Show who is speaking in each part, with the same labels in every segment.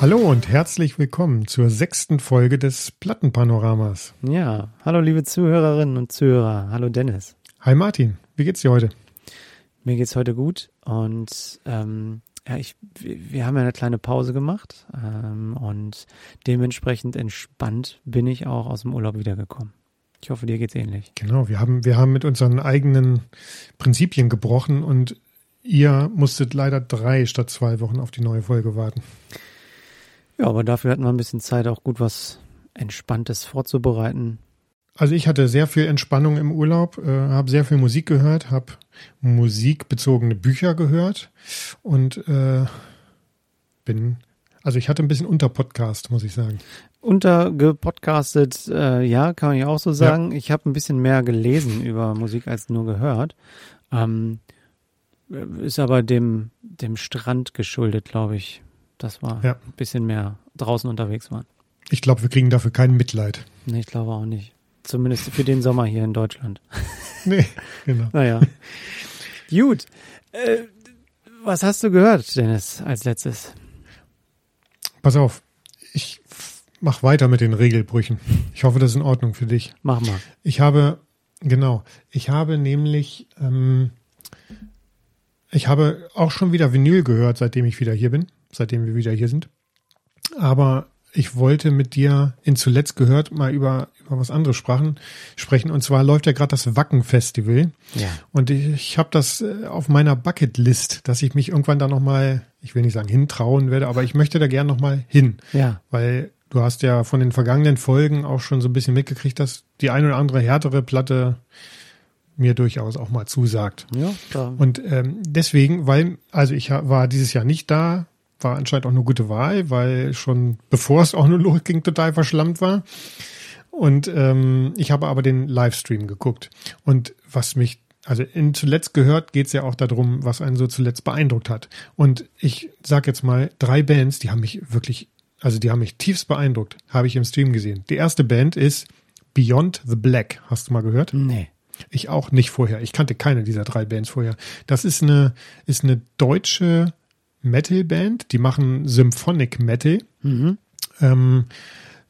Speaker 1: Hallo und herzlich willkommen zur sechsten Folge des Plattenpanoramas.
Speaker 2: Ja, hallo liebe Zuhörerinnen und Zuhörer. Hallo Dennis.
Speaker 1: Hi Martin, wie geht's dir heute?
Speaker 2: Mir geht's heute gut und ähm, ja, ich, wir haben ja eine kleine Pause gemacht ähm, und dementsprechend entspannt bin ich auch aus dem Urlaub wiedergekommen. Ich hoffe, dir geht's ähnlich.
Speaker 1: Genau, wir haben, wir haben mit unseren eigenen Prinzipien gebrochen und ihr musstet leider drei statt zwei Wochen auf die neue Folge warten.
Speaker 2: Ja, aber dafür hatten wir ein bisschen Zeit, auch gut was Entspanntes vorzubereiten.
Speaker 1: Also ich hatte sehr viel Entspannung im Urlaub, äh, habe sehr viel Musik gehört, habe musikbezogene Bücher gehört und äh, bin, also ich hatte ein bisschen Unterpodcast, muss ich sagen.
Speaker 2: Untergepodcastet, äh, ja, kann ja auch so sagen. Ja. Ich habe ein bisschen mehr gelesen über Musik als nur gehört. Ähm, ist aber dem, dem Strand geschuldet, glaube ich. Das war ja. ein bisschen mehr draußen unterwegs waren.
Speaker 1: Ich glaube, wir kriegen dafür kein Mitleid.
Speaker 2: Nee, ich glaube auch nicht. Zumindest für den Sommer hier in Deutschland.
Speaker 1: Nee, genau.
Speaker 2: naja. Gut. Äh, was hast du gehört, Dennis, als letztes?
Speaker 1: Pass auf, ich mach weiter mit den Regelbrüchen. Ich hoffe, das ist in Ordnung für dich.
Speaker 2: Mach mal.
Speaker 1: Ich habe, genau, ich habe nämlich, ähm, ich habe auch schon wieder Vinyl gehört, seitdem ich wieder hier bin, seitdem wir wieder hier sind. Aber ich wollte mit dir in zuletzt gehört mal über, über was anderes sprachen, sprechen. Und zwar läuft ja gerade das Wacken-Festival.
Speaker 2: Ja.
Speaker 1: Und ich, ich habe das äh, auf meiner Bucketlist, dass ich mich irgendwann da nochmal, ich will nicht sagen hintrauen werde, aber ich möchte da gern nochmal hin.
Speaker 2: Ja.
Speaker 1: Weil du hast ja von den vergangenen Folgen auch schon so ein bisschen mitgekriegt, dass die eine oder andere härtere Platte mir durchaus auch mal zusagt.
Speaker 2: Ja, klar.
Speaker 1: Und ähm, deswegen, weil, also ich war dieses Jahr nicht da, war anscheinend auch eine gute Wahl, weil schon bevor es auch nur losging, total verschlammt war. Und ähm, ich habe aber den Livestream geguckt. Und was mich, also in zuletzt gehört, geht es ja auch darum, was einen so zuletzt beeindruckt hat. Und ich sag jetzt mal, drei Bands, die haben mich wirklich, also die haben mich tiefst beeindruckt, habe ich im Stream gesehen. Die erste Band ist Beyond the Black. Hast du mal gehört?
Speaker 2: Nee.
Speaker 1: Ich auch nicht vorher. Ich kannte keine dieser drei Bands vorher. Das ist eine, ist eine deutsche Metal-Band, die machen Symphonic Metal.
Speaker 2: Mhm.
Speaker 1: Ähm,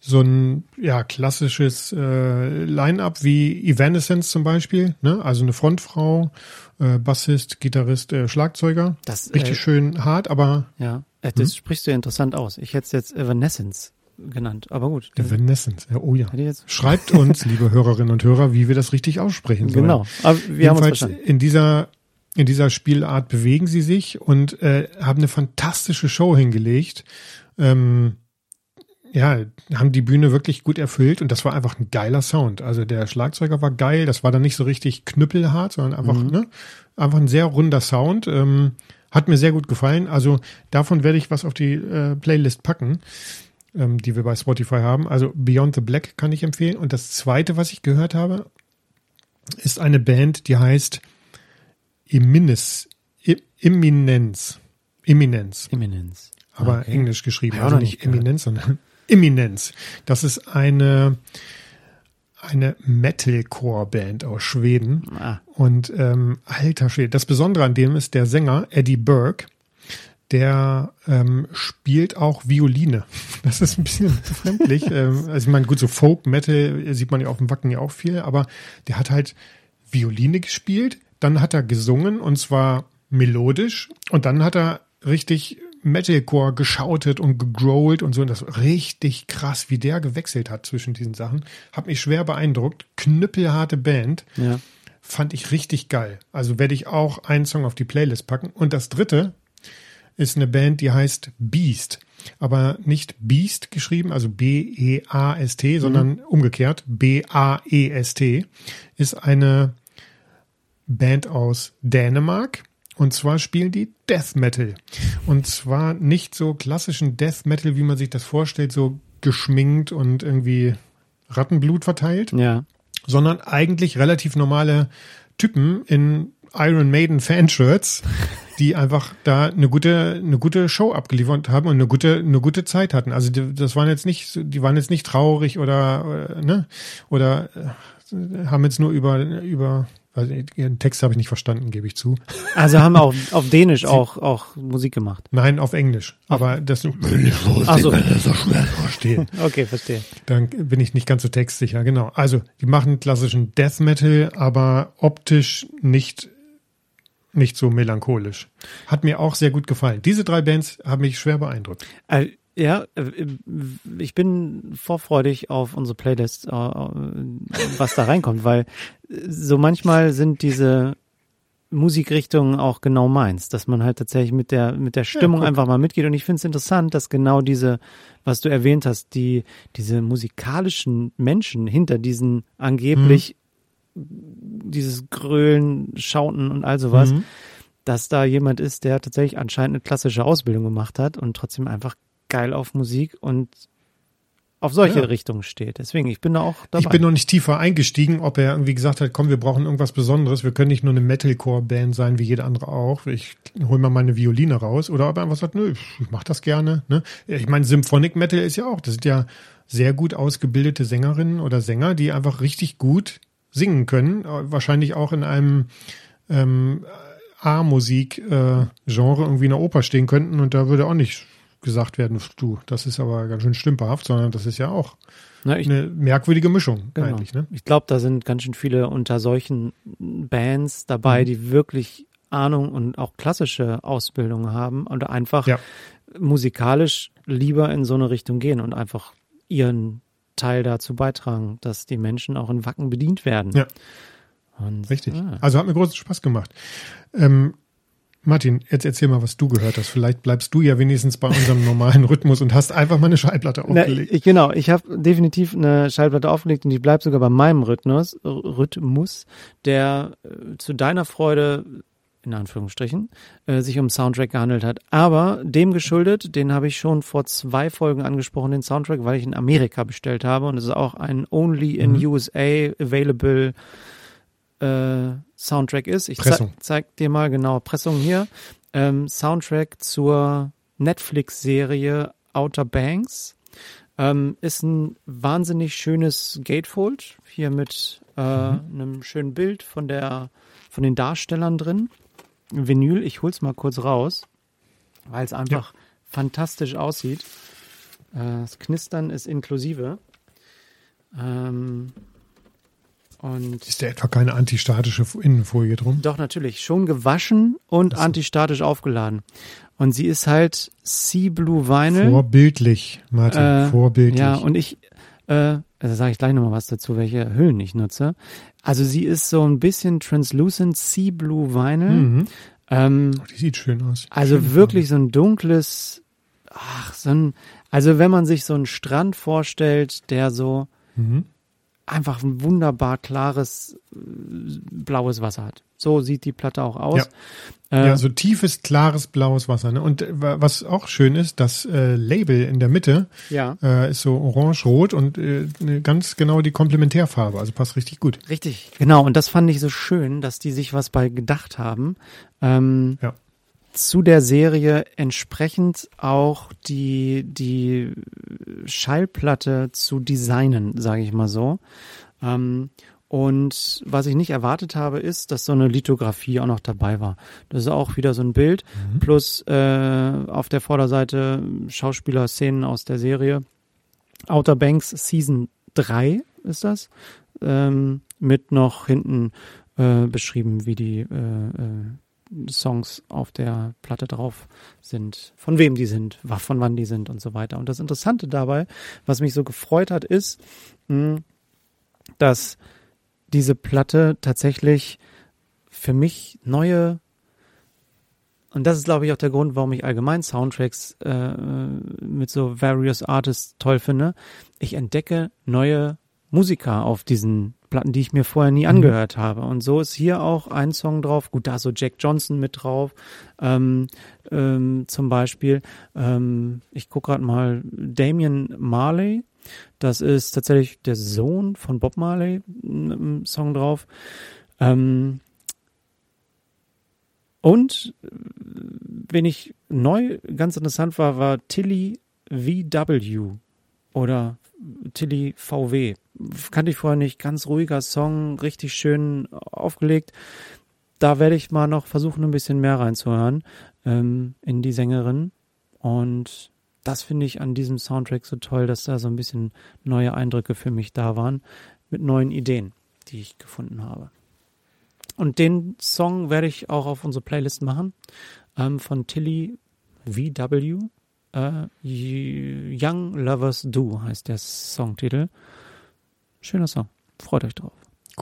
Speaker 1: so ein ja klassisches äh, Line-up wie Evanescence zum Beispiel, ne? Also eine Frontfrau, äh, Bassist, Gitarrist, äh, Schlagzeuger.
Speaker 2: Das,
Speaker 1: Richtig
Speaker 2: äh,
Speaker 1: schön hart, aber
Speaker 2: ja, äh, das hm? sprichst du ja interessant aus. Ich hätte es jetzt Evanescence genannt, aber gut.
Speaker 1: Evanescence, ja, oh ja. Schreibt uns, liebe Hörerinnen und Hörer, wie wir das richtig aussprechen sollen.
Speaker 2: Genau, aber wir haben uns verstanden.
Speaker 1: In dieser in dieser Spielart bewegen sie sich und äh, haben eine fantastische Show hingelegt. Ähm, ja, haben die Bühne wirklich gut erfüllt und das war einfach ein geiler Sound. Also der Schlagzeuger war geil, das war dann nicht so richtig knüppelhart, sondern einfach, mhm. ne, einfach ein sehr runder Sound. Ähm, hat mir sehr gut gefallen. Also davon werde ich was auf die äh, Playlist packen, ähm, die wir bei Spotify haben. Also Beyond the Black kann ich empfehlen. Und das zweite, was ich gehört habe, ist eine Band, die heißt Imminis, Imminenz. Imminenz.
Speaker 2: Imminenz.
Speaker 1: Aber okay. englisch geschrieben. Ja, also nicht Eminenz, sondern Imminenz. Das ist eine, eine Metalcore-Band aus Schweden.
Speaker 2: Ah.
Speaker 1: Und ähm, alter Schwede. Das Besondere an dem ist der Sänger Eddie Burke. Der ähm, spielt auch Violine. Das ist ein bisschen befremdlich. ähm, also ich meine, gut, so Folk, Metal sieht man ja auf dem Wacken ja auch viel, aber der hat halt Violine gespielt, dann hat er gesungen und zwar melodisch und dann hat er richtig Metalcore geschautet und gegrowlt und so. Und das richtig krass, wie der gewechselt hat zwischen diesen Sachen. Hat mich schwer beeindruckt. Knüppelharte Band.
Speaker 2: Ja.
Speaker 1: Fand ich richtig geil. Also werde ich auch einen Song auf die Playlist packen. Und das dritte ist eine Band, die heißt Beast. Aber nicht Beast geschrieben, also B-E-A-S-T, mhm. sondern umgekehrt B-A-E-S-T. Ist eine Band aus Dänemark. Und zwar spielen die Death Metal. Und zwar nicht so klassischen Death Metal, wie man sich das vorstellt, so geschminkt und irgendwie Rattenblut verteilt.
Speaker 2: Ja.
Speaker 1: Sondern eigentlich relativ normale Typen in Iron Maiden Fanshirts, die einfach da eine gute, eine gute Show abgeliefert haben und eine gute, eine gute Zeit hatten. Also die, das waren jetzt nicht, die waren jetzt nicht traurig oder, oder ne, oder äh, haben jetzt nur über, über Also den Text habe ich nicht verstanden, gebe ich zu.
Speaker 2: Also haben auch auf Dänisch auch, auch Musik gemacht.
Speaker 1: Nein, auf Englisch. Aber das
Speaker 2: Ach so.
Speaker 1: so schwer verstehen.
Speaker 2: Okay, verstehe.
Speaker 1: Dann bin ich nicht ganz so textsicher, genau. Also, die machen klassischen Death Metal, aber optisch nicht, nicht so melancholisch. Hat mir auch sehr gut gefallen. Diese drei Bands haben mich schwer beeindruckt.
Speaker 2: Äh, ja, äh, ich bin vorfreudig auf unsere Playlist, äh, äh, was da reinkommt, weil so manchmal sind diese Musikrichtungen auch genau meins, dass man halt tatsächlich mit der mit der Stimmung
Speaker 1: guck.
Speaker 2: einfach mal mitgeht und ich finde es interessant, dass genau diese, was du erwähnt hast, die diese musikalischen Menschen hinter diesen angeblich dieses Grölen, Schauten und all sowas,
Speaker 1: Mhm.
Speaker 2: dass da jemand ist, der tatsächlich anscheinend eine klassische Ausbildung gemacht hat und trotzdem einfach geil auf Musik und auf solche
Speaker 1: Ja.
Speaker 2: Richtungen steht. Deswegen, ich bin da auch dabei.
Speaker 1: Ich bin noch nicht tiefer eingestiegen, ob er irgendwie gesagt hat, komm, wir brauchen irgendwas Besonderes. Wir können nicht nur eine Metalcore-Band sein, wie jede andere auch. Ich hol mal meine Violine raus. Oder ob er einfach sagt, nö, ich mach das gerne. Ne? Ich meine, Symphonic Metal ist ja auch, das sind ja sehr gut ausgebildete Sängerinnen oder Sänger, die einfach richtig gut singen können. Äh, Wahrscheinlich auch in einem ähm, A-Musik-Genre irgendwie in der Oper stehen könnten und da würde auch nicht gesagt werden, du, das ist aber ganz schön stümperhaft, sondern das ist ja auch
Speaker 2: Na, ich,
Speaker 1: eine merkwürdige Mischung
Speaker 2: genau.
Speaker 1: eigentlich, ne?
Speaker 2: ich glaube, da sind ganz schön viele unter solchen Bands dabei,
Speaker 1: Mhm.
Speaker 2: die wirklich Ahnung und auch klassische Ausbildung haben und einfach
Speaker 1: Ja.
Speaker 2: musikalisch lieber in so eine Richtung gehen und einfach ihren Teil dazu beitragen, dass die Menschen auch in Wacken bedient werden.
Speaker 1: Ja.
Speaker 2: Und,
Speaker 1: Richtig.
Speaker 2: ah.
Speaker 1: Also hat mir großen Spaß gemacht. Ähm, Martin, jetzt erzähl mal, was du gehört hast. Vielleicht bleibst du ja wenigstens bei unserem normalen Rhythmus und hast einfach mal eine Schallplatte
Speaker 2: Na,
Speaker 1: aufgelegt.
Speaker 2: ich, genau, ich habe definitiv eine Schallplatte aufgelegt und die bleibt sogar bei meinem Rhythmus, Rhythmus der äh, zu deiner Freude, in Anführungsstrichen, äh, sich um Soundtrack gehandelt hat. Aber dem geschuldet, den habe ich schon vor zwei Folgen angesprochen, den Soundtrack, weil ich in Amerika bestellt habe und es ist auch ein Only in
Speaker 1: Mhm.
Speaker 2: USA available äh, Soundtrack ist. Ich
Speaker 1: Pressung.
Speaker 2: zeig, zeig dir mal genau Pressung hier. Ähm, Soundtrack zur Netflix-Serie Outer Banks. Ähm, ist ein wahnsinnig schönes Gatefold. Hier mit äh, einem schönen Bild von der von den Darstellern drin. Vinyl, ich hol's mal kurz raus, weil es einfach fantastisch aussieht. Äh, das Knistern ist inklusive. Ähm, und
Speaker 1: Ist da etwa keine antistatische Innenfolie drum?
Speaker 2: doch, natürlich. Schon gewaschen und
Speaker 1: so.
Speaker 2: antistatisch aufgeladen. Und sie ist halt Sea Blue Vinyl.
Speaker 1: Vorbildlich, Martin,
Speaker 2: Äh,
Speaker 1: vorbildlich.
Speaker 2: Ja, und ich, äh, also sage ich gleich nochmal was dazu, welche Hüllen ich nutze. Also sie ist so ein bisschen translucent Sea Blue Vinyl.
Speaker 1: mhm.
Speaker 2: Ähm,
Speaker 1: oh, die sieht schön aus.
Speaker 2: also
Speaker 1: Schöne
Speaker 2: wirklich so ein dunkles, ach, so ein, also wenn man sich so einen Strand vorstellt, der so.
Speaker 1: Mhm.
Speaker 2: Einfach ein wunderbar klares äh, blaues Wasser hat. So sieht die Platte auch aus.
Speaker 1: Ja.
Speaker 2: Äh,
Speaker 1: Ja, so tiefes, klares, blaues Wasser. Ne? Und äh, wa- was auch schön ist, das äh, Label in der Mitte
Speaker 2: ja.
Speaker 1: äh, ist so orange-rot und äh, ne, ganz genau die Komplementärfarbe. Also passt richtig gut.
Speaker 2: Richtig, genau. Und das fand ich so schön, dass die sich was bei gedacht haben. Ähm,
Speaker 1: Ja.
Speaker 2: Zu der Serie entsprechend auch die, die Schallplatte zu designen, sage ich mal so. Ähm, und was ich nicht erwartet habe, ist, dass so eine Lithografie auch noch dabei war. Das ist auch wieder so ein Bild, plus äh, auf der Vorderseite Schauspieler-Szenen aus der Serie. Outer Banks Season 3 ist das. Ähm, mit noch hinten äh, beschrieben, wie die äh, äh, Songs auf der Platte drauf sind, von wem die sind, von wann die sind und so weiter. Und das Interessante dabei, was mich so gefreut hat, ist, mh, dass diese Platte tatsächlich für mich neue und das ist, glaube ich, auch der Grund, warum ich allgemein Soundtracks äh, mit so Various Artists toll finde. Ich entdecke neue Musiker auf diesen Platten, die ich mir vorher nie angehört habe. Und so ist hier auch ein Song drauf. Gut, da ist so Jack Johnson mit drauf. Ähm, ähm, zum Beispiel, ähm, ich gucke gerade mal, Damian Marley. Das ist tatsächlich der Sohn von Bob Marley, einem Song drauf. Ähm, und äh, wen ich neu ganz interessant war, war Tilly VW. oder Tilly VW. Kannte ich vorher nicht. Ganz ruhiger Song, richtig schön aufgelegt. Da werde ich mal noch versuchen, ein bisschen mehr reinzuhören ähm, in die Sängerin. Und das finde ich an diesem Soundtrack so toll, dass da so ein bisschen neue Eindrücke für mich da waren, mit neuen Ideen, die ich gefunden habe. Und den Song werde ich auch auf unsere Playlist machen, ähm, von Tilly VW. Äh, Young Lovers Do heißt der Songtitel. Schöner Song. Freut euch drauf.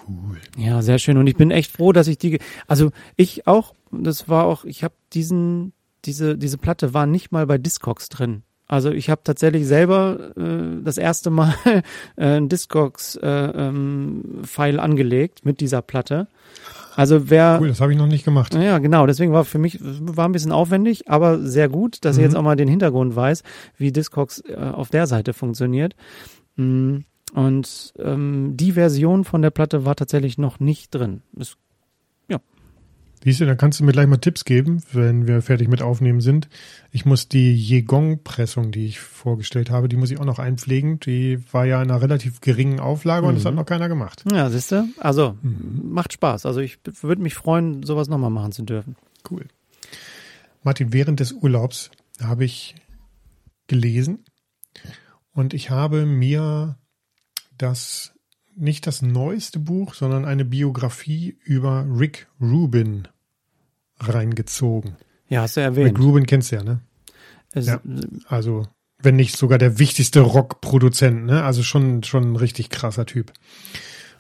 Speaker 1: Cool.
Speaker 2: Ja, sehr schön. Und ich bin echt froh, dass ich die, also ich auch, das war auch, ich habe diesen, diese, diese Platte war nicht mal bei Discogs drin. Also ich habe tatsächlich selber äh, das erste Mal äh, ein Discogs-File äh, ähm, angelegt mit dieser Platte. Also wer.
Speaker 1: Cool, das habe ich noch nicht gemacht.
Speaker 2: Ja, genau. Deswegen war für mich war ein bisschen aufwendig, aber sehr gut, dass mhm. ich jetzt auch mal den Hintergrund weiß, wie Discogs äh, auf der Seite funktioniert. Mm, und ähm, die Version von der Platte war tatsächlich noch nicht drin. Das
Speaker 1: Siehst du, da kannst du mir gleich mal Tipps geben, wenn wir fertig mit Aufnehmen sind. Ich muss die Jegong-Pressung, die ich vorgestellt habe, die muss ich auch noch einpflegen. Die war ja in einer relativ geringen Auflage mhm. und das hat noch keiner gemacht.
Speaker 2: Ja, siehst du? Also, mhm. macht Spaß. Also ich würde mich freuen, sowas nochmal machen zu dürfen.
Speaker 1: Cool. Martin, während des Urlaubs habe ich gelesen und ich habe mir das nicht das neueste Buch, sondern eine Biografie über Rick Rubin reingezogen.
Speaker 2: Ja, hast du erwähnt.
Speaker 1: Rick Rubin kennst du ja, ne? Es ja, also, wenn nicht sogar der wichtigste Rockproduzent, ne? Also schon, schon ein richtig krasser Typ.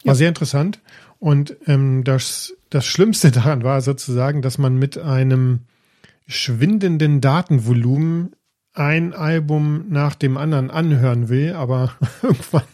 Speaker 1: War ja. sehr interessant. Und ähm, das, das Schlimmste daran war sozusagen, dass man mit einem schwindenden Datenvolumen ein Album nach dem anderen anhören will, aber irgendwann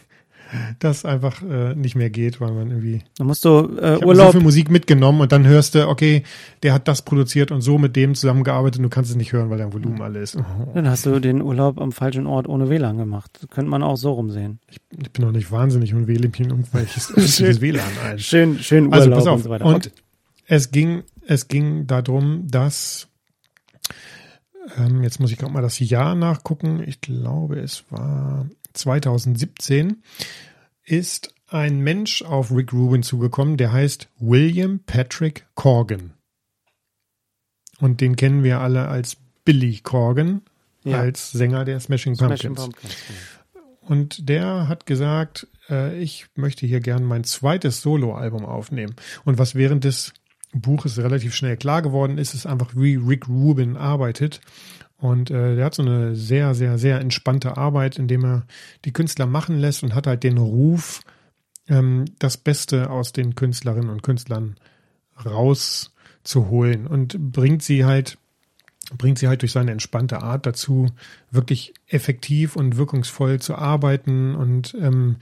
Speaker 1: das einfach äh, nicht mehr geht, weil man irgendwie.
Speaker 2: Da musst du
Speaker 1: äh, ich Urlaub. so viel Musik mitgenommen und dann hörst du, okay, der hat das produziert und so mit dem zusammengearbeitet und du kannst es nicht hören, weil dein Volumen alle ist. Oh.
Speaker 2: Dann hast du den Urlaub am falschen Ort ohne WLAN gemacht. Das könnte man auch so rumsehen.
Speaker 1: Ich, ich bin noch nicht wahnsinnig und wähle mir irgendwelches WLAN ein.
Speaker 2: Schön, schön Urlaub
Speaker 1: also, pass auf.
Speaker 2: und so weiter.
Speaker 1: Und es ging, es ging darum, dass ähm, jetzt muss ich gerade mal das Jahr nachgucken. Ich glaube, es war 2017 ist ein Mensch auf Rick Rubin zugekommen, der heißt William Patrick Corgan. Und den kennen wir alle als Billy Corgan, ja. als Sänger der Smashing Pumpkins. Smashing Pumpkins. Und der hat gesagt, äh, ich möchte hier gern mein zweites Soloalbum aufnehmen. Und was während des Buches relativ schnell klar geworden ist, ist einfach, wie Rick Rubin arbeitet. Und äh, der hat so eine sehr, sehr, sehr entspannte Arbeit, indem er die Künstler machen lässt und hat halt den Ruf, ähm, das Beste aus den Künstlerinnen und Künstlern rauszuholen und bringt sie halt, bringt sie halt durch seine entspannte Art dazu, wirklich effektiv und wirkungsvoll zu arbeiten und ähm,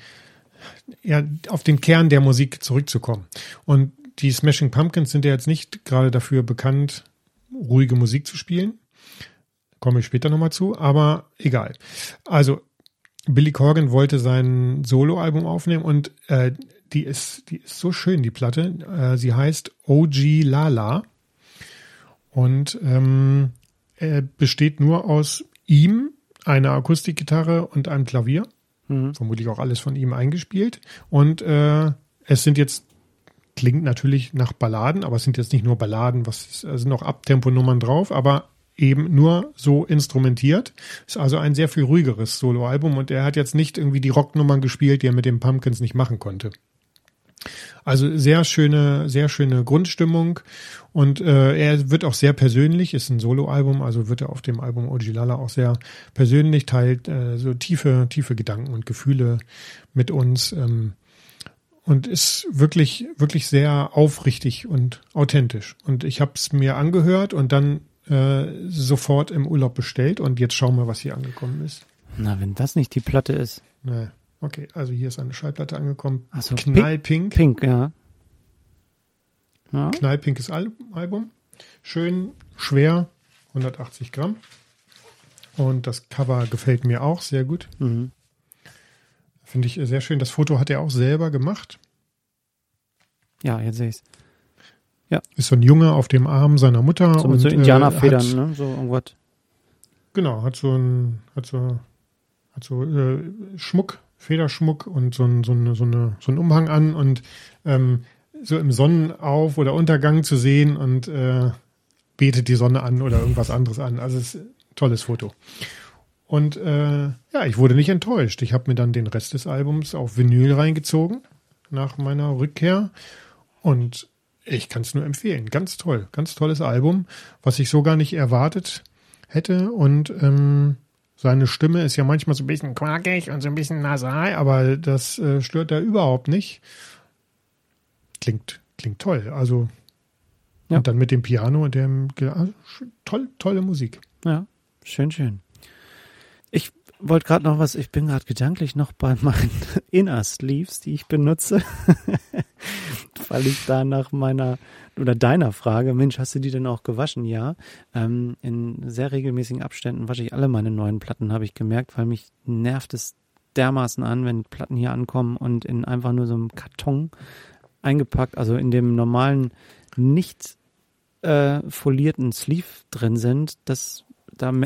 Speaker 1: ja, auf den Kern der Musik zurückzukommen. Und die Smashing Pumpkins sind ja jetzt nicht gerade dafür bekannt, ruhige Musik zu spielen. Komme ich später nochmal zu, aber egal. Also, Billy Corgan wollte sein Soloalbum aufnehmen und äh, die ist, die ist so schön, die Platte. Äh, sie heißt OG Lala und ähm, besteht nur aus ihm, einer Akustikgitarre und einem Klavier. Mhm. Vermutlich auch alles von ihm eingespielt. Und äh, es sind jetzt klingt natürlich nach Balladen, aber es sind jetzt nicht nur Balladen, was sind noch Abtemponummern drauf, aber eben nur so instrumentiert. Ist also ein sehr viel ruhigeres Soloalbum und er hat jetzt nicht irgendwie die Rocknummern gespielt, die er mit den Pumpkins nicht machen konnte. Also sehr schöne, sehr schöne Grundstimmung und äh, er wird auch sehr persönlich, ist ein Soloalbum, also wird er auf dem Album Ojilala auch sehr persönlich, teilt äh, so tiefe, tiefe Gedanken und Gefühle mit uns ähm, und ist wirklich, wirklich sehr aufrichtig und authentisch. Und ich habe es mir angehört und dann äh, sofort im Urlaub bestellt und jetzt schauen wir, was hier angekommen ist.
Speaker 2: Na, wenn das nicht die Platte ist.
Speaker 1: Nee. Okay, also hier ist eine Schallplatte angekommen.
Speaker 2: Also
Speaker 1: Knallpink.
Speaker 2: Pink, pink ja.
Speaker 1: ja. Knallpinkes Al Album. Schön schwer, 180 Gramm. Und das Cover gefällt mir auch sehr gut. Mhm. Finde ich sehr schön. Das Foto hat er auch selber gemacht.
Speaker 2: Ja, jetzt sehe ich es.
Speaker 1: Ja. Ist so ein Junge auf dem Arm seiner Mutter.
Speaker 2: So mit und, so Indianerfedern, äh, ne? So irgendwas.
Speaker 1: Genau, hat so ein, hat so, hat hat so äh, Schmuck, Federschmuck und so ein, so, eine, so, eine, so ein Umhang an und ähm, so im Sonnenauf- oder Untergang zu sehen und äh, betet die Sonne an oder irgendwas anderes an. Also es ist ein tolles Foto. Und äh, ja, ich wurde nicht enttäuscht. Ich habe mir dann den Rest des Albums auf Vinyl reingezogen nach meiner Rückkehr und ich kann es nur empfehlen. Ganz toll, ganz tolles Album, was ich so gar nicht erwartet hätte und ähm, seine Stimme ist ja manchmal so ein bisschen quakig und so ein bisschen nasal, aber das äh, stört da überhaupt nicht. Klingt, klingt toll. Also,
Speaker 2: Ja.
Speaker 1: und dann mit dem Piano und dem, toll, tolle Musik.
Speaker 2: Ja, schön, schön. Wollte gerade noch was, ich bin gerade gedanklich noch bei meinen Inner Sleeves, die ich benutze, weil ich da nach meiner oder deiner Frage, Mensch, hast du die denn auch gewaschen? Ja, ähm, in sehr regelmäßigen Abständen wasche ich alle meine neuen Platten, habe ich gemerkt, weil mich nervt es dermaßen an, wenn Platten hier ankommen und in einfach nur so einem Karton eingepackt, also in dem normalen, nicht äh, folierten Sleeve drin sind, das da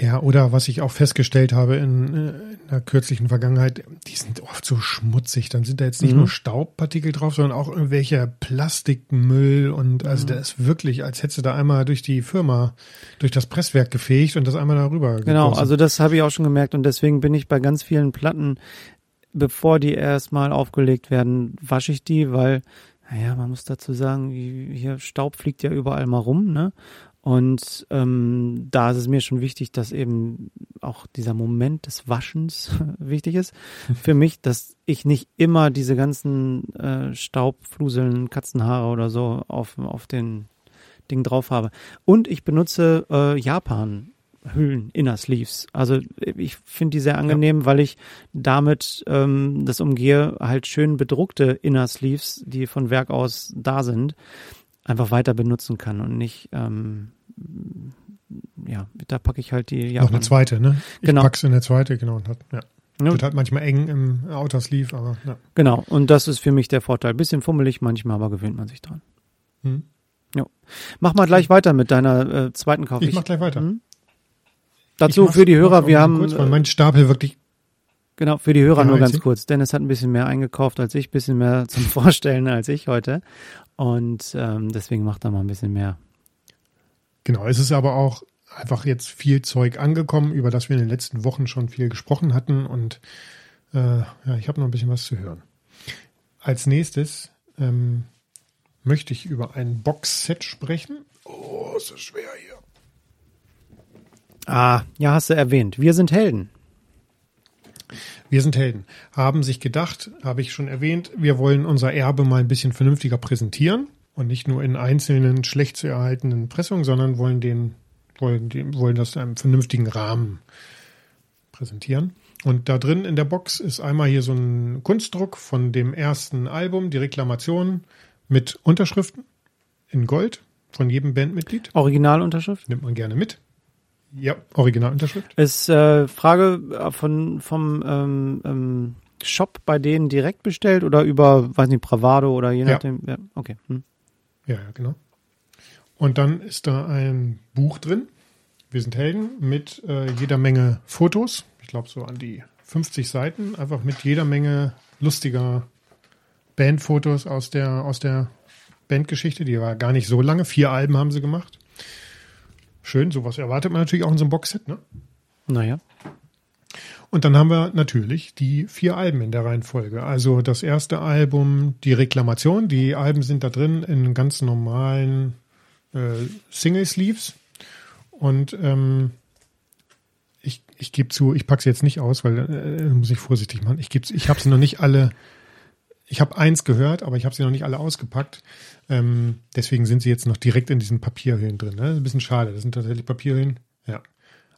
Speaker 1: Ja, oder was ich auch festgestellt habe in, äh, in der kürzlichen Vergangenheit, die sind oft so schmutzig. Dann sind da jetzt nicht
Speaker 2: Mhm.
Speaker 1: nur Staubpartikel drauf, sondern auch irgendwelcher Plastikmüll und
Speaker 2: Mhm.
Speaker 1: also der ist wirklich, als hättest du da einmal durch die Firma, durch das Presswerk gefegt und das einmal darüber
Speaker 2: Genau,
Speaker 1: gegossen.
Speaker 2: also das habe ich auch schon gemerkt und deswegen bin ich bei ganz vielen Platten, bevor die erstmal aufgelegt werden, wasche ich die, weil, naja, man muss dazu sagen, hier Staub fliegt ja überall mal rum, ne? Und ähm, da ist es mir schon wichtig, dass eben auch dieser Moment des Waschens wichtig ist. Für mich, dass ich nicht immer diese ganzen äh, Staubfluseln, Katzenhaare oder so auf, auf den Ding drauf habe. Und ich benutze äh, Japan Hüllen, Inner Sleeves. Also ich finde die sehr angenehm, weil ich damit ähm, das umgehe, halt schön bedruckte Inner Sleeves, die von Werk aus da sind, einfach weiter benutzen kann und nicht, ähm, ja, da packe ich halt die
Speaker 1: Noch
Speaker 2: Japan.
Speaker 1: eine zweite, ne? Ich
Speaker 2: Genau.
Speaker 1: pack's in eine zweite, genau. Und hat, ja.
Speaker 2: Ja.
Speaker 1: Wird halt manchmal eng im Outer Sleeve, aber ja.
Speaker 2: Genau, und das ist für mich der Vorteil. Bisschen fummelig manchmal, aber gewöhnt man sich dran.
Speaker 1: Hm.
Speaker 2: Mach mal gleich weiter mit deiner äh, zweiten Kauf.
Speaker 1: Ich mach gleich weiter.
Speaker 2: Hm?
Speaker 1: Ich
Speaker 2: Dazu für die Hörer, wir haben
Speaker 1: kurz, weil mein Stapel wirklich
Speaker 2: Genau, für die Hörer
Speaker 1: Ja,
Speaker 2: nur ganz kurz. Dennis hat ein bisschen mehr eingekauft als ich, bisschen mehr zum Vorstellen als ich heute. Und ähm, deswegen macht er mal ein bisschen mehr.
Speaker 1: Genau, es ist aber auch einfach jetzt viel Zeug angekommen, über das wir in den letzten Wochen schon viel gesprochen hatten und äh, ja, ich habe noch ein bisschen was zu hören. Als nächstes ähm, möchte ich über ein Boxset sprechen. Oh, ist das schwer hier.
Speaker 2: Ah, ja, hast du erwähnt. Wir sind Helden.
Speaker 1: Wir sind Helden. Haben sich gedacht, habe ich schon erwähnt, wir wollen unser Erbe mal ein bisschen vernünftiger präsentieren und nicht nur in einzelnen schlecht zu erhaltenen Pressungen, sondern wollen den, wollen, den, wollen das in einem vernünftigen Rahmen präsentieren. Und da drin in der Box ist einmal hier so ein Kunstdruck von dem ersten Album, die Reklamation mit Unterschriften in Gold von jedem Bandmitglied.
Speaker 2: Originalunterschrift.
Speaker 1: Nimmt man gerne mit. Ja, Originalunterschrift.
Speaker 2: Ist äh, Frage äh, von vom ähm, ähm, Shop bei denen direkt bestellt oder über, weiß nicht, Bravado oder je
Speaker 1: Ja.
Speaker 2: nachdem. Ja, okay. Hm.
Speaker 1: Ja, ja, genau. Und dann ist da ein Buch drin. Wir sind Helden mit äh, jeder Menge Fotos. Ich glaube so an die 50 Seiten. Einfach mit jeder Menge lustiger Bandfotos aus der, aus der Bandgeschichte. Die war gar nicht so lange. Vier Alben haben sie gemacht. Schön, sowas erwartet man natürlich auch in so einem Boxset. Ne?
Speaker 2: Naja.
Speaker 1: Und dann haben wir natürlich die vier Alben in der Reihenfolge. Also das erste Album, die Reklamation. Die Alben sind da drin in ganz normalen äh, Single-Sleeves. Und ähm, ich, ich gebe zu, ich packe sie jetzt nicht aus, weil äh, muss ich vorsichtig machen. Ich, geb's- ich habe sie noch nicht alle. Ich habe eins gehört, aber ich habe sie noch nicht alle ausgepackt. Ähm, deswegen sind sie jetzt noch direkt in diesen Papierhüllen drin. Ne? Das ist ein bisschen schade. Das sind tatsächlich Papierhüllen. Ja.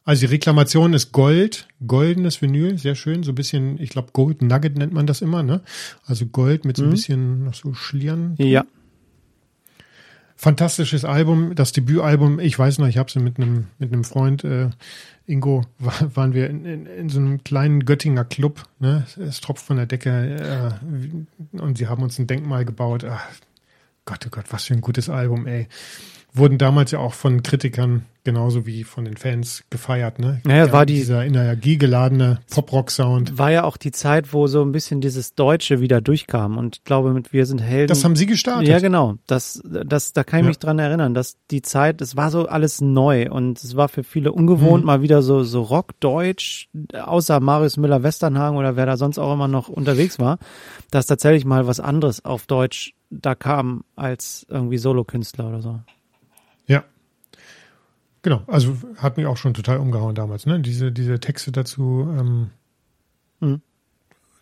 Speaker 1: Also die Reklamation ist Gold, goldenes Vinyl, sehr schön, so ein bisschen, ich glaube Gold Nugget nennt man das immer, ne? Also Gold mit so ein
Speaker 2: Mhm.
Speaker 1: bisschen noch so Schlieren.
Speaker 2: Ja.
Speaker 1: Fantastisches Album, das Debütalbum. Ich weiß noch, ich habe sie mit einem mit einem Freund äh, Ingo war, waren wir in, in, in so einem kleinen Göttinger Club. Ne? Es tropft von der Decke äh, und sie haben uns ein Denkmal gebaut. Ach, Gott, oh Gott, was für ein gutes Album, ey. Wurden damals ja auch von Kritikern genauso wie von den Fans gefeiert, ne?
Speaker 2: Naja, ja, war die,
Speaker 1: dieser energiegeladene Pop-Rock-Sound.
Speaker 2: War ja auch die Zeit, wo so ein bisschen dieses Deutsche wieder durchkam und ich glaube, mit Wir sind Helden.
Speaker 1: Das haben sie gestartet.
Speaker 2: Ja, genau. Das, das, da kann ich ja. mich dran erinnern, dass die Zeit, es war so alles neu und es war für viele ungewohnt, mhm. mal wieder so, so Rock-Deutsch, außer Marius Müller-Westernhagen oder wer da sonst auch immer noch unterwegs war, dass tatsächlich mal was anderes auf Deutsch da kam als irgendwie Solokünstler oder so.
Speaker 1: Genau, also hat mich auch schon total umgehauen damals, ne? Diese, diese Texte dazu ähm, mhm.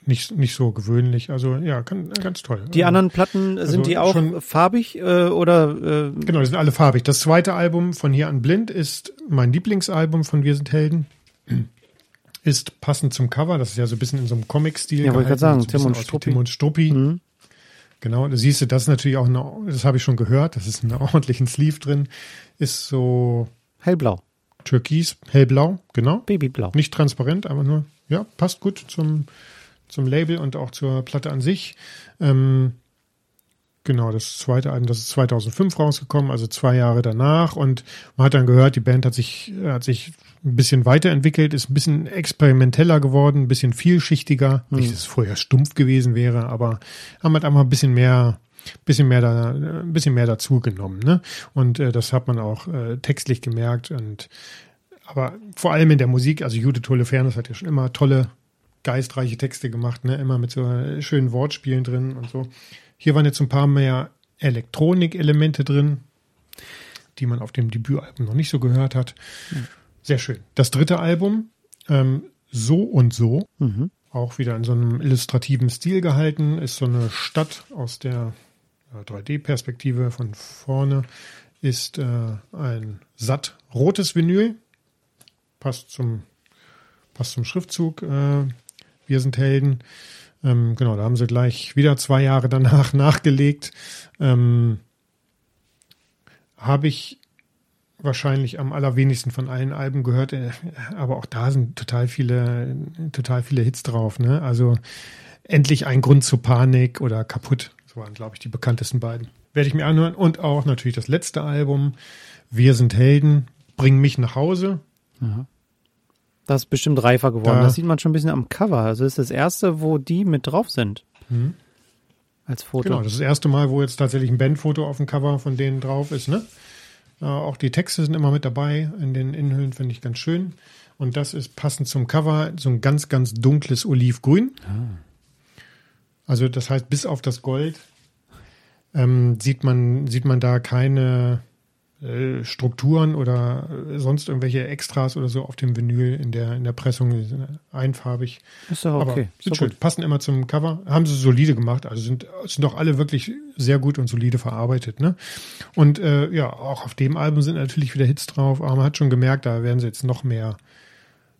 Speaker 1: nicht, nicht so gewöhnlich. Also ja, kann, ganz toll.
Speaker 2: Die anderen Platten, also sind die auch schon, farbig äh, oder?
Speaker 1: Äh? Genau, die sind alle farbig. Das zweite Album von hier an blind ist mein Lieblingsalbum von Wir sind Helden. Ist passend zum Cover, das ist ja so ein bisschen in so einem Comic-Stil.
Speaker 2: Ja, wollte ich gerade sagen, so Tim, und
Speaker 1: Struppi. Tim und Struppi. Mhm. Genau, da siehst du, das ist natürlich auch, eine, das habe ich schon gehört, das ist einen ordentlichen Sleeve drin. Ist so
Speaker 2: Hellblau.
Speaker 1: Türkis, hellblau, genau.
Speaker 2: Babyblau.
Speaker 1: Nicht transparent, aber nur, ja, passt gut zum, zum Label und auch zur Platte an sich. Ähm, genau, das zweite Album, das ist 2005 rausgekommen, also zwei Jahre danach. Und man hat dann gehört, die Band hat sich, hat sich ein bisschen weiterentwickelt, ist ein bisschen experimenteller geworden, ein bisschen vielschichtiger. Hm. Nicht, dass es vorher stumpf gewesen wäre, aber haben halt einfach ein bisschen mehr bisschen mehr da, ein bisschen mehr dazu genommen, ne? Und äh, das hat man auch äh, textlich gemerkt und aber vor allem in der Musik, also Judith Holofernes hat ja schon immer tolle, geistreiche Texte gemacht, ne? Immer mit so schönen Wortspielen drin und so. Hier waren jetzt ein paar mehr Elektronik-Elemente drin, die man auf dem Debütalbum noch nicht so gehört hat. Mhm. Sehr schön. Das dritte Album, ähm, So und So, mhm. auch wieder in so einem illustrativen Stil gehalten, ist so eine Stadt aus der 3D-Perspektive von vorne ist äh, ein satt rotes Vinyl. Passt zum, passt zum Schriftzug. Äh, wir sind Helden. Ähm, genau, da haben sie gleich wieder zwei Jahre danach nachgelegt. Ähm, Habe ich wahrscheinlich am allerwenigsten von allen Alben gehört, äh, aber auch da sind total viele, total viele Hits drauf. Ne? Also endlich ein Grund zur Panik oder kaputt waren, glaube ich, die bekanntesten beiden. Werde ich mir anhören. Und auch natürlich das letzte Album, Wir sind Helden, Bring mich nach Hause.
Speaker 2: Ja. Das ist bestimmt reifer geworden. Da, das sieht man schon ein bisschen am Cover. Also das ist das erste, wo die mit drauf sind. Mhm. Als Foto.
Speaker 1: Genau, das ist das erste Mal, wo jetzt tatsächlich ein Bandfoto auf dem Cover von denen drauf ist. Ne? Äh, auch die Texte sind immer mit dabei. In den Innenhüllen finde ich ganz schön. Und das ist passend zum Cover so ein ganz, ganz dunkles Olivgrün. Ah. Also das heißt, bis auf das Gold ähm, sieht man sieht man da keine äh, Strukturen oder sonst irgendwelche Extras oder so auf dem Vinyl in der in der Pressung einfarbig.
Speaker 2: Ist doch okay. Aber
Speaker 1: sind schön, passen immer zum Cover. Haben sie solide gemacht, also sind sind doch alle wirklich sehr gut und solide verarbeitet, ne? Und äh, ja, auch auf dem Album sind natürlich wieder Hits drauf, aber man hat schon gemerkt, da werden sie jetzt noch mehr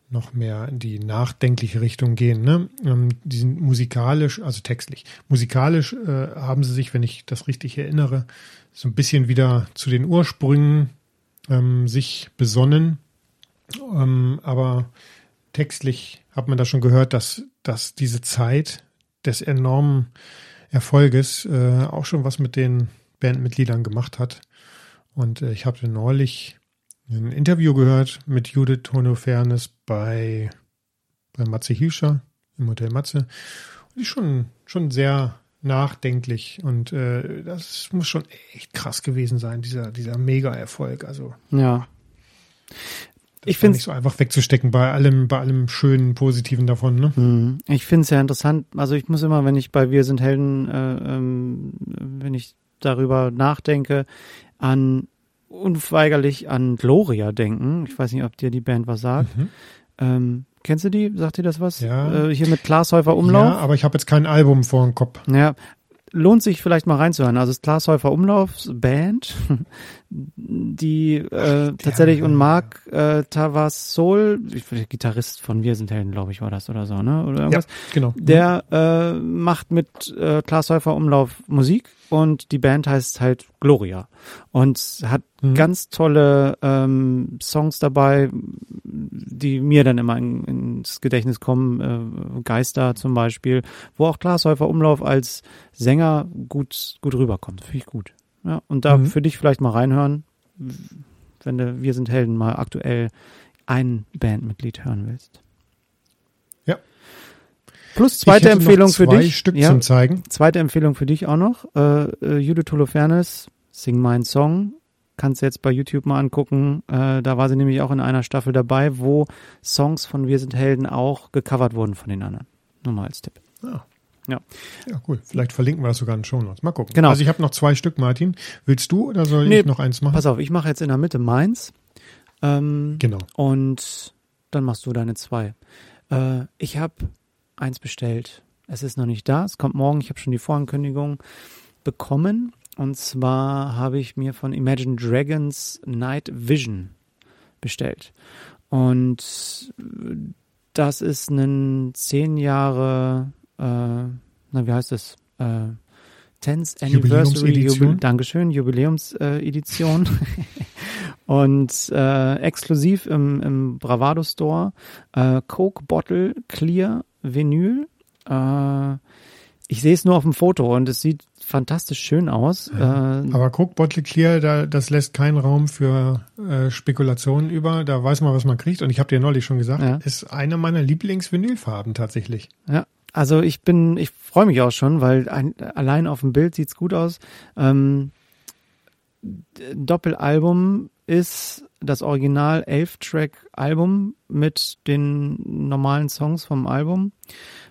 Speaker 1: noch mehr in die nachdenkliche Richtung gehen. Ne? Ähm, die sind musikalisch, also textlich, musikalisch äh, haben sie sich, wenn ich das richtig erinnere, so ein bisschen wieder zu den Ursprüngen ähm, sich besonnen. Ähm, aber textlich hat man da schon gehört, dass, dass diese Zeit des enormen Erfolges äh, auch schon was mit den Bandmitgliedern gemacht hat. Und äh, ich habe neulich ein Interview gehört mit Judith Holofernes bei, bei Matze Hilscher im Hotel Matze. Die ist schon, schon sehr nachdenklich und äh, das muss schon echt krass gewesen sein, dieser, dieser Mega-Erfolg. Also.
Speaker 2: Ja.
Speaker 1: ich finde nicht so einfach wegzustecken bei allem, bei allem schönen, positiven davon. Ne?
Speaker 2: Mhm. Ich finde es ja interessant. Also ich muss immer, wenn ich bei Wir sind Helden, äh, ähm, wenn ich darüber nachdenke, an unweigerlich an Gloria denken. Ich weiß nicht, ob dir die Band was sagt. Mhm. Ähm, kennst du die? Sagt dir das was?
Speaker 1: Ja.
Speaker 2: Äh, hier mit Glashäufer Umlauf? Ja,
Speaker 1: aber ich habe jetzt kein Album vor dem Kopf.
Speaker 2: Ja, lohnt sich vielleicht mal reinzuhören. Also es ist Glashäufer Umlaufs Band, die äh, tatsächlich und Marc äh, Tavassol, Gitarrist von Wir sind Helden, glaube ich, war das oder so, ne? Oder irgendwas. Ja,
Speaker 1: genau.
Speaker 2: Der äh, macht mit äh, Glashäufer Umlauf Musik und die Band heißt halt Gloria und hat mhm. ganz tolle ähm, Songs dabei, die mir dann immer in, ins Gedächtnis kommen. Äh, Geister zum Beispiel, wo auch Glashäufer Umlauf als Sänger gut gut rüberkommt. Finde ich gut. Ja, und da mhm. für dich vielleicht mal reinhören. wenn du Wir sind Helden mal aktuell ein Bandmitglied hören willst. Plus zweite Empfehlung für dich.
Speaker 1: Stück
Speaker 2: ja,
Speaker 1: zum Zeigen.
Speaker 2: zweite Empfehlung für dich auch noch. Äh, äh, Judith Holofernes, Sing Mein Song. Kannst du jetzt bei YouTube mal angucken. Äh, da war sie nämlich auch in einer Staffel dabei, wo Songs von Wir sind Helden auch gecovert wurden von den anderen. Nur mal als Tipp.
Speaker 1: Ah.
Speaker 2: Ja.
Speaker 1: Ja, cool. Vielleicht verlinken wir das sogar in den Show Notes. Mal gucken.
Speaker 2: Genau.
Speaker 1: Also ich habe noch zwei Stück, Martin. Willst du oder soll
Speaker 2: Nee,
Speaker 1: ich noch eins machen?
Speaker 2: Pass auf, ich mache jetzt in der Mitte meins. Ähm,
Speaker 1: Genau.
Speaker 2: Und dann machst du deine zwei. Äh, ich habe eins bestellt. Es ist noch nicht da. Es kommt morgen. Ich habe schon die Vorankündigung bekommen. Und zwar habe ich mir von Imagine Dragons Night Vision bestellt. Und das ist ein zehn Jahre, äh, na wie heißt das? Äh, 10th Anniversary
Speaker 1: Jubiläumsedition?
Speaker 2: Jubil Dankeschön, Jubiläumsedition. Äh. Und äh, exklusiv im, im Bravado Store äh, Coke Bottle Clear Vinyl. Äh, ich sehe es nur auf dem Foto und es sieht fantastisch schön aus. Äh,
Speaker 1: Aber Coke Bottle Clear, da, das lässt keinen Raum für äh, Spekulationen über. Da weiß man, was man kriegt. Und ich habe dir neulich schon gesagt,
Speaker 2: Ja.
Speaker 1: ist eine meiner Lieblingsvinylfarben tatsächlich.
Speaker 2: Ja, also ich bin, ich freue mich auch schon, weil ein, allein auf dem Bild sieht's gut aus. Ähm, Doppelalbum ist das Original 11-Track-Album mit den normalen Songs vom Album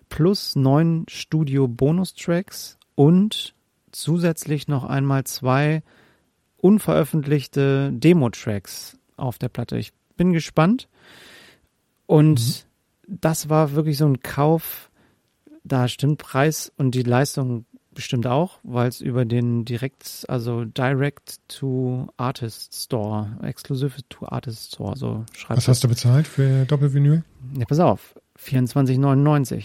Speaker 2: plus neun Studio-Bonus-Tracks und zusätzlich noch einmal zwei unveröffentlichte Demo-Tracks auf der Platte. Ich bin gespannt. Und das war wirklich so ein Kauf, da stimmt Preis und die Leistung bestimmt auch, weil es über den direkt, also Direct to Artist Store, Exclusive to Artist Store, so schreibt
Speaker 1: Was hast du bezahlt für Doppelvinyl?
Speaker 2: Ja, pass auf, 24,99.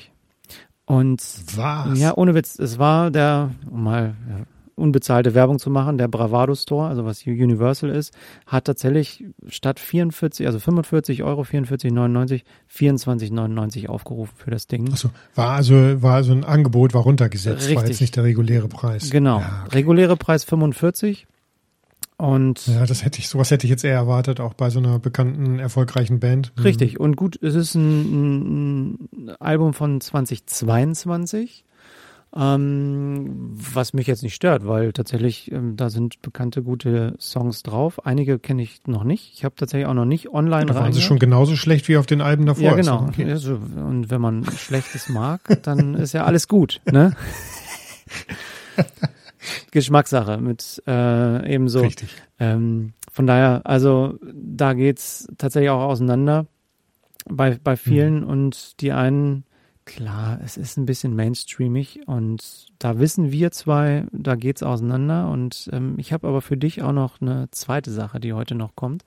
Speaker 2: Und
Speaker 1: Was?
Speaker 2: ja, ohne Witz, es war der, mal ja, unbezahlte Werbung zu machen, der Bravado Store, also was Universal ist, hat tatsächlich statt 44, also 45 Euro, 44,99, 24,99 aufgerufen für das Ding.
Speaker 1: Achso, war also, war also ein Angebot, war runtergesetzt, war
Speaker 2: Richtig.
Speaker 1: jetzt nicht der reguläre Preis.
Speaker 2: Genau.
Speaker 1: Ja,
Speaker 2: Reguläre Preis 45 und
Speaker 1: ja, das hätte ich, sowas hätte ich jetzt eher erwartet, auch bei so einer bekannten, erfolgreichen Band. Mhm.
Speaker 2: richtig. Und gut, es ist ein, ein Album von 2022. Ähm, was mich jetzt nicht stört, weil tatsächlich ähm, da sind bekannte gute Songs drauf. Einige kenne ich noch nicht. Ich habe tatsächlich auch noch nicht online
Speaker 1: Da waren sie schon genauso schlecht wie auf den Alben davor.
Speaker 2: Ja, genau.
Speaker 1: Okay.
Speaker 2: Ja, so, und wenn man Schlechtes mag, dann ist ja alles gut, ne? Geschmackssache mit äh, ebenso.
Speaker 1: Richtig.
Speaker 2: Ähm, von daher, also da geht's tatsächlich auch auseinander bei, bei vielen und die einen, klar, es ist ein bisschen mainstreamig und da wissen wir zwei, da geht's auseinander und ähm, ich habe aber für dich auch noch eine zweite Sache, die heute noch kommt,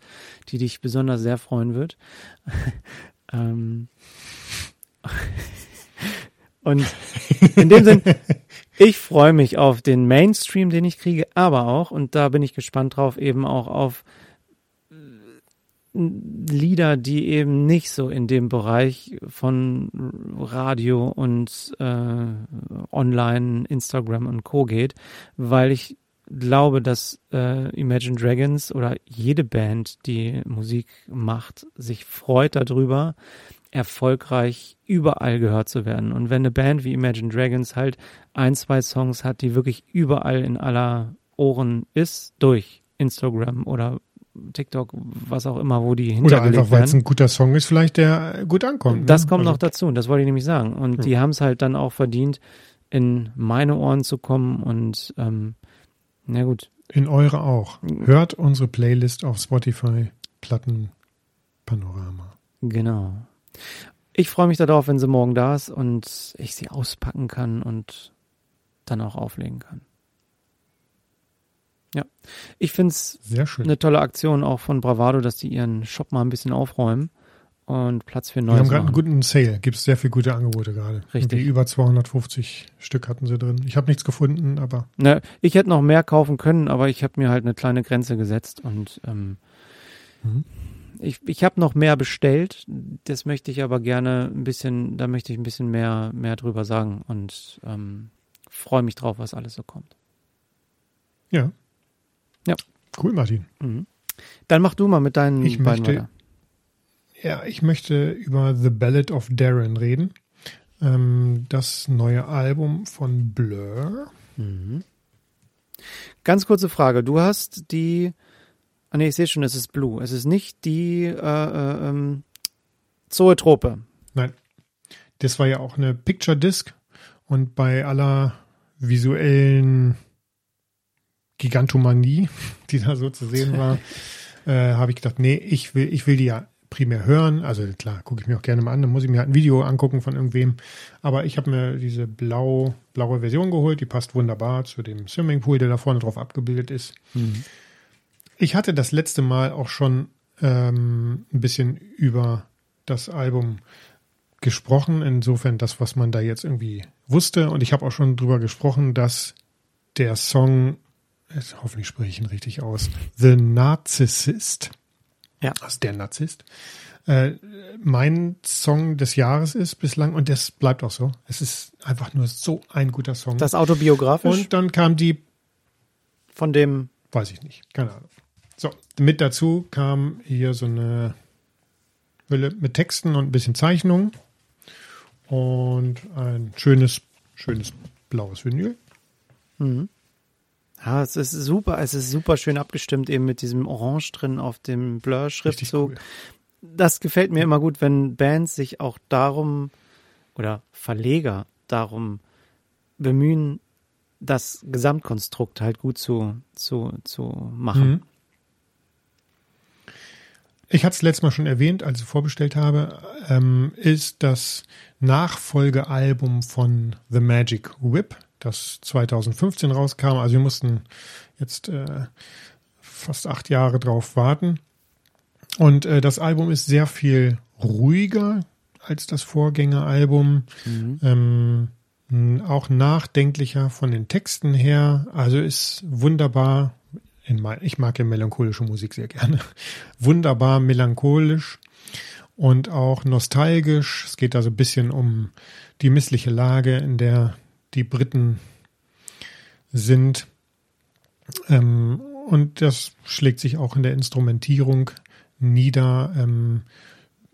Speaker 2: die dich besonders sehr freuen wird. ähm, und in dem Sinn, ich freue mich auf den Mainstream, den ich kriege, aber auch, und da bin ich gespannt drauf, eben auch auf Lieder, die eben nicht so in dem Bereich von Radio und äh, Online, Instagram und Co. geht, weil ich glaube, dass äh, Imagine Dragons oder jede Band, die Musik macht, sich freut darüber, erfolgreich überall gehört zu werden. Und wenn eine Band wie Imagine Dragons halt ein, zwei Songs hat, die wirklich überall in aller Ohren ist, durch Instagram oder TikTok, was auch immer, wo die
Speaker 1: Oder
Speaker 2: hintergelegt
Speaker 1: einfach, weil es ein guter Song ist, vielleicht der gut ankommt.
Speaker 2: Das
Speaker 1: ne?
Speaker 2: kommt
Speaker 1: also,
Speaker 2: noch dazu, das wollte ich nämlich sagen. Und
Speaker 1: Ja.
Speaker 2: die haben es halt dann auch verdient, in meine Ohren zu kommen und ähm, na gut,
Speaker 1: In eure auch. Hört unsere Playlist auf Spotify, Platten, Panorama.
Speaker 2: genau. Ich freue mich darauf, wenn sie morgen da ist und ich sie auspacken kann und dann auch auflegen kann. Ja, ich finde es eine tolle Aktion auch von Bravado, dass die ihren Shop mal ein bisschen aufräumen und Platz für
Speaker 1: Die
Speaker 2: Neues
Speaker 1: haben gerade einen guten Sale. Gibt es sehr viele gute Angebote gerade.
Speaker 2: Richtig.
Speaker 1: Irgendwie über 250 Stück hatten sie drin. Ich habe nichts gefunden, aber
Speaker 2: Ne, ich hätte noch mehr kaufen können, aber ich habe mir halt eine kleine Grenze gesetzt und ähm,
Speaker 1: Mhm.
Speaker 2: ich, ich habe noch mehr bestellt. Das möchte ich aber gerne ein bisschen, da möchte ich ein bisschen mehr, mehr drüber sagen und ähm, freue mich drauf, was alles so kommt.
Speaker 1: ja.
Speaker 2: Ja.
Speaker 1: Cool, Martin.
Speaker 2: Mhm. Dann mach du mal mit deinen
Speaker 1: Ich
Speaker 2: beiden
Speaker 1: möchte-
Speaker 2: weiter.
Speaker 1: Ja, ich möchte über The Ballad of Darren reden. Ähm, das neue Album von Blur.
Speaker 2: Ganz kurze Frage. Du hast die. Ah nee, ich sehe schon, es ist Blue. Es ist nicht die äh, äh, ähm, Zoetrope.
Speaker 1: Nein, das war ja auch eine Picture Disc und bei aller visuellen Gigantomanie, die da so zu sehen war, äh, habe ich gedacht, nee, ich will, ich will die ja primär hören. Also klar, gucke ich mir auch gerne mal an, dann muss ich mir halt ein Video angucken von irgendwem. Aber ich habe mir diese blau, blaue Version geholt, die passt wunderbar zu dem Swimmingpool, der da vorne drauf abgebildet ist. Ich hatte das letzte Mal auch schon ähm, ein bisschen über das Album gesprochen, insofern das, was man da jetzt irgendwie wusste. Und ich habe auch schon drüber gesprochen, dass der Song, hoffentlich spreche ich ihn richtig aus, The Narcissist,
Speaker 2: Ja.
Speaker 1: also der Narzisst, äh, mein Song des Jahres ist bislang und das bleibt auch so. Es ist einfach nur so ein guter Song.
Speaker 2: Das autobiografisch
Speaker 1: und dann kam die
Speaker 2: von dem.
Speaker 1: Weiß ich nicht, keine Ahnung. So, mit dazu kam hier so eine Hülle mit Texten und ein bisschen Zeichnung und ein schönes, schönes blaues Vinyl.
Speaker 2: Ja, es ist super, es ist super schön abgestimmt, eben mit diesem Orange drin auf dem Blur-Schriftzug.
Speaker 1: cool.
Speaker 2: Das gefällt mir immer gut, wenn Bands sich auch darum oder Verleger darum bemühen, das Gesamtkonstrukt halt gut zu, zu, zu machen.
Speaker 1: Mhm. Ich hatte es letztes Mal schon erwähnt, als ich vorbestellt habe, ähm, ist das Nachfolgealbum von The Magic Whip, das 2015 rauskam. Also wir mussten jetzt äh, fast acht Jahre drauf warten. Und äh, das Album ist sehr viel ruhiger als das Vorgängeralbum. Ähm, m, auch nachdenklicher von den Texten her. Also ist wunderbar. Ich mag ja melancholische Musik sehr gerne. Wunderbar melancholisch und auch nostalgisch. Es geht da so ein bisschen um die missliche Lage, in der die Briten sind. Ähm, und das schlägt sich auch in der Instrumentierung nieder. Ähm,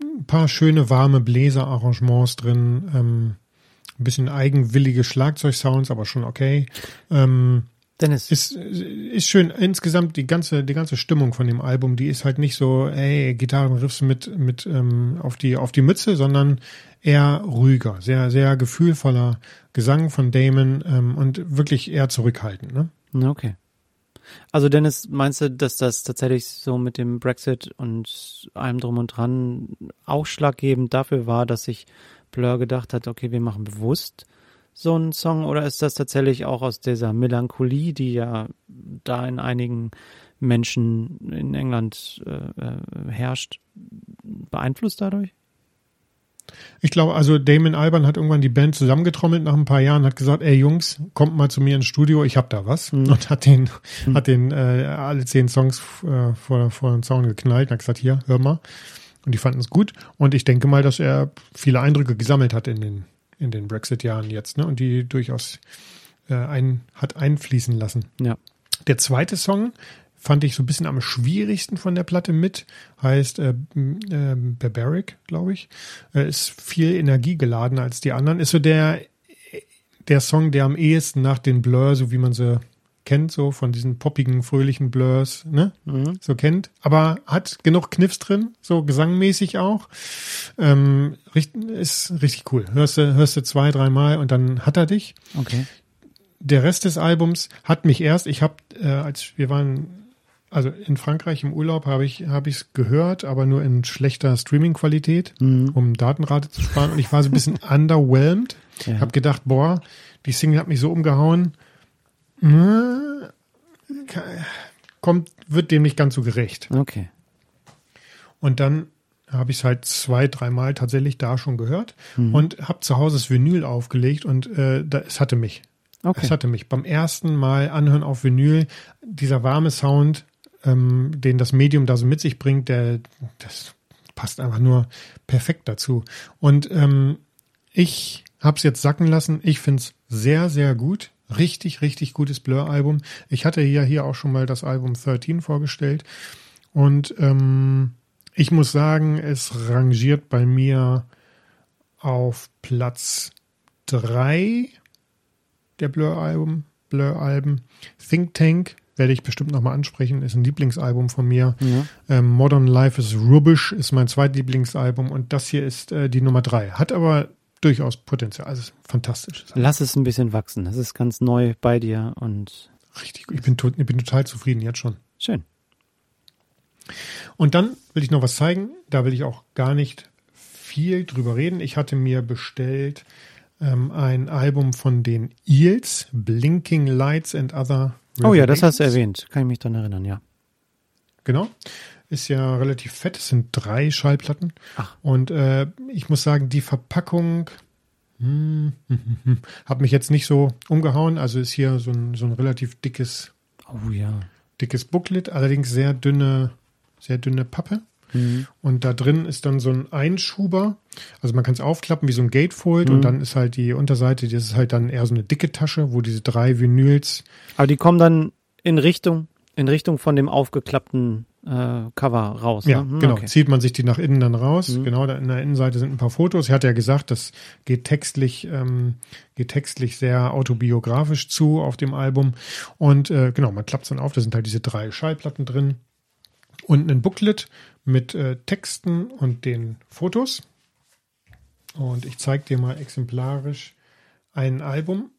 Speaker 1: ein paar schöne warme Bläserarrangements drin. Ähm, ein bisschen eigenwillige Schlagzeugsounds, aber schon okay. Ähm,
Speaker 2: Dennis,
Speaker 1: ist, ist schön. Insgesamt die ganze, die ganze Stimmung von dem Album, die ist halt nicht so, ey, Gitarrenriffs mit, mit ähm, auf die, auf die Mütze, sondern eher ruhiger, sehr, sehr gefühlvoller Gesang von Damon ähm, und wirklich eher zurückhaltend. Ne?
Speaker 2: Okay. Also Dennis, meinst du, dass das tatsächlich so mit dem Brexit und allem drum und dran ausschlaggebend dafür war, dass sich Blur gedacht hat, okay, wir machen bewusst so einen Song oder ist das tatsächlich auch aus dieser Melancholie, die ja da in einigen Menschen in England äh, äh, herrscht, beeinflusst dadurch?
Speaker 1: Ich glaube, also Damon Alban hat irgendwann die Band zusammengetrommelt nach ein paar Jahren, hat gesagt, ey Jungs, kommt mal zu mir ins Studio, ich hab da was. Und hat den, hat den äh, alle zehn Songs äh, vor, vor den Zaun geknallt und hat gesagt, hier, hör mal. Und die fanden es gut. Und ich denke mal, dass er viele Eindrücke gesammelt hat in den, in den Brexit-Jahren jetzt, ne? Und die durchaus äh, ein, hat einfließen lassen.
Speaker 2: Ja.
Speaker 1: Der zweite Song fand ich so ein bisschen am schwierigsten von der Platte mit. Heißt äh, äh, Barbaric, glaube ich. Äh, ist viel energiegeladener als die anderen. Ist so der, der Song, der am ehesten nach den Blur, so wie man sie kennt, so von diesen poppigen, fröhlichen Blurs, ne? So kennt. Aber hat genug Kniffs drin, so gesangmäßig auch. Ähm, ist richtig cool. Hörst du, hörst du zwei, dreimal und dann hat er dich
Speaker 2: Okay.
Speaker 1: der Rest des Albums hat mich erst, ich habe, äh, als wir waren, also in Frankreich im Urlaub, habe ich habe ich es gehört, aber nur in schlechter Streaming-Qualität, um Datenrate zu sparen. Und ich war so ein bisschen underwhelmed.
Speaker 2: Ja.
Speaker 1: Habe gedacht, boah, die Single hat mich so umgehauen. Hm, Kommt, wird dem nicht ganz so gerecht.
Speaker 2: Okay.
Speaker 1: Und dann habe ich es halt zwei, dreimal tatsächlich da schon gehört und habe zu Hause das Vinyl aufgelegt und äh, da, es hatte mich.
Speaker 2: Okay.
Speaker 1: Es hatte mich beim ersten Mal anhören auf Vinyl, dieser warme Sound, ähm, den das Medium da so mit sich bringt, der das passt einfach nur perfekt dazu. Und ähm, ich habe es jetzt sacken lassen. Ich finde es sehr, sehr gut. Richtig, richtig gutes Blur-Album. Ich hatte ja hier auch schon mal das Album 13 vorgestellt. Und ähm, ich muss sagen, es rangiert bei mir auf Platz drei der Blur-Alben. Blur-Alben. Think Tank werde ich bestimmt nochmal ansprechen, ist ein Lieblingsalbum von mir.
Speaker 2: Ja.
Speaker 1: Ähm, Modern Life is Rubbish ist mein zweitlieblingsalbum und das hier ist äh, die Nummer drei. Hat aber durchaus Potenzial. Also ist fantastisch.
Speaker 2: Lass es ein bisschen wachsen. Das ist ganz neu bei dir und
Speaker 1: Richtig gut. Ich bin, ich bin total zufrieden jetzt schon.
Speaker 2: schön.
Speaker 1: Und dann will ich noch was zeigen. Da will ich auch gar nicht viel drüber reden. Ich hatte mir bestellt ähm, ein Album von den Eels, Blinking Lights and Other.
Speaker 2: Oh ja, das hast du erwähnt. Kann ich mich dann erinnern, ja.
Speaker 1: Genau. Ist ja relativ fett. Es sind drei Schallplatten.
Speaker 2: Ach.
Speaker 1: Und äh, ich muss sagen, die Verpackung hm, hat mich jetzt nicht so umgehauen. Also ist hier so ein, so ein relativ dickes,
Speaker 2: Oh ja.
Speaker 1: dickes Booklet, allerdings sehr dünne, sehr dünne Pappe.
Speaker 2: Mhm.
Speaker 1: Und da drin ist dann so ein Einschuber. Also man kann es aufklappen wie so ein Gatefold
Speaker 2: Mhm.
Speaker 1: und dann ist halt die Unterseite, das ist halt dann eher so eine dicke Tasche, wo diese drei Vinyls
Speaker 2: Aber die kommen dann in Richtung, in Richtung von dem aufgeklappten äh, Cover raus.
Speaker 1: Ja,
Speaker 2: ne? Hm,
Speaker 1: genau.
Speaker 2: okay.
Speaker 1: Zieht man sich die nach innen dann raus.
Speaker 2: Mhm.
Speaker 1: Genau, da in der Innenseite sind ein paar Fotos. Ich hatte ja gesagt, das geht textlich, ähm, geht textlich sehr autobiografisch zu auf dem Album. Und äh, genau, man klappt es dann auf. Da sind halt diese drei Schallplatten drin. Und ein Booklet mit äh, Texten und den Fotos. Und ich zeige dir mal exemplarisch ein Album.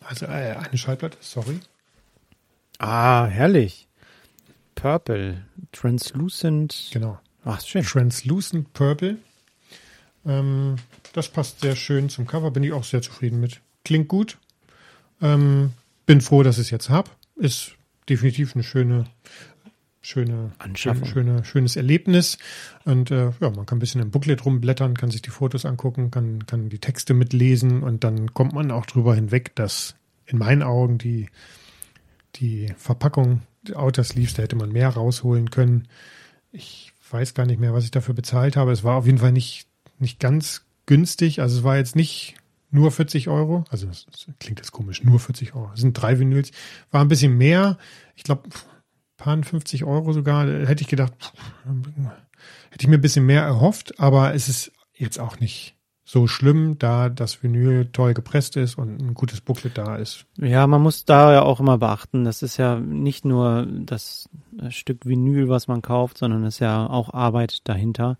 Speaker 1: Also äh, eine Schallplatte, sorry.
Speaker 2: Ah, herrlich. Purple. Translucent.
Speaker 1: Genau.
Speaker 2: Ach, schön.
Speaker 1: Translucent Purple. Ähm, das passt sehr schön zum Cover, bin ich auch sehr zufrieden mit. Klingt gut. Ähm, bin froh, dass ich es jetzt habe. Ist definitiv eine schöne, schöne,
Speaker 2: Anschaffung.
Speaker 1: schöne, schönes Erlebnis. Und äh, ja, man kann ein bisschen im Booklet rumblättern, kann sich die Fotos angucken, kann, kann die Texte mitlesen und dann kommt man auch drüber hinweg, dass in meinen Augen die, die Verpackung, Outer Sleeves, da hätte man mehr rausholen können. Ich weiß gar nicht mehr, was ich dafür bezahlt habe. Es war auf jeden Fall nicht, nicht ganz günstig. Also es war jetzt nicht nur 40 Euro. Also das, das klingt jetzt komisch, nur 40 Euro. Es sind drei Vinyls. War ein bisschen mehr. Ich glaube, paar 50 Euro sogar. Da Hätte ich gedacht, pff, hätte ich mir ein bisschen mehr erhofft. Aber es ist jetzt auch nicht so schlimm, da das Vinyl toll gepresst ist und ein gutes Booklet da ist.
Speaker 2: Ja, man muss da ja auch immer beachten, das ist ja nicht nur das Stück Vinyl, was man kauft, sondern es ist ja auch Arbeit dahinter,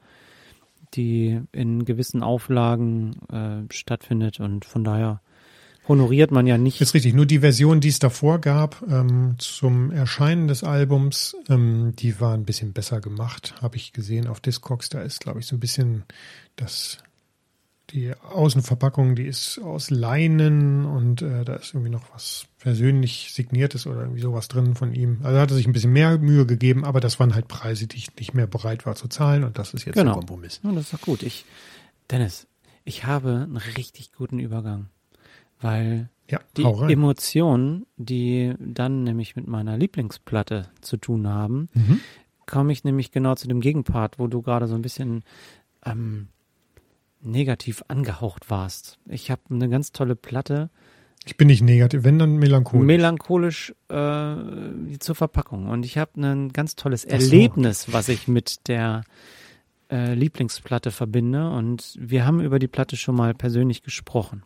Speaker 2: die in gewissen Auflagen äh, stattfindet und von daher honoriert man ja nicht.
Speaker 1: Ist richtig. Nur die Version, die es davor gab, ähm, zum Erscheinen des Albums, ähm, die war ein bisschen besser gemacht, habe ich gesehen auf Discogs. Da ist, glaube ich, so ein bisschen das, die Außenverpackung, die ist aus Leinen und äh, da ist irgendwie noch was persönlich signiertes oder irgendwie sowas drin von ihm. Also hat er sich ein bisschen mehr Mühe gegeben, aber das waren halt Preise, die ich nicht mehr bereit war zu zahlen und das ist jetzt
Speaker 2: Genau.
Speaker 1: der Kompromiss.
Speaker 2: Ja, das ist doch gut. Ich, Dennis, ich habe einen richtig guten Übergang, weil
Speaker 1: Ja,
Speaker 2: die. Emotionen, die dann nämlich mit meiner Lieblingsplatte zu tun haben,
Speaker 1: Mhm.
Speaker 2: komme ich nämlich genau zu dem Gegenpart, wo du gerade so ein bisschen ähm, negativ angehaucht warst. Ich habe eine ganz tolle Platte,
Speaker 1: Ich bin nicht negativ, wenn dann melancholisch.
Speaker 2: melancholisch äh, zur Verpackung. Und ich habe ein ganz tolles
Speaker 1: so.
Speaker 2: Erlebnis, was ich mit der äh, Lieblingsplatte verbinde. Und wir haben über die Platte schon mal persönlich gesprochen.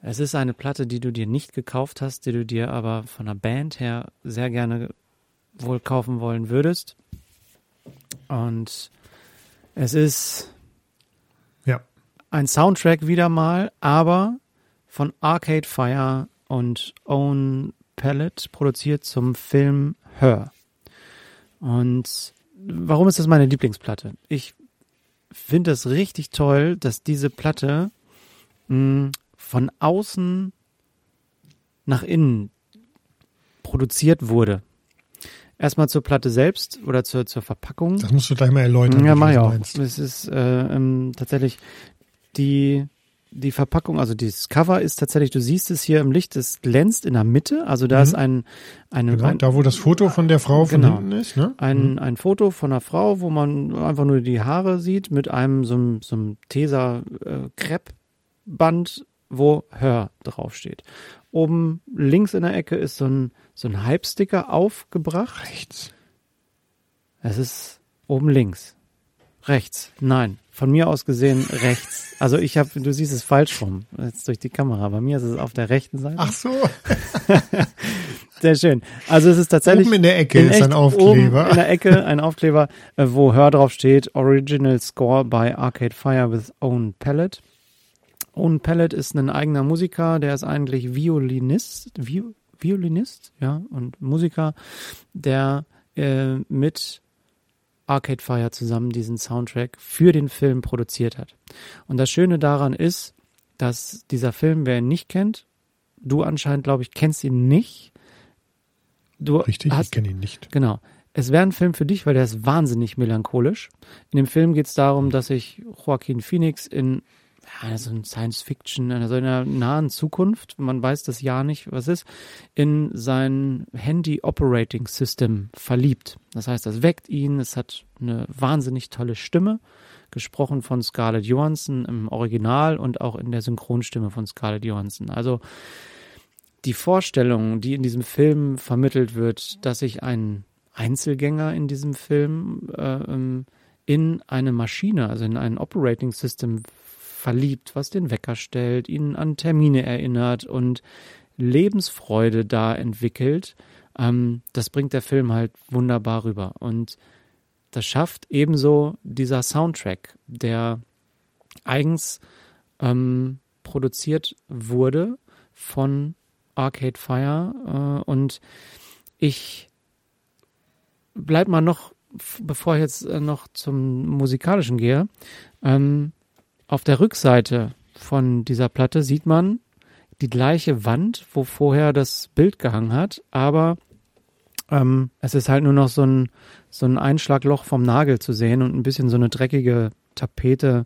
Speaker 2: Es ist eine Platte, die du dir nicht gekauft hast, die du dir aber von der Band her sehr gerne wohl kaufen wollen würdest. Und es ist. Ein Soundtrack wieder mal, aber von Arcade Fire und Own Palette produziert zum Film Her. Und warum ist das meine Lieblingsplatte? Ich finde es richtig toll, dass diese Platte mh, von außen nach innen produziert wurde. Erstmal zur Platte selbst oder zur, zur Verpackung.
Speaker 1: Das musst du gleich mal erläutern.
Speaker 2: Ja, mach ich auch. Es ist äh, ähm, tatsächlich die, die Verpackung, also dieses Cover ist tatsächlich, du siehst es hier im Licht, es glänzt in der Mitte, also da
Speaker 1: Mhm.
Speaker 2: ist ein, eine,
Speaker 1: Genau,
Speaker 2: ein,
Speaker 1: da wo das Foto von der Frau von
Speaker 2: Genau.
Speaker 1: hinten ist, ne?
Speaker 2: ein, ein Foto von einer Frau, wo man einfach nur die Haare sieht mit einem so einem, so einem Tesa äh, Kreppband, wo Hör draufsteht. Oben links in der Ecke ist so ein, so ein Hype-Sticker aufgebracht.
Speaker 1: Rechts.
Speaker 2: Es ist oben links. Rechts. Nein. Von mir aus gesehen rechts. Also ich habe, du siehst es falsch rum, jetzt durch die Kamera. Bei mir ist es auf der rechten Seite.
Speaker 1: Ach so.
Speaker 2: Sehr schön. Also es ist tatsächlich.
Speaker 1: Oben in der Ecke
Speaker 2: in
Speaker 1: ist
Speaker 2: echt
Speaker 1: ein Aufkleber.
Speaker 2: Oben in der Ecke ein Aufkleber, äh, wo Hör drauf steht, Original Score by Arcade Fire with Own Palette. Owen Pellet ist ein eigener Musiker, der ist eigentlich Violinist, Vi Violinist, ja, und Musiker, der äh, mit Arcade Fire zusammen diesen Soundtrack für den Film produziert hat. Und das Schöne daran ist, dass dieser Film, wer ihn nicht kennt, du anscheinend, glaube ich, kennst ihn nicht. Du
Speaker 1: Richtig,
Speaker 2: hast,
Speaker 1: ich kenne ihn nicht.
Speaker 2: Genau. Es wäre ein Film für dich, weil der ist wahnsinnig melancholisch. In dem Film geht es darum, dass sich Joaquin Phoenix in ja, so ein Science Fiction, also in einer nahen Zukunft, man weiß das Jahr nicht, was ist, in sein Handy Operating System verliebt. Das heißt, das weckt ihn, es hat eine wahnsinnig tolle Stimme, gesprochen von Scarlett Johansson im Original und auch in der Synchronstimme von Scarlett Johansson. Also die Vorstellung, die in diesem Film vermittelt wird, dass sich ein Einzelgänger in diesem Film äh, in eine Maschine, also in ein Operating System verliebt, was den Wecker stellt, ihn an Termine erinnert und Lebensfreude da entwickelt, ähm, das bringt der Film halt wunderbar rüber. Und das schafft ebenso dieser Soundtrack, der eigens ähm, produziert wurde von Arcade Fire. Äh, und ich bleib mal noch, bevor ich jetzt äh, noch zum musikalischen gehe, ähm, auf der Rückseite von dieser Platte sieht man die gleiche Wand, wo vorher das Bild gehangen hat, aber ähm, es ist halt nur noch so ein, so ein Einschlagloch vom Nagel zu sehen und ein bisschen so eine dreckige Tapete,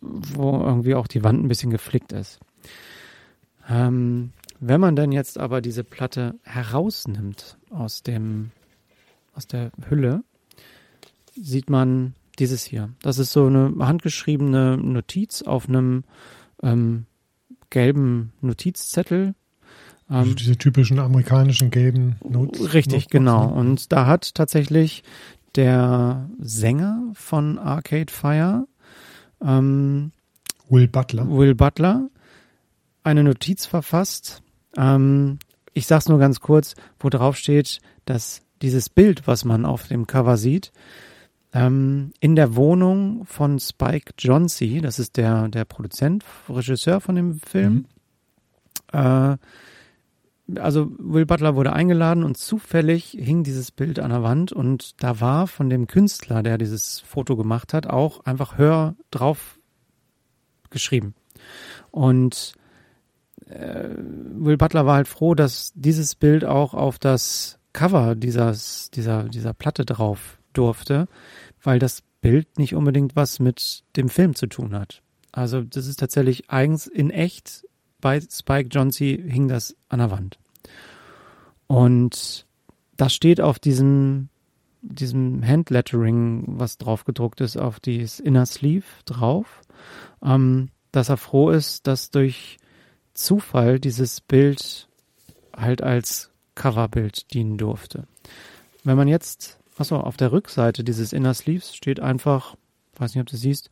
Speaker 2: wo irgendwie auch die Wand ein bisschen geflickt ist. Ähm, wenn man dann jetzt aber diese Platte herausnimmt aus dem, aus der Hülle, sieht man dieses hier. Das ist so eine handgeschriebene Notiz auf einem ähm, gelben Notizzettel.
Speaker 1: Ähm, also diese typischen amerikanischen gelben
Speaker 2: Notes. Richtig, Notebooks, genau. Ne? Und da hat tatsächlich der Sänger von Arcade Fire, ähm,
Speaker 1: Will Butler.
Speaker 2: Will Butler, eine Notiz verfasst. Ähm, ich sag's nur ganz kurz, wo drauf steht, dass dieses Bild, was man auf dem Cover sieht, in der Wohnung von Spike Jonze, das ist der, der Produzent, Regisseur von dem Film. Mhm. Äh, also Will Butler wurde eingeladen und zufällig hing dieses Bild an der Wand und da war von dem Künstler, der dieses Foto gemacht hat, auch einfach Hör drauf geschrieben. Und äh, Will Butler war halt froh, dass dieses Bild auch auf das Cover dieses, dieser, dieser Platte drauf durfte, weil das Bild nicht unbedingt was mit dem Film zu tun hat. Also das ist tatsächlich eigens in echt bei Spike Jonze hing das an der Wand. Und das steht auf diesem, diesem Handlettering, was drauf gedruckt ist, auf dieses Inner Sleeve drauf, ähm, dass er froh ist, dass durch Zufall dieses Bild halt als Coverbild dienen durfte. Wenn man jetzt Achso, auf der Rückseite dieses Inner Sleeves steht einfach, weiß nicht, ob du siehst,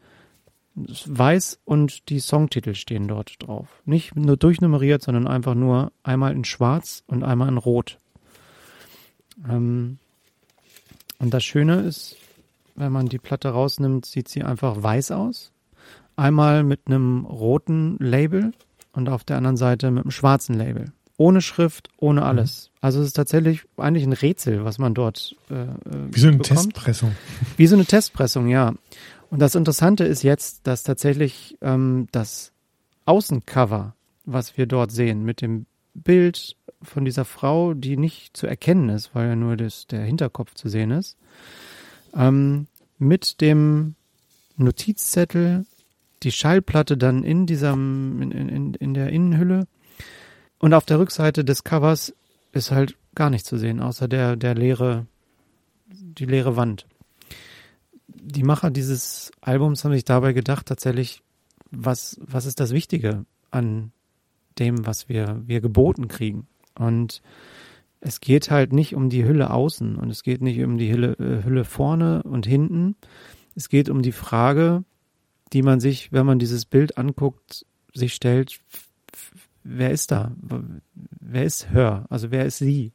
Speaker 2: weiß und die Songtitel stehen dort drauf. Nicht nur durchnummeriert, sondern einfach nur einmal in schwarz und einmal in rot. Ähm, und das Schöne ist, wenn man die Platte rausnimmt, sieht sie einfach weiß aus. Einmal mit einem roten Label und auf der anderen Seite mit einem schwarzen Label. Ohne Schrift, ohne mhm. alles. Also es ist tatsächlich eigentlich ein Rätsel, was man dort äh,
Speaker 1: Wie so eine bekommt. Testpressung.
Speaker 2: Wie so eine Testpressung, ja. Und das Interessante ist jetzt, dass tatsächlich ähm, das Außencover, was wir dort sehen, mit dem Bild von dieser Frau, die nicht zu erkennen ist, weil ja nur das, der Hinterkopf zu sehen ist, ähm, mit dem Notizzettel, die Schallplatte dann in diesem, in, in, in der Innenhülle und auf der Rückseite des Covers ist halt gar nichts zu sehen, außer der, der leere, die leere Wand. Die Macher dieses Albums haben sich dabei gedacht, tatsächlich, was, was ist das Wichtige an dem, was wir, wir geboten kriegen? Und es geht halt nicht um die Hülle außen und es geht nicht um die Hülle, äh, Hülle vorne und hinten. Es geht um die Frage, die man sich, wenn man dieses Bild anguckt, sich stellt, wer ist da? Wer ist Hör? Also wer ist sie?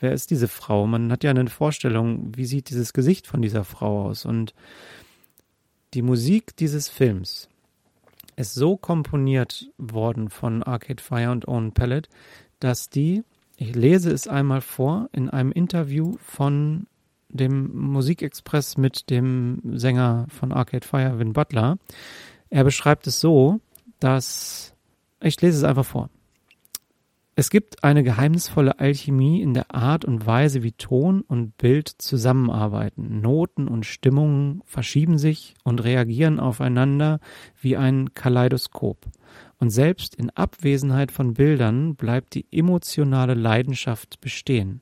Speaker 2: Wer ist diese Frau? Man hat ja eine Vorstellung, wie sieht dieses Gesicht von dieser Frau aus? Und die Musik dieses Films ist so komponiert worden von Arcade Fire und Owen Pellet, dass die ich lese es einmal vor in einem Interview von dem Musikexpress mit dem Sänger von Arcade Fire, Vin Butler. Er beschreibt es so, dass ich lese es einfach vor. Es gibt eine geheimnisvolle Alchemie in der Art und Weise, wie Ton und Bild zusammenarbeiten. Noten und Stimmungen verschieben sich und reagieren aufeinander wie ein Kaleidoskop. Und selbst in Abwesenheit von Bildern bleibt die emotionale Leidenschaft bestehen.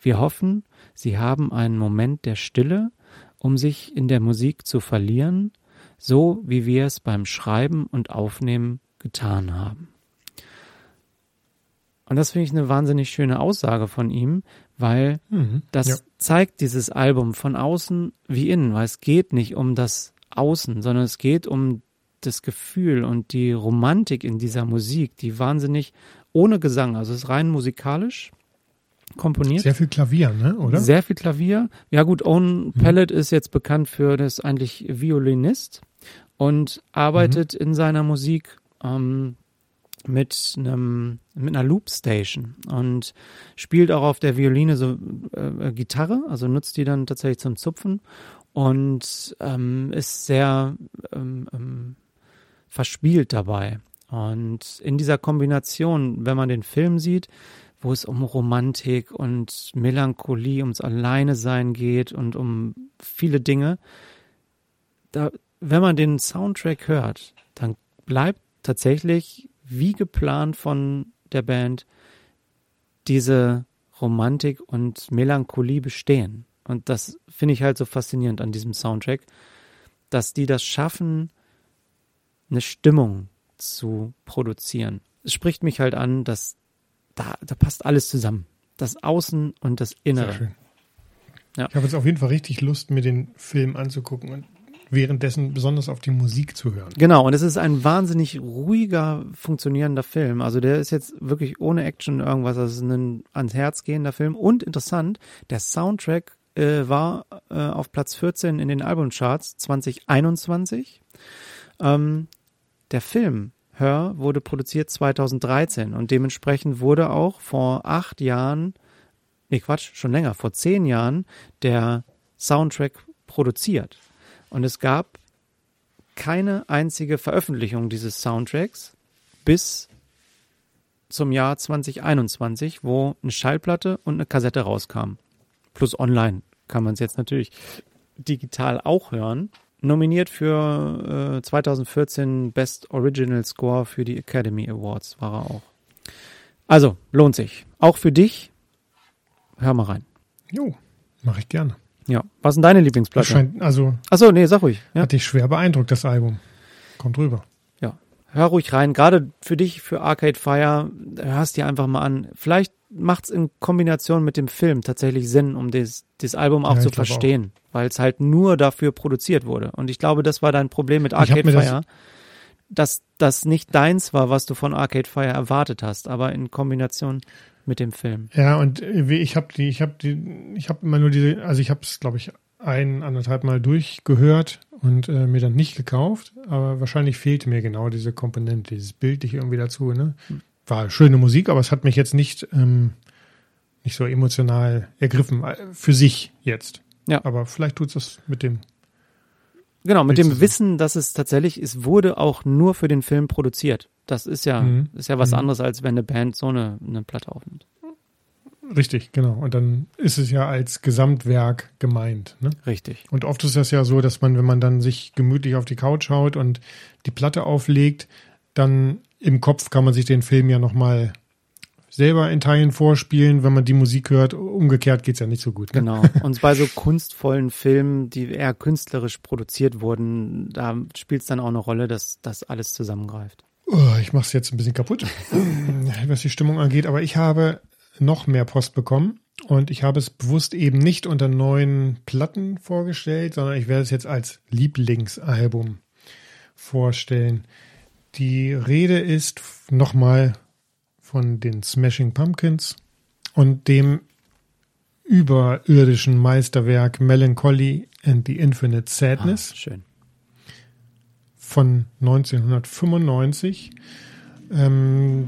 Speaker 2: Wir hoffen, Sie haben einen Moment der Stille, um sich in der Musik zu verlieren, so wie wir es beim Schreiben und Aufnehmen getan haben. Und das finde ich eine wahnsinnig schöne Aussage von ihm, weil mhm, das ja. zeigt dieses Album von außen wie innen, weil es geht nicht um das Außen, sondern es geht um das Gefühl und die Romantik in dieser Musik, die wahnsinnig ohne Gesang, also es ist rein musikalisch komponiert.
Speaker 1: Sehr viel Klavier, ne, oder?
Speaker 2: Sehr viel Klavier. Ja gut, Owen mhm. Pellet ist jetzt bekannt für das eigentlich Violinist und arbeitet mhm. in seiner Musik ähm, mit einem mit einer Loopstation und spielt auch auf der Violine so äh, Gitarre, also nutzt die dann tatsächlich zum Zupfen und ähm, ist sehr ähm, ähm, verspielt dabei. Und in dieser Kombination, wenn man den Film sieht, wo es um Romantik und Melancholie, ums Alleinesein geht und um viele Dinge, da, wenn man den Soundtrack hört, dann bleibt tatsächlich wie geplant von der Band diese Romantik und Melancholie bestehen. Und das finde ich halt so faszinierend an diesem Soundtrack, dass die das schaffen, eine Stimmung zu produzieren. Es spricht mich halt an, dass da, da passt alles zusammen. Das Außen und das Innere. Sehr schön.
Speaker 1: Ja. Ich habe jetzt auf jeden Fall richtig Lust, mir den Film anzugucken und währenddessen besonders auf die Musik zu hören.
Speaker 2: Genau, und es ist ein wahnsinnig ruhiger, funktionierender Film. Also der ist jetzt wirklich ohne Action irgendwas, das ist ein ans Herz gehender Film. Und interessant, der Soundtrack äh, war äh, auf Platz 14 in den Albumcharts 2021. Ähm, der Film Hör wurde produziert 2013 und dementsprechend wurde auch vor acht Jahren, nee Quatsch, schon länger, vor zehn Jahren der Soundtrack produziert. Und es gab keine einzige Veröffentlichung dieses Soundtracks bis zum Jahr 2021, wo eine Schallplatte und eine Kassette rauskam. Plus online kann man es jetzt natürlich digital auch hören. Nominiert für äh, 2014 Best Original Score für die Academy Awards war er auch. Also, lohnt sich. Auch für dich. Hör mal rein.
Speaker 1: Jo, mache ich gerne.
Speaker 2: Ja. Was denn deine Lieblingsplatte?
Speaker 1: Scheint, also.
Speaker 2: Achso, nee, sag ruhig.
Speaker 1: Ja. Hat dich schwer beeindruckt, das Album. Kommt rüber.
Speaker 2: Ja. Hör ruhig rein. Gerade für dich, für Arcade Fire, hörst dir einfach mal an. Vielleicht macht es in Kombination mit dem Film tatsächlich Sinn, um das, das Album auch ja, zu verstehen, weil es halt nur dafür produziert wurde. Und ich glaube, das war dein Problem mit Arcade Fire, das dass das nicht deins war, was du von Arcade Fire erwartet hast, aber in Kombination mit dem Film.
Speaker 1: Ja, und ich habe die, ich habe die, ich habe immer nur diese, also ich habe es, glaube ich, ein, anderthalb Mal durchgehört und äh, mir dann nicht gekauft, aber wahrscheinlich fehlte mir genau diese Komponente, dieses Bildliche irgendwie dazu, ne? War schöne Musik, aber es hat mich jetzt nicht, ähm, nicht so emotional ergriffen, äh, für sich jetzt. Ja. Aber vielleicht tut es das mit dem.
Speaker 2: Genau, mit dem Wissen, dass es tatsächlich, es wurde auch nur für den Film produziert. Das ist ja, mhm. ist ja was mhm. anderes, als wenn eine Band so eine, eine Platte aufnimmt.
Speaker 1: Richtig, genau. Und dann ist es ja als Gesamtwerk gemeint. Ne?
Speaker 2: Richtig.
Speaker 1: Und oft ist das ja so, dass man, wenn man dann sich gemütlich auf die Couch haut und die Platte auflegt, dann im Kopf kann man sich den Film ja nochmal selber in Teilen vorspielen, wenn man die Musik hört. Umgekehrt geht's ja nicht so gut.
Speaker 2: Ne? Genau. Und bei so kunstvollen Filmen, die eher künstlerisch produziert wurden, da spielt es dann auch eine Rolle, dass das alles zusammengreift.
Speaker 1: Oh, ich mache es jetzt ein bisschen kaputt, was die Stimmung angeht. Aber ich habe noch mehr Post bekommen. Und ich habe es bewusst eben nicht unter neuen Platten vorgestellt, sondern ich werde es jetzt als Lieblingsalbum vorstellen. Die Rede ist nochmal von den Smashing Pumpkins und dem überirdischen Meisterwerk Melancholy and the Infinite Sadness.
Speaker 2: Ah, schön.
Speaker 1: Von 1995. Ähm,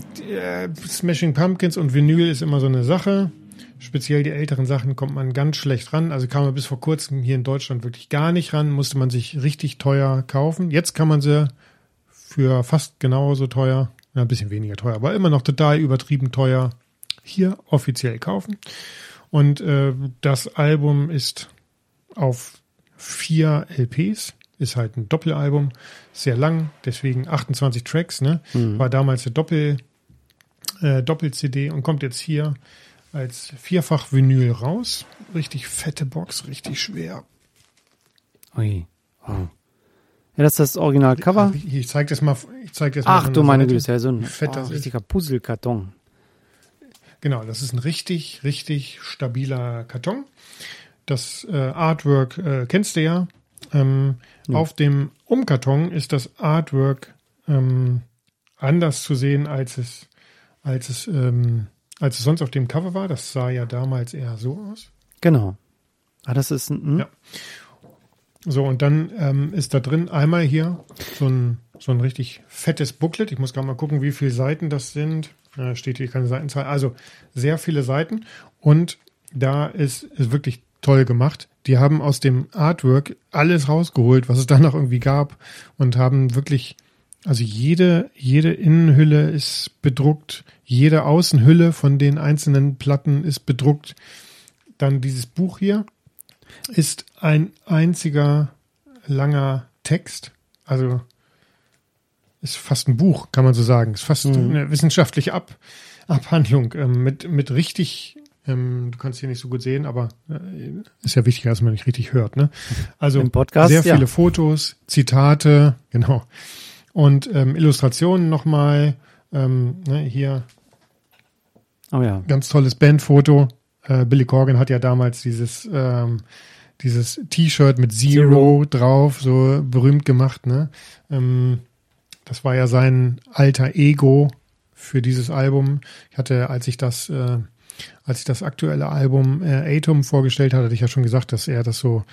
Speaker 1: Smashing Pumpkins und Vinyl ist immer so eine Sache. Speziell die älteren Sachen kommt man ganz schlecht ran. Also kam man bis vor kurzem hier in Deutschland wirklich gar nicht ran. Musste man sich richtig teuer kaufen. Jetzt kann man sie für fast genauso teuer, ja, ein bisschen weniger teuer, aber immer noch total übertrieben teuer hier offiziell kaufen. Und äh, das Album ist auf vier LPs, ist halt ein Doppelalbum, sehr lang, deswegen 28 Tracks, ne? Mhm. War damals eine Doppel, äh, Doppel-CD und kommt jetzt hier als Vierfach-Vinyl raus. Richtig fette Box, richtig schwer.
Speaker 2: Ui. Oh. Ja, das ist das Original-Cover.
Speaker 1: Ich, ich zeig das mal. Ich zeig das
Speaker 2: Ach
Speaker 1: mal
Speaker 2: du meine Güte, ist ja so ein
Speaker 1: fett
Speaker 2: oh, richtiger Puzzlekarton.
Speaker 1: Genau, das ist ein richtig, richtig stabiler Karton. Das äh, Artwork äh, kennst du ja. Ähm, ja. Auf dem Umkarton ist das Artwork ähm, anders zu sehen, als es, als es, ähm, als es sonst auf dem Cover war. Das sah ja damals eher so aus.
Speaker 2: Genau. Ah, das ist ein. Hm?
Speaker 1: Ja. So, und dann ähm, ist da drin einmal hier so ein, so ein richtig fettes Booklet. Ich muss gerade mal gucken, wie viele Seiten das sind. Da steht hier keine Seitenzahl. Also sehr viele Seiten. Und da ist, ist wirklich toll gemacht. Die haben aus dem Artwork alles rausgeholt, was es da noch irgendwie gab. Und haben wirklich, also jede, jede Innenhülle ist bedruckt. Jede Außenhülle von den einzelnen Platten ist bedruckt. Dann dieses Buch hier ist ein einziger langer Text. Also ist fast ein Buch, kann man so sagen. Ist fast mhm. eine wissenschaftliche Ab Abhandlung ähm, mit, mit richtig, ähm, du kannst hier nicht so gut sehen, aber äh, ist ja wichtiger, dass man nicht richtig hört. Ne? Also
Speaker 2: Podcast,
Speaker 1: sehr viele
Speaker 2: ja.
Speaker 1: Fotos, Zitate, genau. Und ähm, Illustrationen nochmal. Ähm, ne, hier
Speaker 2: oh ja.
Speaker 1: ganz tolles Bandfoto. Äh, Billy Corgan hat ja damals dieses ähm, dieses T-Shirt mit Zero, Zero, drauf, so berühmt gemacht, ne? Ähm, das war ja sein alter Ego für dieses Album. Ich hatte, als ich das, äh, als ich das aktuelle Album äh, Atom vorgestellt hatte, hatte ich ja schon gesagt, dass er das so,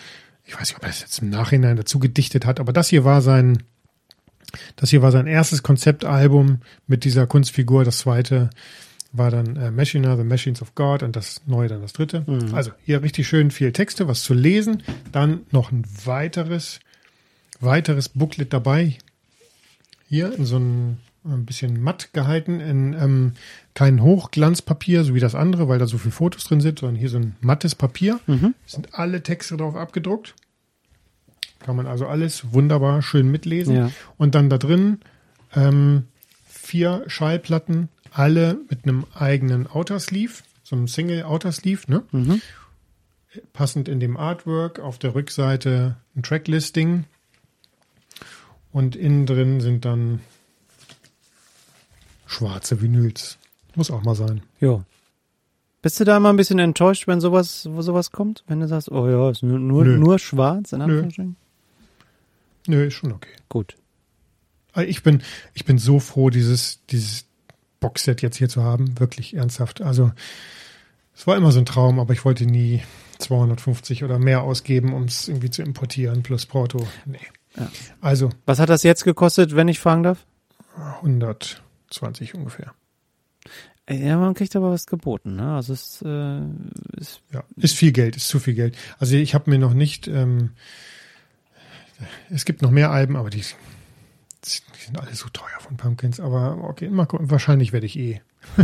Speaker 1: ich weiß nicht, ob er das jetzt im Nachhinein dazu gedichtet hat, aber das hier war sein, das hier war sein erstes Konzeptalbum mit dieser Kunstfigur. Das zweite war dann äh, Machina, The Machines of God und das neue dann das dritte. Mhm. Also hier richtig schön viel Texte, was zu lesen. Dann noch ein weiteres, weiteres Booklet dabei. Hier in so ein, ein bisschen matt gehalten, in ähm, kein Hochglanzpapier, so wie das andere, weil da so viele Fotos drin sind, sondern hier so ein mattes Papier. Mhm. Sind alle Texte drauf abgedruckt. Kann man also alles wunderbar schön mitlesen. Ja. Und dann da drin ähm, vier Schallplatten alle mit einem eigenen Outer Sleeve, so einem Single Outer Sleeve, ne? Mhm. Passend in dem Artwork auf der Rückseite ein Tracklisting und innen drin sind dann schwarze Vinyls. Muss auch mal sein.
Speaker 2: Ja. Bist du da immer ein bisschen enttäuscht, wenn sowas, wo sowas kommt? Wenn du sagst, oh ja, ist nur, nur, nur schwarz, in Anführungsstrichen?
Speaker 1: Nö. Nö, ist schon okay.
Speaker 2: Gut.
Speaker 1: Ich bin, ich bin so froh, dieses, dieses Boxset jetzt hier zu haben. Wirklich ernsthaft. Also es war immer so ein Traum, aber ich wollte nie 250 oder mehr ausgeben, um es irgendwie zu importieren, plus Porto. Nee.
Speaker 2: Ja. Also. Was hat das jetzt gekostet, wenn ich fragen darf?
Speaker 1: 120 ungefähr.
Speaker 2: Ja, man kriegt aber was geboten, ne? Also es äh,
Speaker 1: ist ja ist viel Geld, ist zu viel Geld. Also ich habe mir noch nicht. Ähm, es gibt noch mehr Alben, aber die die sind alle so teuer von Pumpkins, aber okay, mal gucken, wahrscheinlich werde ich eh.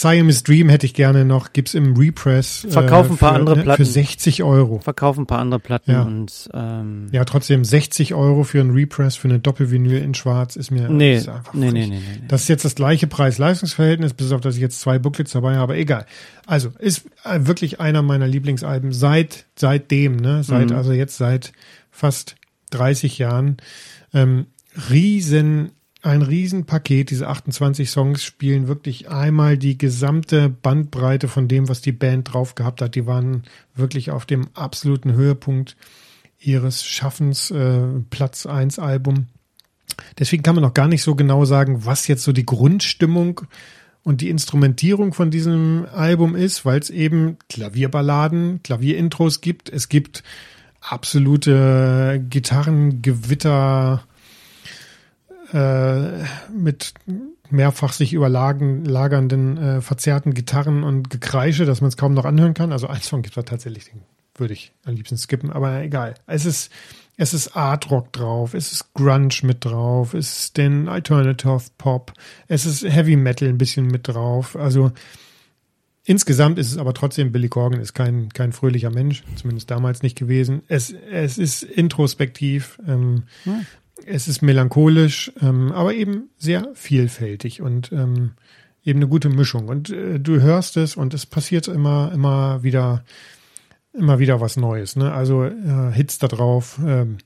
Speaker 1: Siamese Dream hätte ich gerne noch, gibt's im Repress.
Speaker 2: Verkaufen äh, ein paar andere ne, Platten.
Speaker 1: Für 60 Euro.
Speaker 2: Verkaufen ein paar andere Platten
Speaker 1: ja.
Speaker 2: und ähm,
Speaker 1: Ja, trotzdem 60 Euro für ein Repress, für eine Doppelvinyl in Schwarz ist mir
Speaker 2: nee,
Speaker 1: ist einfach
Speaker 2: nee, nee, nee, nee,
Speaker 1: Das ist jetzt das gleiche Preis-Leistungsverhältnis, bis auf dass ich jetzt zwei Booklets dabei habe, egal. Also, ist äh, wirklich einer meiner Lieblingsalben seit seitdem, ne? Seit, mhm. also jetzt seit fast 30 Jahren. Ähm, riesen ein Riesenpaket. Diese 28 Songs spielen wirklich einmal die gesamte Bandbreite von dem, was die Band drauf gehabt hat. Die waren wirklich auf dem absoluten Höhepunkt ihres Schaffens, äh, Platz 1 Album. Deswegen kann man noch gar nicht so genau sagen, was jetzt so die Grundstimmung und die Instrumentierung von diesem Album ist, weil es eben Klavierballaden, Klavierintros gibt. Es gibt absolute Gitarrengewitter, äh, mit mehrfach sich überlagernden, äh, verzerrten Gitarren und Gekreische, dass man es kaum noch anhören kann. Also ein Song gibt es tatsächlich, den würde ich am liebsten skippen, aber egal. Es ist, es ist Art Rock drauf, es ist Grunge mit drauf, es ist den Alternative Pop, es ist Heavy Metal ein bisschen mit drauf. Also insgesamt ist es aber trotzdem, Billy Corgan ist kein, kein fröhlicher Mensch, zumindest damals nicht gewesen. Es, es ist introspektiv. Ähm, ja es ist melancholisch, ähm, aber eben sehr vielfältig und ähm, eben eine gute Mischung. Und äh, du hörst es und es passiert immer, immer wieder, immer wieder was Neues. Ne? Also äh, Hits da drauf, ähm,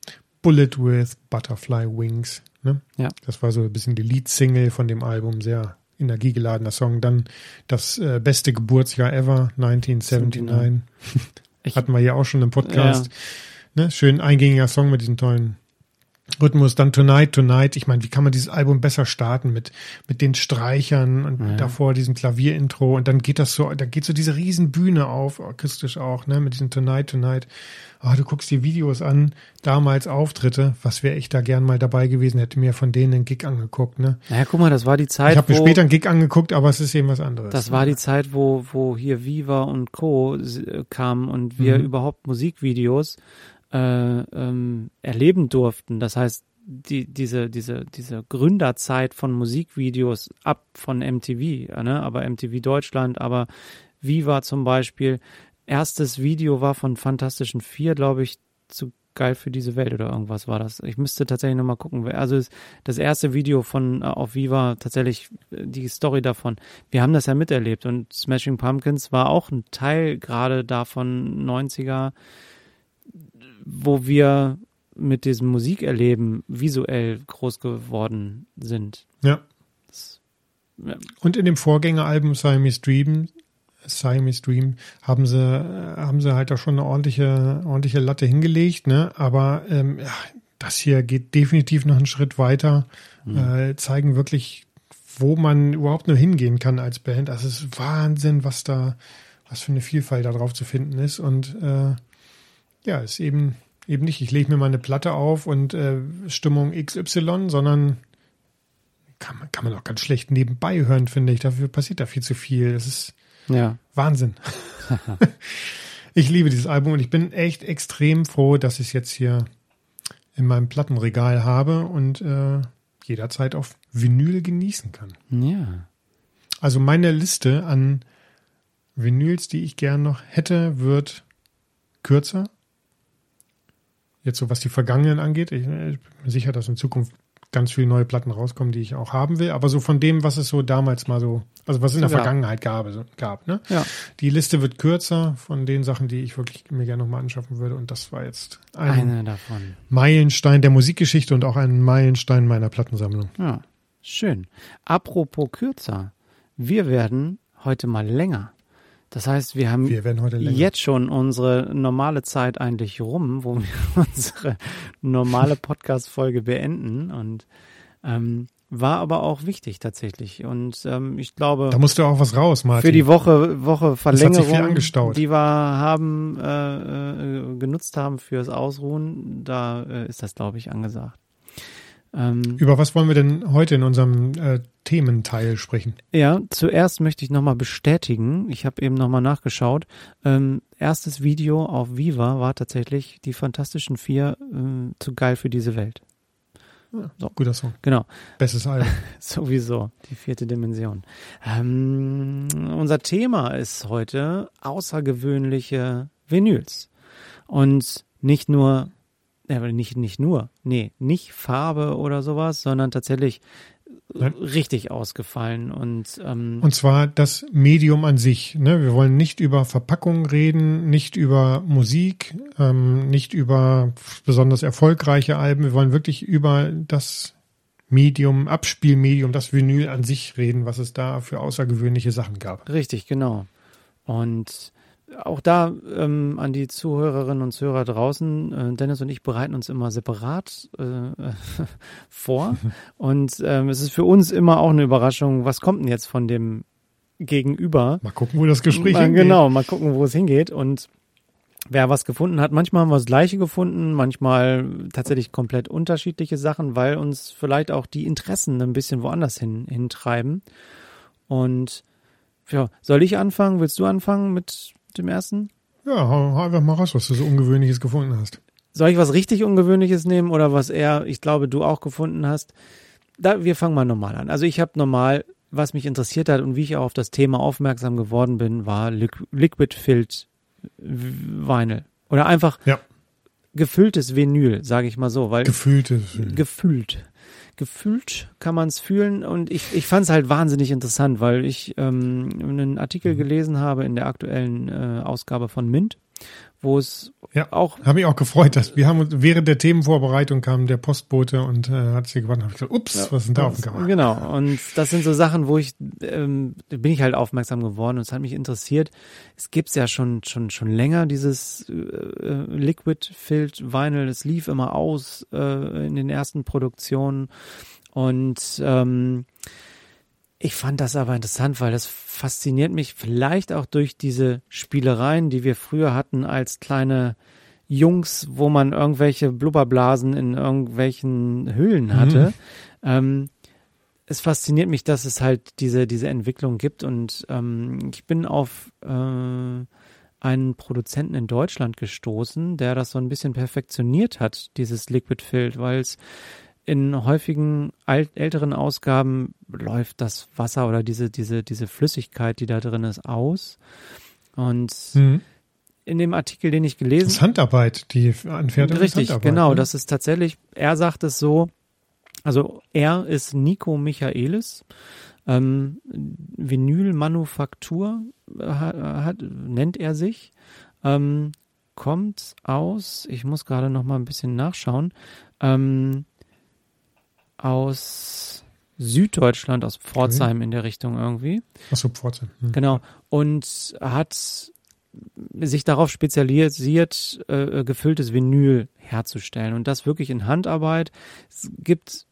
Speaker 1: Bullet with Butterfly Wings. Ne? Ja. Das war so ein bisschen die Lead-Single von dem Album, sehr energiegeladener Song. Dann das äh, beste Geburtsjahr ever, 1979. Hatten wir ja auch schon im Podcast. Ja. Ne? Schön eingängiger Song mit diesen tollen Rhythmus, dann Tonight, Tonight. Ich meine, wie kann man dieses Album besser starten mit, mit den Streichern und ja. davor diesem Klavierintro und dann geht das so, da geht so diese riesen Bühne auf, akustisch auch, ne, mit diesem Tonight, Tonight. Oh, du guckst dir Videos an, damals Auftritte, was wäre ich da gern mal dabei gewesen, hätte mir von denen einen Gig angeguckt, ne?
Speaker 2: Naja, guck mal, das war die Zeit.
Speaker 1: Ich habe mir später einen Gig angeguckt, aber es ist eben was anderes.
Speaker 2: Das war die Zeit, wo, wo hier Viva und Co. kamen und wir mhm. überhaupt Musikvideos äh, ähm, erleben durften. Das heißt, die, diese, diese, diese Gründerzeit von Musikvideos ab von MTV, ne? aber MTV Deutschland, aber Viva zum Beispiel. Erstes Video war von Fantastischen Vier, glaube ich, zu geil für diese Welt oder irgendwas war das. Ich müsste tatsächlich nochmal gucken. Also das erste Video von äh, auf Viva, tatsächlich äh, die Story davon. Wir haben das ja miterlebt und Smashing Pumpkins war auch ein Teil gerade davon 90er wo wir mit diesem Musikerleben visuell groß geworden sind.
Speaker 1: Ja. Das, ja. Und in dem Vorgängeralbum Siamese Dream, Siamese Dream, haben sie, haben sie halt da schon eine ordentliche, ordentliche Latte hingelegt, ne? Aber ähm, ja, das hier geht definitiv noch einen Schritt weiter, mhm. äh, zeigen wirklich, wo man überhaupt nur hingehen kann als Band. Das ist Wahnsinn, was da, was für eine Vielfalt da drauf zu finden ist. Und äh, ja, ist eben, eben nicht, ich lege mir mal eine Platte auf und äh, Stimmung XY, sondern kann man, kann man auch ganz schlecht nebenbei hören, finde ich. Dafür passiert da viel zu viel. Das ist ja. Wahnsinn. ich liebe dieses Album und ich bin echt extrem froh, dass ich es jetzt hier in meinem Plattenregal habe und äh, jederzeit auf Vinyl genießen kann.
Speaker 2: Ja.
Speaker 1: Also meine Liste an Vinyls, die ich gern noch hätte, wird kürzer, Jetzt so was die Vergangenen angeht. Ich, ich bin sicher, dass in Zukunft ganz viele neue Platten rauskommen, die ich auch haben will. Aber so von dem, was es so damals mal so, also was es in der ja. Vergangenheit gab, so, gab ne?
Speaker 2: Ja.
Speaker 1: Die Liste wird kürzer von den Sachen, die ich wirklich mir gerne nochmal anschaffen würde. Und das war jetzt
Speaker 2: ein.
Speaker 1: Meilenstein der Musikgeschichte und auch ein Meilenstein meiner Plattensammlung.
Speaker 2: Ja, schön. Apropos kürzer. Wir werden heute mal länger. Das heißt, wir haben
Speaker 1: wir
Speaker 2: jetzt schon unsere normale Zeit eigentlich rum, wo wir unsere normale Podcast-Folge beenden und ähm, war aber auch wichtig tatsächlich. Und ähm, ich glaube.
Speaker 1: Da musste auch was raus, Martin.
Speaker 2: Für die Woche, Woche Verlängerung,
Speaker 1: die
Speaker 2: wir haben, äh, äh, genutzt haben fürs Ausruhen, da äh, ist das, glaube ich, angesagt.
Speaker 1: Ähm, Über was wollen wir denn heute in unserem äh, Thementeil sprechen?
Speaker 2: Ja, zuerst möchte ich nochmal bestätigen, ich habe eben nochmal nachgeschaut, ähm, erstes Video auf Viva war tatsächlich die Fantastischen Vier äh, zu geil für diese Welt.
Speaker 1: So. Guter Song.
Speaker 2: Genau.
Speaker 1: Bestes Album.
Speaker 2: Sowieso, die vierte Dimension. Ähm, unser Thema ist heute außergewöhnliche Vinyls. Und nicht nur ja, nicht, nicht nur. Nee, nicht Farbe oder sowas, sondern tatsächlich Nein. richtig ausgefallen. Und, ähm,
Speaker 1: und zwar das Medium an sich. Ne? Wir wollen nicht über Verpackung reden, nicht über Musik, ähm, nicht über besonders erfolgreiche Alben. Wir wollen wirklich über das Medium, Abspielmedium, das Vinyl an sich reden, was es da für außergewöhnliche Sachen gab.
Speaker 2: Richtig, genau. Und auch da ähm, an die Zuhörerinnen und Zuhörer draußen, äh, Dennis und ich bereiten uns immer separat äh, vor. und ähm, es ist für uns immer auch eine Überraschung, was kommt denn jetzt von dem Gegenüber?
Speaker 1: Mal gucken, wo das Gespräch
Speaker 2: mal,
Speaker 1: hingeht.
Speaker 2: Genau, mal gucken, wo es hingeht. Und wer was gefunden hat, manchmal haben wir das Gleiche gefunden, manchmal tatsächlich komplett unterschiedliche Sachen, weil uns vielleicht auch die Interessen ein bisschen woanders hin, hintreiben. Und ja, soll ich anfangen? Willst du anfangen mit dem ersten?
Speaker 1: Ja, hau, einfach mal raus, was du so Ungewöhnliches gefunden hast.
Speaker 2: Soll ich was richtig Ungewöhnliches nehmen oder was er, ich glaube, du auch gefunden hast? Da, wir fangen mal normal an. Also ich habe normal, was mich interessiert hat und wie ich auch auf das Thema aufmerksam geworden bin, war Liquid Filled Vinyl. Oder einfach
Speaker 1: ja.
Speaker 2: gefülltes Vinyl, sage ich mal so. Weil
Speaker 1: Gefühltes.
Speaker 2: Gefühlt. Gefühlt kann man es fühlen und ich, ich fand es halt wahnsinnig interessant, weil ich ähm, einen Artikel gelesen habe in der aktuellen äh, Ausgabe von Mint, wo es
Speaker 1: ja,
Speaker 2: auch.
Speaker 1: Habe mich auch gefreut, dass wir haben uns während der Themenvorbereitung kam der Postbote und äh, hat sich gewartet. Habe ich gesagt, ups, ja, was ist denn da auf dem Kamera?
Speaker 2: Genau. Und das sind so Sachen, wo ich ähm, bin ich halt aufmerksam geworden und es hat mich interessiert. Es gibt's ja schon schon schon länger dieses äh, Liquid Filled Vinyl. Es lief immer aus äh, in den ersten Produktionen und ähm, ich fand das aber interessant, weil das fasziniert mich vielleicht auch durch diese Spielereien, die wir früher hatten als kleine Jungs, wo man irgendwelche Blubberblasen in irgendwelchen Höhlen hatte. Mhm. Ähm, es fasziniert mich, dass es halt diese, diese Entwicklung gibt und ähm, ich bin auf äh, einen Produzenten in Deutschland gestoßen, der das so ein bisschen perfektioniert hat, dieses Liquid Filled, weil es in häufigen älteren Ausgaben läuft das Wasser oder diese, diese, diese Flüssigkeit, die da drin ist, aus. Und mhm. in dem Artikel, den ich gelesen habe.
Speaker 1: Das ist Handarbeit, die Anfertigung
Speaker 2: Richtig, genau.
Speaker 1: Ne?
Speaker 2: Das ist tatsächlich, er sagt es so, also er ist Nico Michaelis, ähm, Vinylmanufaktur hat, hat, nennt er sich. Ähm, kommt aus, ich muss gerade noch mal ein bisschen nachschauen, ähm, aus Süddeutschland, aus Pforzheim okay. in der Richtung irgendwie.
Speaker 1: Achso, Pforzheim.
Speaker 2: Hm. Genau. Und hat sich darauf spezialisiert, äh, gefülltes Vinyl herzustellen und das wirklich in Handarbeit. Es gibt,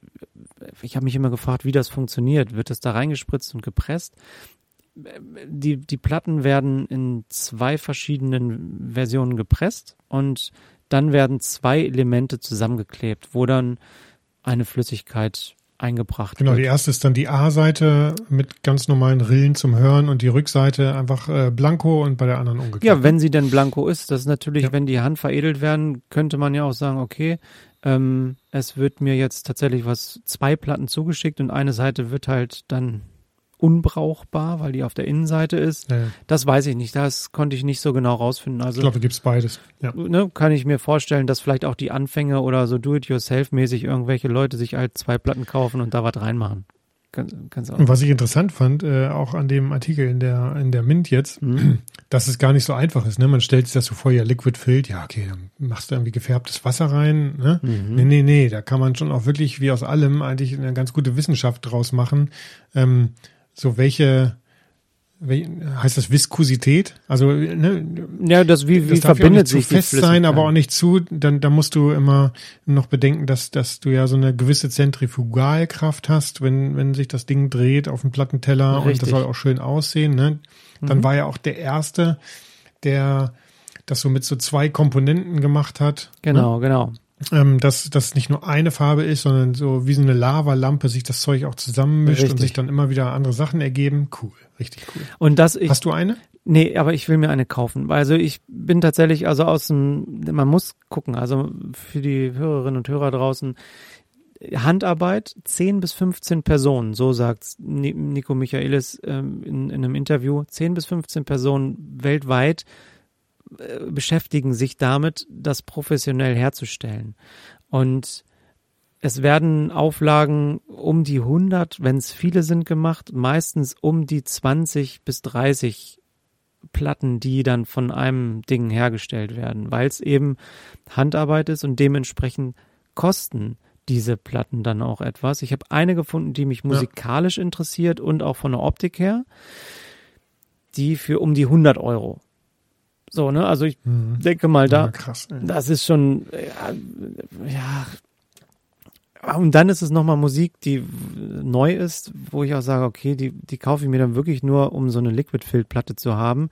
Speaker 2: ich habe mich immer gefragt, wie das funktioniert. Wird das da reingespritzt und gepresst? Die, die Platten werden in zwei verschiedenen Versionen gepresst und dann werden zwei Elemente zusammengeklebt, wo dann eine Flüssigkeit eingebracht
Speaker 1: genau,
Speaker 2: wird.
Speaker 1: die erste ist dann die A-Seite mit ganz normalen Rillen zum Hören und die Rückseite einfach äh, blanko und bei der anderen umgekehrt.
Speaker 2: Ja, wenn sie denn blanko ist, das ist natürlich, ja. wenn die Hand veredelt werden, könnte man ja auch sagen, okay, ähm, es wird mir jetzt tatsächlich was, zwei Platten zugeschickt und eine Seite wird halt dann unbrauchbar, weil die auf der Innenseite ist. Ja, ja. Das weiß ich nicht. Das konnte ich nicht so genau rausfinden. Also,
Speaker 1: ich glaube, gibt es beides. Ja.
Speaker 2: Ne, kann ich mir vorstellen, dass vielleicht auch die Anfänge oder so do-it-yourself-mäßig irgendwelche Leute sich halt zwei Platten kaufen und da was reinmachen.
Speaker 1: Kannst, und was ich interessant fand, äh, auch an dem Artikel in der, in der Mint jetzt, mhm. dass es gar nicht so einfach ist. Ne? Man stellt sich das so vor, ja, Liquid Filled, ja, okay, dann machst du irgendwie gefärbtes Wasser rein. Ne? Mhm. Nee, nee, nee, da kann man schon auch wirklich wie aus allem eigentlich eine ganz gute Wissenschaft draus machen. Ähm, so welche, heißt das Viskosität? Also ne,
Speaker 2: ja, das wie, wie das verbindet sich
Speaker 1: zu fest sein, aber auch nicht zu. Dann da musst du immer noch bedenken, dass dass du ja so eine gewisse Zentrifugalkraft hast, wenn wenn sich das Ding dreht auf dem Plattenteller Richtig. und das soll auch schön aussehen. Ne? Dann mhm. war ja auch der erste, der das so mit so zwei Komponenten gemacht hat.
Speaker 2: Genau,
Speaker 1: ne?
Speaker 2: genau
Speaker 1: ähm, dass das nicht nur eine Farbe ist, sondern so wie so eine Lavalampe sich das Zeug auch zusammenmischt richtig. und sich dann immer wieder andere Sachen ergeben. Cool, richtig cool.
Speaker 2: Und das ich,
Speaker 1: Hast du eine?
Speaker 2: Nee, aber ich will mir eine kaufen. Also ich bin tatsächlich, also aus dem, man muss gucken, also für die Hörerinnen und Hörer draußen, Handarbeit, 10 bis 15 Personen, so sagt Nico Michaelis ähm, in, in einem Interview, 10 bis 15 Personen weltweit beschäftigen sich damit, das professionell herzustellen. Und es werden Auflagen um die 100, wenn es viele sind, gemacht, meistens um die 20 bis 30 Platten, die dann von einem Ding hergestellt werden, weil es eben Handarbeit ist und dementsprechend Kosten, diese Platten dann auch etwas. Ich habe eine gefunden, die mich musikalisch ja. interessiert und auch von der Optik her. Die für um die 100 Euro. So, ne? Also ich mhm. denke mal, da, ja, krass, das ist schon, ja, ja, und dann ist es nochmal Musik, die neu ist, wo ich auch sage, okay, die, die kaufe ich mir dann wirklich nur, um so eine Liquid-Field-Platte zu haben.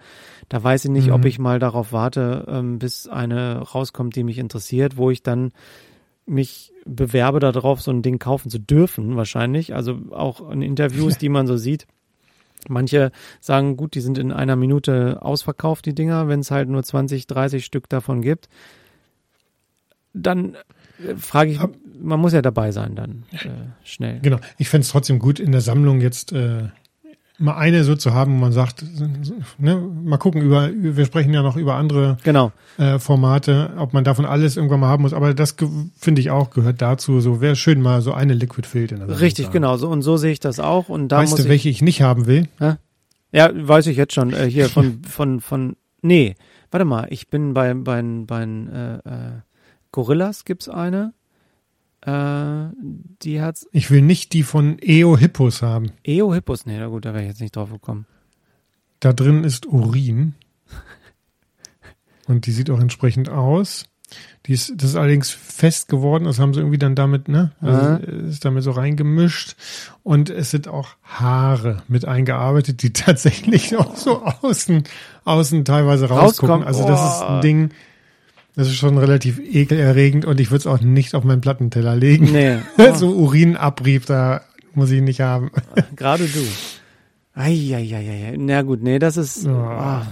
Speaker 2: Da weiß ich nicht, mhm. ob ich mal darauf warte, ähm, bis eine rauskommt, die mich interessiert, wo ich dann mich bewerbe darauf, so ein Ding kaufen zu dürfen, wahrscheinlich. Also auch in Interviews, die man so sieht. Manche sagen, gut, die sind in einer Minute ausverkauft, die Dinger, wenn es halt nur 20, 30 Stück davon gibt. Dann äh, frage ich, man muss ja dabei sein dann äh, schnell.
Speaker 1: Genau. Ich fände es trotzdem gut, in der Sammlung jetzt äh, mal eine so zu haben, wo man sagt, ne, mal gucken über, wir sprechen ja noch über andere
Speaker 2: genau.
Speaker 1: äh, Formate, ob man davon alles irgendwann mal haben muss. Aber das finde ich auch gehört dazu. So wäre schön mal so eine Liquid Field in der
Speaker 2: Sammlung Richtig, genau. So und so sehe ich das auch. Und da
Speaker 1: weißt
Speaker 2: muss
Speaker 1: du, welche ich nicht haben will?
Speaker 2: Ja, ja weiß ich jetzt schon. Äh, hier von von von nee, warte mal. Ich bin bei bei bei äh, äh, Gorillas gibt's eine. Äh, die hat's.
Speaker 1: Ich will nicht die von EO Hippos haben.
Speaker 2: EO Hippos, nee, na gut, da wäre ich jetzt nicht drauf gekommen.
Speaker 1: Da drin ist Urin. Und die sieht auch entsprechend aus. Die ist, das ist allerdings fest geworden, das haben sie irgendwie dann damit, ne? Also ist damit so reingemischt. Und es sind auch Haare mit eingearbeitet, die tatsächlich auch so außen, außen teilweise rausgucken. Rauskommen. Also das ist ein Ding, das ist schon relativ ekelerregend und ich würde es auch nicht auf meinen Plattenteller legen. Nee. Oh. so Urinabrieb, da muss ich nicht haben.
Speaker 2: Gerade du. Eieieiei. Na gut, nee, das ist. Oh. Oh.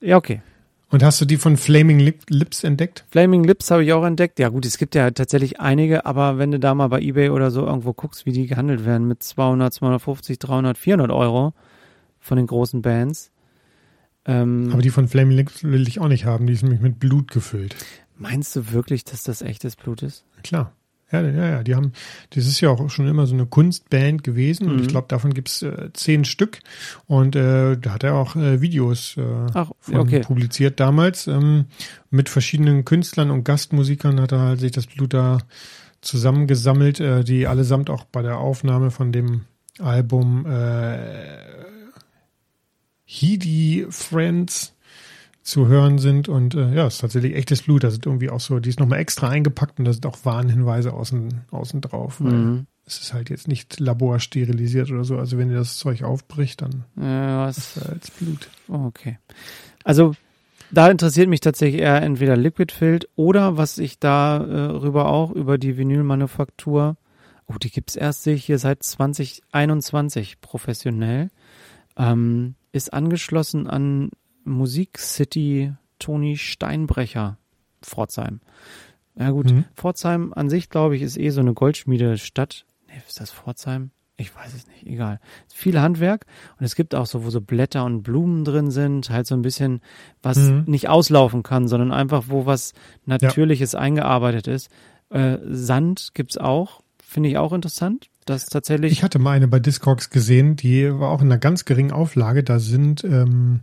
Speaker 2: Ja, okay.
Speaker 1: Und hast du die von Flaming Lips entdeckt?
Speaker 2: Flaming Lips habe ich auch entdeckt. Ja gut, es gibt ja tatsächlich einige, aber wenn du da mal bei eBay oder so irgendwo guckst, wie die gehandelt werden mit 200, 250, 300, 400 Euro von den großen Bands,
Speaker 1: ähm, Aber die von Flaming Lips will ich auch nicht haben. Die ist nämlich mit Blut gefüllt.
Speaker 2: Meinst du wirklich, dass das echtes Blut ist?
Speaker 1: Klar. Ja, ja, ja. Die haben, das ist ja auch schon immer so eine Kunstband gewesen mhm. und ich mhm. glaube, davon gibt's äh, zehn Stück. Und äh, da hat er auch äh, Videos äh, Ach, okay. publiziert damals. Ähm, mit verschiedenen Künstlern und Gastmusikern hat er halt sich das Blut da zusammengesammelt, äh, die allesamt auch bei der Aufnahme von dem Album äh, Heedy Friends zu hören sind und äh, ja, es ist tatsächlich echtes Blut. Da sind irgendwie auch so, die ist nochmal extra eingepackt und da sind auch Warnhinweise außen, außen drauf. Mhm. Es ist halt jetzt nicht laborsterilisiert oder so. Also wenn ihr das Zeug aufbricht, dann
Speaker 2: ja, was? ist es als Blut. Oh, okay. Also da interessiert mich tatsächlich eher entweder Liquid Filled oder was ich darüber äh, auch über die Vinylmanufaktur. Oh, die gibt's erst sehe ich hier seit 2021 professionell. Ähm, ist angeschlossen an Musik City Toni Steinbrecher Pforzheim. Ja gut, mhm. Pforzheim an sich, glaube ich, ist eh so eine Goldschmiedestadt. Nee, ist das Pforzheim? Ich weiß es nicht, egal. Viel Handwerk und es gibt auch so, wo so Blätter und Blumen drin sind, halt so ein bisschen, was mhm. nicht auslaufen kann, sondern einfach, wo was Natürliches ja. eingearbeitet ist. Äh, Sand gibt's auch, finde ich auch interessant das tatsächlich.
Speaker 1: Ich hatte mal eine bei Discogs gesehen, die war auch in einer ganz geringen Auflage. Da sind, ähm,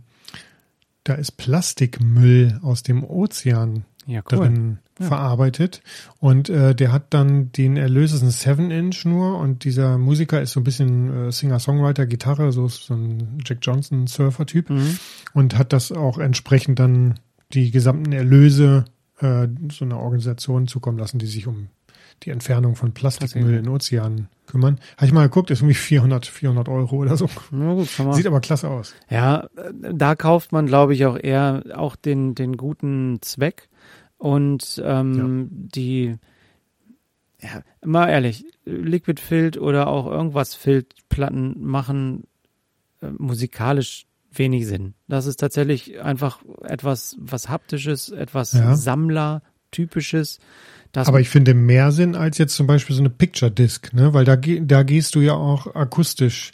Speaker 1: da ist Plastikmüll aus dem Ozean ja, cool. drin ja. verarbeitet. Und äh, der hat dann den Erlös ist ein 7-Inch nur und dieser Musiker ist so ein bisschen äh, Singer-Songwriter, Gitarre, so, so ein Jack Johnson Surfer-Typ mhm. und hat das auch entsprechend dann die gesamten Erlöse äh, so einer Organisation zukommen lassen, die sich um die Entfernung von Plastikmüll in Ozeanen kümmern. Habe ich mal geguckt, ist irgendwie 400, 400 Euro oder so. Gut. Sieht aber klasse aus.
Speaker 2: Ja, da kauft man, glaube ich, auch eher auch den, den guten Zweck und ähm, ja. die, ja, mal ehrlich, Liquid Filt oder auch irgendwas Filtplatten machen äh, musikalisch wenig Sinn. Das ist tatsächlich einfach etwas, was haptisches, etwas ja. Sammler-typisches.
Speaker 1: Aber ich finde mehr Sinn als jetzt zum Beispiel so eine Picture Disc, ne? Weil da, da gehst du ja auch akustisch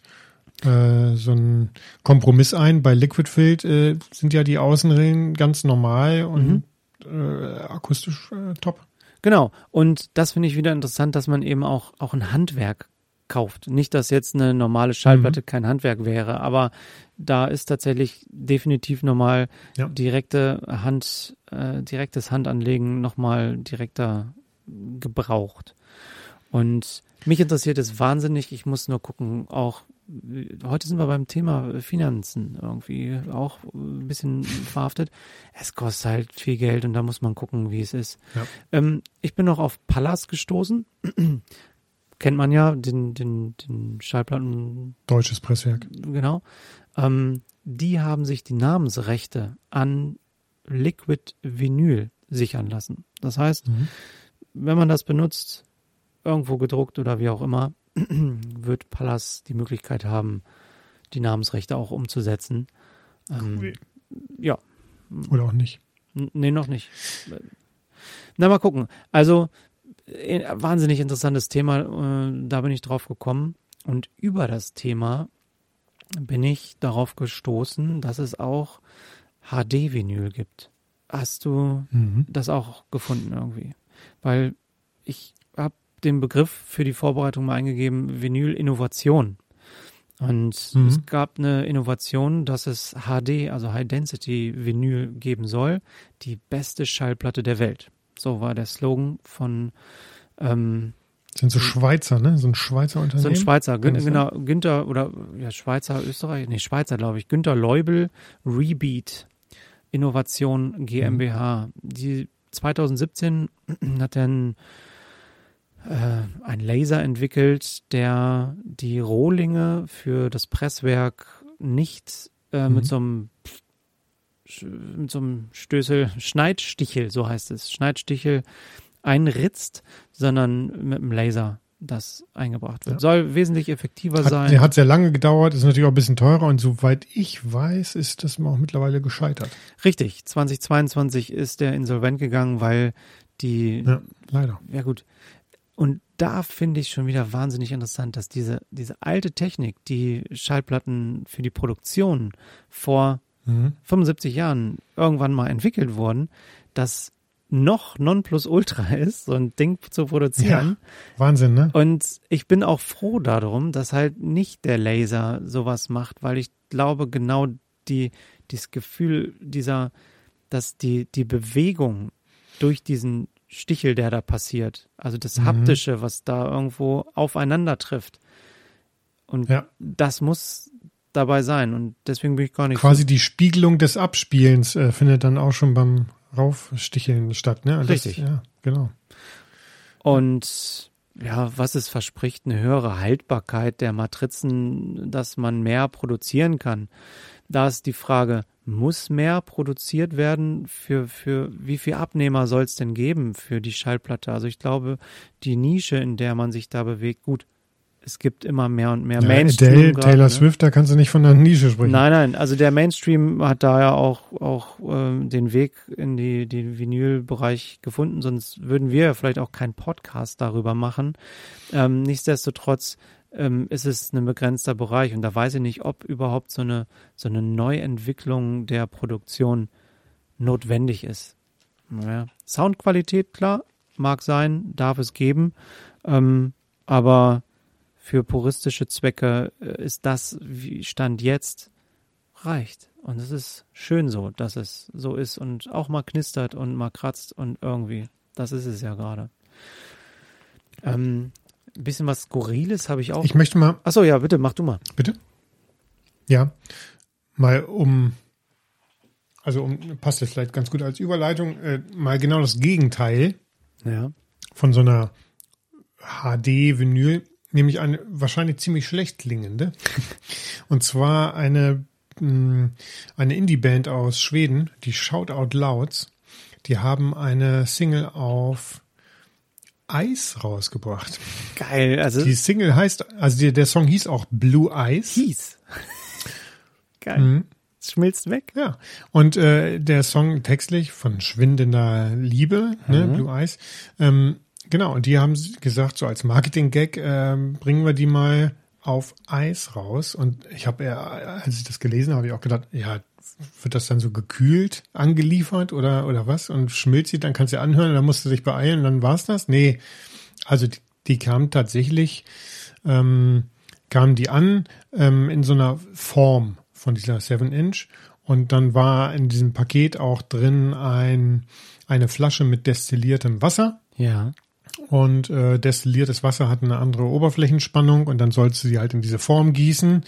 Speaker 1: äh, so einen Kompromiss ein. Bei Liquid Field äh, sind ja die Außenrillen ganz normal und mhm. äh, akustisch äh, top.
Speaker 2: Genau. Und das finde ich wieder interessant, dass man eben auch, auch ein Handwerk kauft. Nicht, dass jetzt eine normale Schallplatte mhm. kein Handwerk wäre, aber da ist tatsächlich definitiv nochmal ja. direkte Hand, äh, direktes Handanlegen nochmal direkter gebraucht. Und mich interessiert es wahnsinnig. Ich muss nur gucken, auch heute sind wir beim Thema Finanzen irgendwie auch ein bisschen verhaftet. Es kostet halt viel Geld und da muss man gucken, wie es ist.
Speaker 1: Ja.
Speaker 2: Ähm, ich bin noch auf Pallas gestoßen. Kennt man ja, den, den, den Schallplatten,
Speaker 1: Deutsches Presswerk.
Speaker 2: genau. Ähm, die haben sich die Namensrechte an Liquid Vinyl sichern lassen. Das heißt,
Speaker 1: Mhm.
Speaker 2: wenn man das benutzt, irgendwo gedruckt oder wie auch immer, wird Pallas die Möglichkeit haben, die Namensrechte auch umzusetzen. Ähm,
Speaker 1: Cool.
Speaker 2: ja,
Speaker 1: Oder auch nicht.
Speaker 2: N- nee, noch nicht. Na, mal gucken. Also, wahnsinnig interessantes Thema, äh, da bin ich drauf gekommen. Und über das Thema bin ich darauf gestoßen, dass es auch HD-Vinyl gibt. Hast du
Speaker 1: Mhm.
Speaker 2: das auch gefunden irgendwie? Weil ich habe den Begriff für die Vorbereitung mal eingegeben, Vinyl-Innovation. Und
Speaker 1: Mhm.
Speaker 2: es gab eine Innovation, dass es HD, also High Density Vinyl geben soll, die beste Schallplatte der Welt. So war der Slogan von ähm,
Speaker 1: Sind so Schweizer, ne? So ein Schweizer
Speaker 2: so
Speaker 1: Unternehmen.
Speaker 2: ein Schweizer, Gün, genau, Günther oder ja, Schweizer, Österreich, nee, Schweizer, glaube ich, Günther Leubel, Rebeat Innovation GmbH. Die 2017 hat er einen, äh, einen Laser entwickelt, der die Rohlinge für das Presswerk nicht äh,
Speaker 1: Mhm.
Speaker 2: mit so einem mit so einem Stößel, Schneidstichel, so heißt es, Schneidstichel einritzt, sondern mit einem Laser das eingebracht wird.
Speaker 1: Ja.
Speaker 2: Soll wesentlich effektiver
Speaker 1: Hat,
Speaker 2: sein.
Speaker 1: der hat sehr lange gedauert, ist natürlich auch ein bisschen teurer und soweit ich weiß, ist das auch mittlerweile gescheitert.
Speaker 2: Richtig, 2022 ist der insolvent gegangen, weil die, ja,
Speaker 1: Ja, leider.
Speaker 2: gut. Und da finde ich schon wieder wahnsinnig interessant, dass diese, diese alte Technik, die Schallplatten für die Produktion vor
Speaker 1: Mhm.
Speaker 2: 75 Jahren irgendwann mal entwickelt wurden, das noch Nonplusultra ist, so ein Ding zu produzieren.
Speaker 1: Wahnsinn, ne?
Speaker 2: Und ich bin auch froh darum, dass halt nicht der Laser sowas macht, weil ich glaube, genau die, dieses Gefühl dieser, dass die, die Bewegung durch diesen Stichel, der da passiert, also das
Speaker 1: Mhm.
Speaker 2: Haptische, was da irgendwo aufeinander trifft. Und
Speaker 1: Ja.
Speaker 2: das muss dabei sein. Und deswegen bin ich gar nicht
Speaker 1: Quasi die Spiegelung des Abspielens äh, findet dann auch schon beim Raufsticheln statt, ne? Das,
Speaker 2: Richtig.
Speaker 1: Ja, genau.
Speaker 2: Und ja, was es verspricht, eine höhere Haltbarkeit der Matrizen, dass man mehr produzieren kann. Da ist die Frage, muss mehr produziert werden? Für, für wie viel Abnehmer soll es denn geben für die Schallplatte? Also ich glaube, die Nische, in der man sich da bewegt, gut, es gibt immer mehr und mehr
Speaker 1: Ja,
Speaker 2: Mainstream.
Speaker 1: Adele,
Speaker 2: gerade,
Speaker 1: Taylor
Speaker 2: ne?
Speaker 1: Swift, da kannst du nicht von einer Nische sprechen.
Speaker 2: Nein, nein, also der Mainstream hat da ja auch, auch ähm, den Weg in die, den Vinylbereich gefunden, sonst würden wir ja vielleicht auch keinen Podcast darüber machen. Ähm, nichtsdestotrotz ähm, ist es ein begrenzter Bereich und da weiß ich nicht, ob überhaupt so eine, so eine Neuentwicklung der Produktion notwendig ist. Naja. Soundqualität, klar, mag sein, darf es geben, ähm, aber für puristische Zwecke äh, ist das, wie Stand jetzt, reicht. Und es ist schön so, dass es so ist und auch mal knistert und mal kratzt und irgendwie. Das ist es ja gerade. Ähm, ein bisschen was Skurriles habe ich auch.
Speaker 1: Ich möchte mal,
Speaker 2: Achso, ja, bitte, mach du mal.
Speaker 1: bitte? Ja, mal um, also um, passt jetzt vielleicht ganz gut als Überleitung, äh, mal genau das Gegenteil
Speaker 2: Ja.
Speaker 1: von so einer HD-Vinyl, nämlich eine wahrscheinlich ziemlich schlecht klingende. Und zwar eine, mh, eine Indie-Band aus Schweden, die Shout Out Louds. Die haben eine Single auf Eis rausgebracht.
Speaker 2: Geil, also
Speaker 1: Die Single heißt, also der, der Song hieß auch Blue Eyes.
Speaker 2: hieß. Geil.
Speaker 1: Mhm.
Speaker 2: Es schmilzt weg.
Speaker 1: Ja, und äh, der Song textlich von schwindender Liebe, ne,
Speaker 2: Mhm.
Speaker 1: Blue Eyes. Ähm, genau, und die haben gesagt, so als Marketing-Gag ähm, bringen wir die mal auf Eis raus. Und ich habe, als ich das gelesen habe, ich auch gedacht, ja, wird das dann so gekühlt angeliefert oder oder was? Und schmilzt sie, dann kannst du anhören, dann musst du dich beeilen, dann war's das? Nee, also die, die kam tatsächlich, ähm, kamen die an ähm, in so einer Form von dieser 7-Inch und dann war in diesem Paket auch drin ein, eine Flasche mit destilliertem Wasser
Speaker 2: Ja.
Speaker 1: Und äh, destilliertes Wasser hat eine andere Oberflächenspannung und dann sollst du sie halt in diese Form gießen,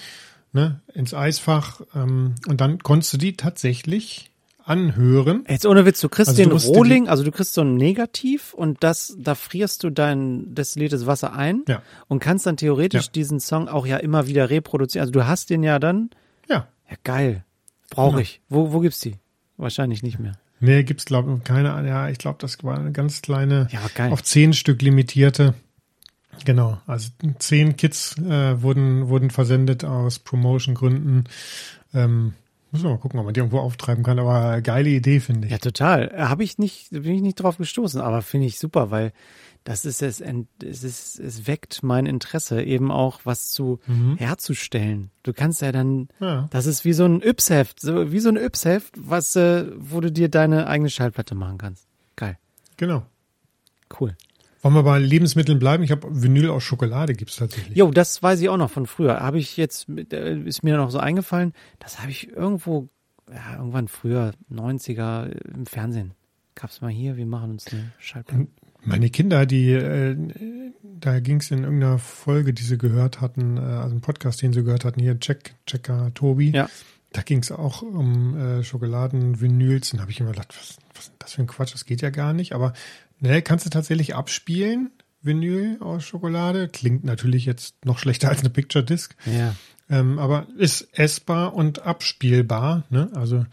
Speaker 1: ne, ins Eisfach. Ähm, und dann konntest du die tatsächlich anhören.
Speaker 2: Jetzt ohne Witz, du kriegst
Speaker 1: Also du
Speaker 2: den
Speaker 1: dir
Speaker 2: Rohling, also du kriegst so ein Negativ und das, da frierst du dein destilliertes Wasser ein
Speaker 1: Ja.
Speaker 2: und kannst dann theoretisch
Speaker 1: Ja.
Speaker 2: diesen Song auch ja immer wieder reproduzieren. Also du hast den ja dann,
Speaker 1: Ja.
Speaker 2: ja geil, brauche
Speaker 1: Genau.
Speaker 2: ich. Wo, wo gibt's die? Wahrscheinlich nicht mehr.
Speaker 1: Nee, gibt's glaube ich keine, ja, ich glaube, das war eine ganz kleine,
Speaker 2: Ja,
Speaker 1: auf zehn Stück limitierte. Genau, also zehn Kits äh, wurden, wurden versendet aus Promotion-Gründen. Ähm, muss man mal gucken, ob man die irgendwo auftreiben kann, aber geile Idee, finde ich.
Speaker 2: Ja, total. Habe ich nicht, bin ich nicht drauf gestoßen, aber finde ich super, weil das ist es, es ist, es weckt mein Interesse, eben auch was zu
Speaker 1: Mhm.
Speaker 2: herzustellen. Du kannst ja dann,
Speaker 1: Ja.
Speaker 2: das ist wie so ein Yps-Heft, so, wie so ein Yps-Heft, was, äh, wo du dir deine eigene Schallplatte machen kannst. Geil.
Speaker 1: Genau.
Speaker 2: Cool.
Speaker 1: Wollen wir bei Lebensmitteln bleiben? Ich habe Vinyl aus Schokolade gibt's tatsächlich.
Speaker 2: Jo, das weiß ich auch noch von früher. Habe ich jetzt, äh, ist mir noch so eingefallen, das habe ich irgendwo, ja, irgendwann früher, 90er, im Fernsehen. Gab's mal hier, wir machen uns eine Schallplatte.
Speaker 1: Meine Kinder, die, äh, da ging's in irgendeiner Folge, die sie gehört hatten, äh, also einen Podcast, den sie gehört hatten, hier Jack, Checker Tobi.
Speaker 2: Ja.
Speaker 1: Da ging's auch um äh, Schokoladen-Vinyls. Und habe ich immer gedacht, was, was ist das für ein Quatsch, das geht ja gar nicht. Aber ne, kannst du tatsächlich abspielen, Vinyl aus Schokolade. Klingt natürlich jetzt noch schlechter als eine Picture Disc.
Speaker 2: Ja.
Speaker 1: Ähm, aber ist essbar und abspielbar. Ne? Also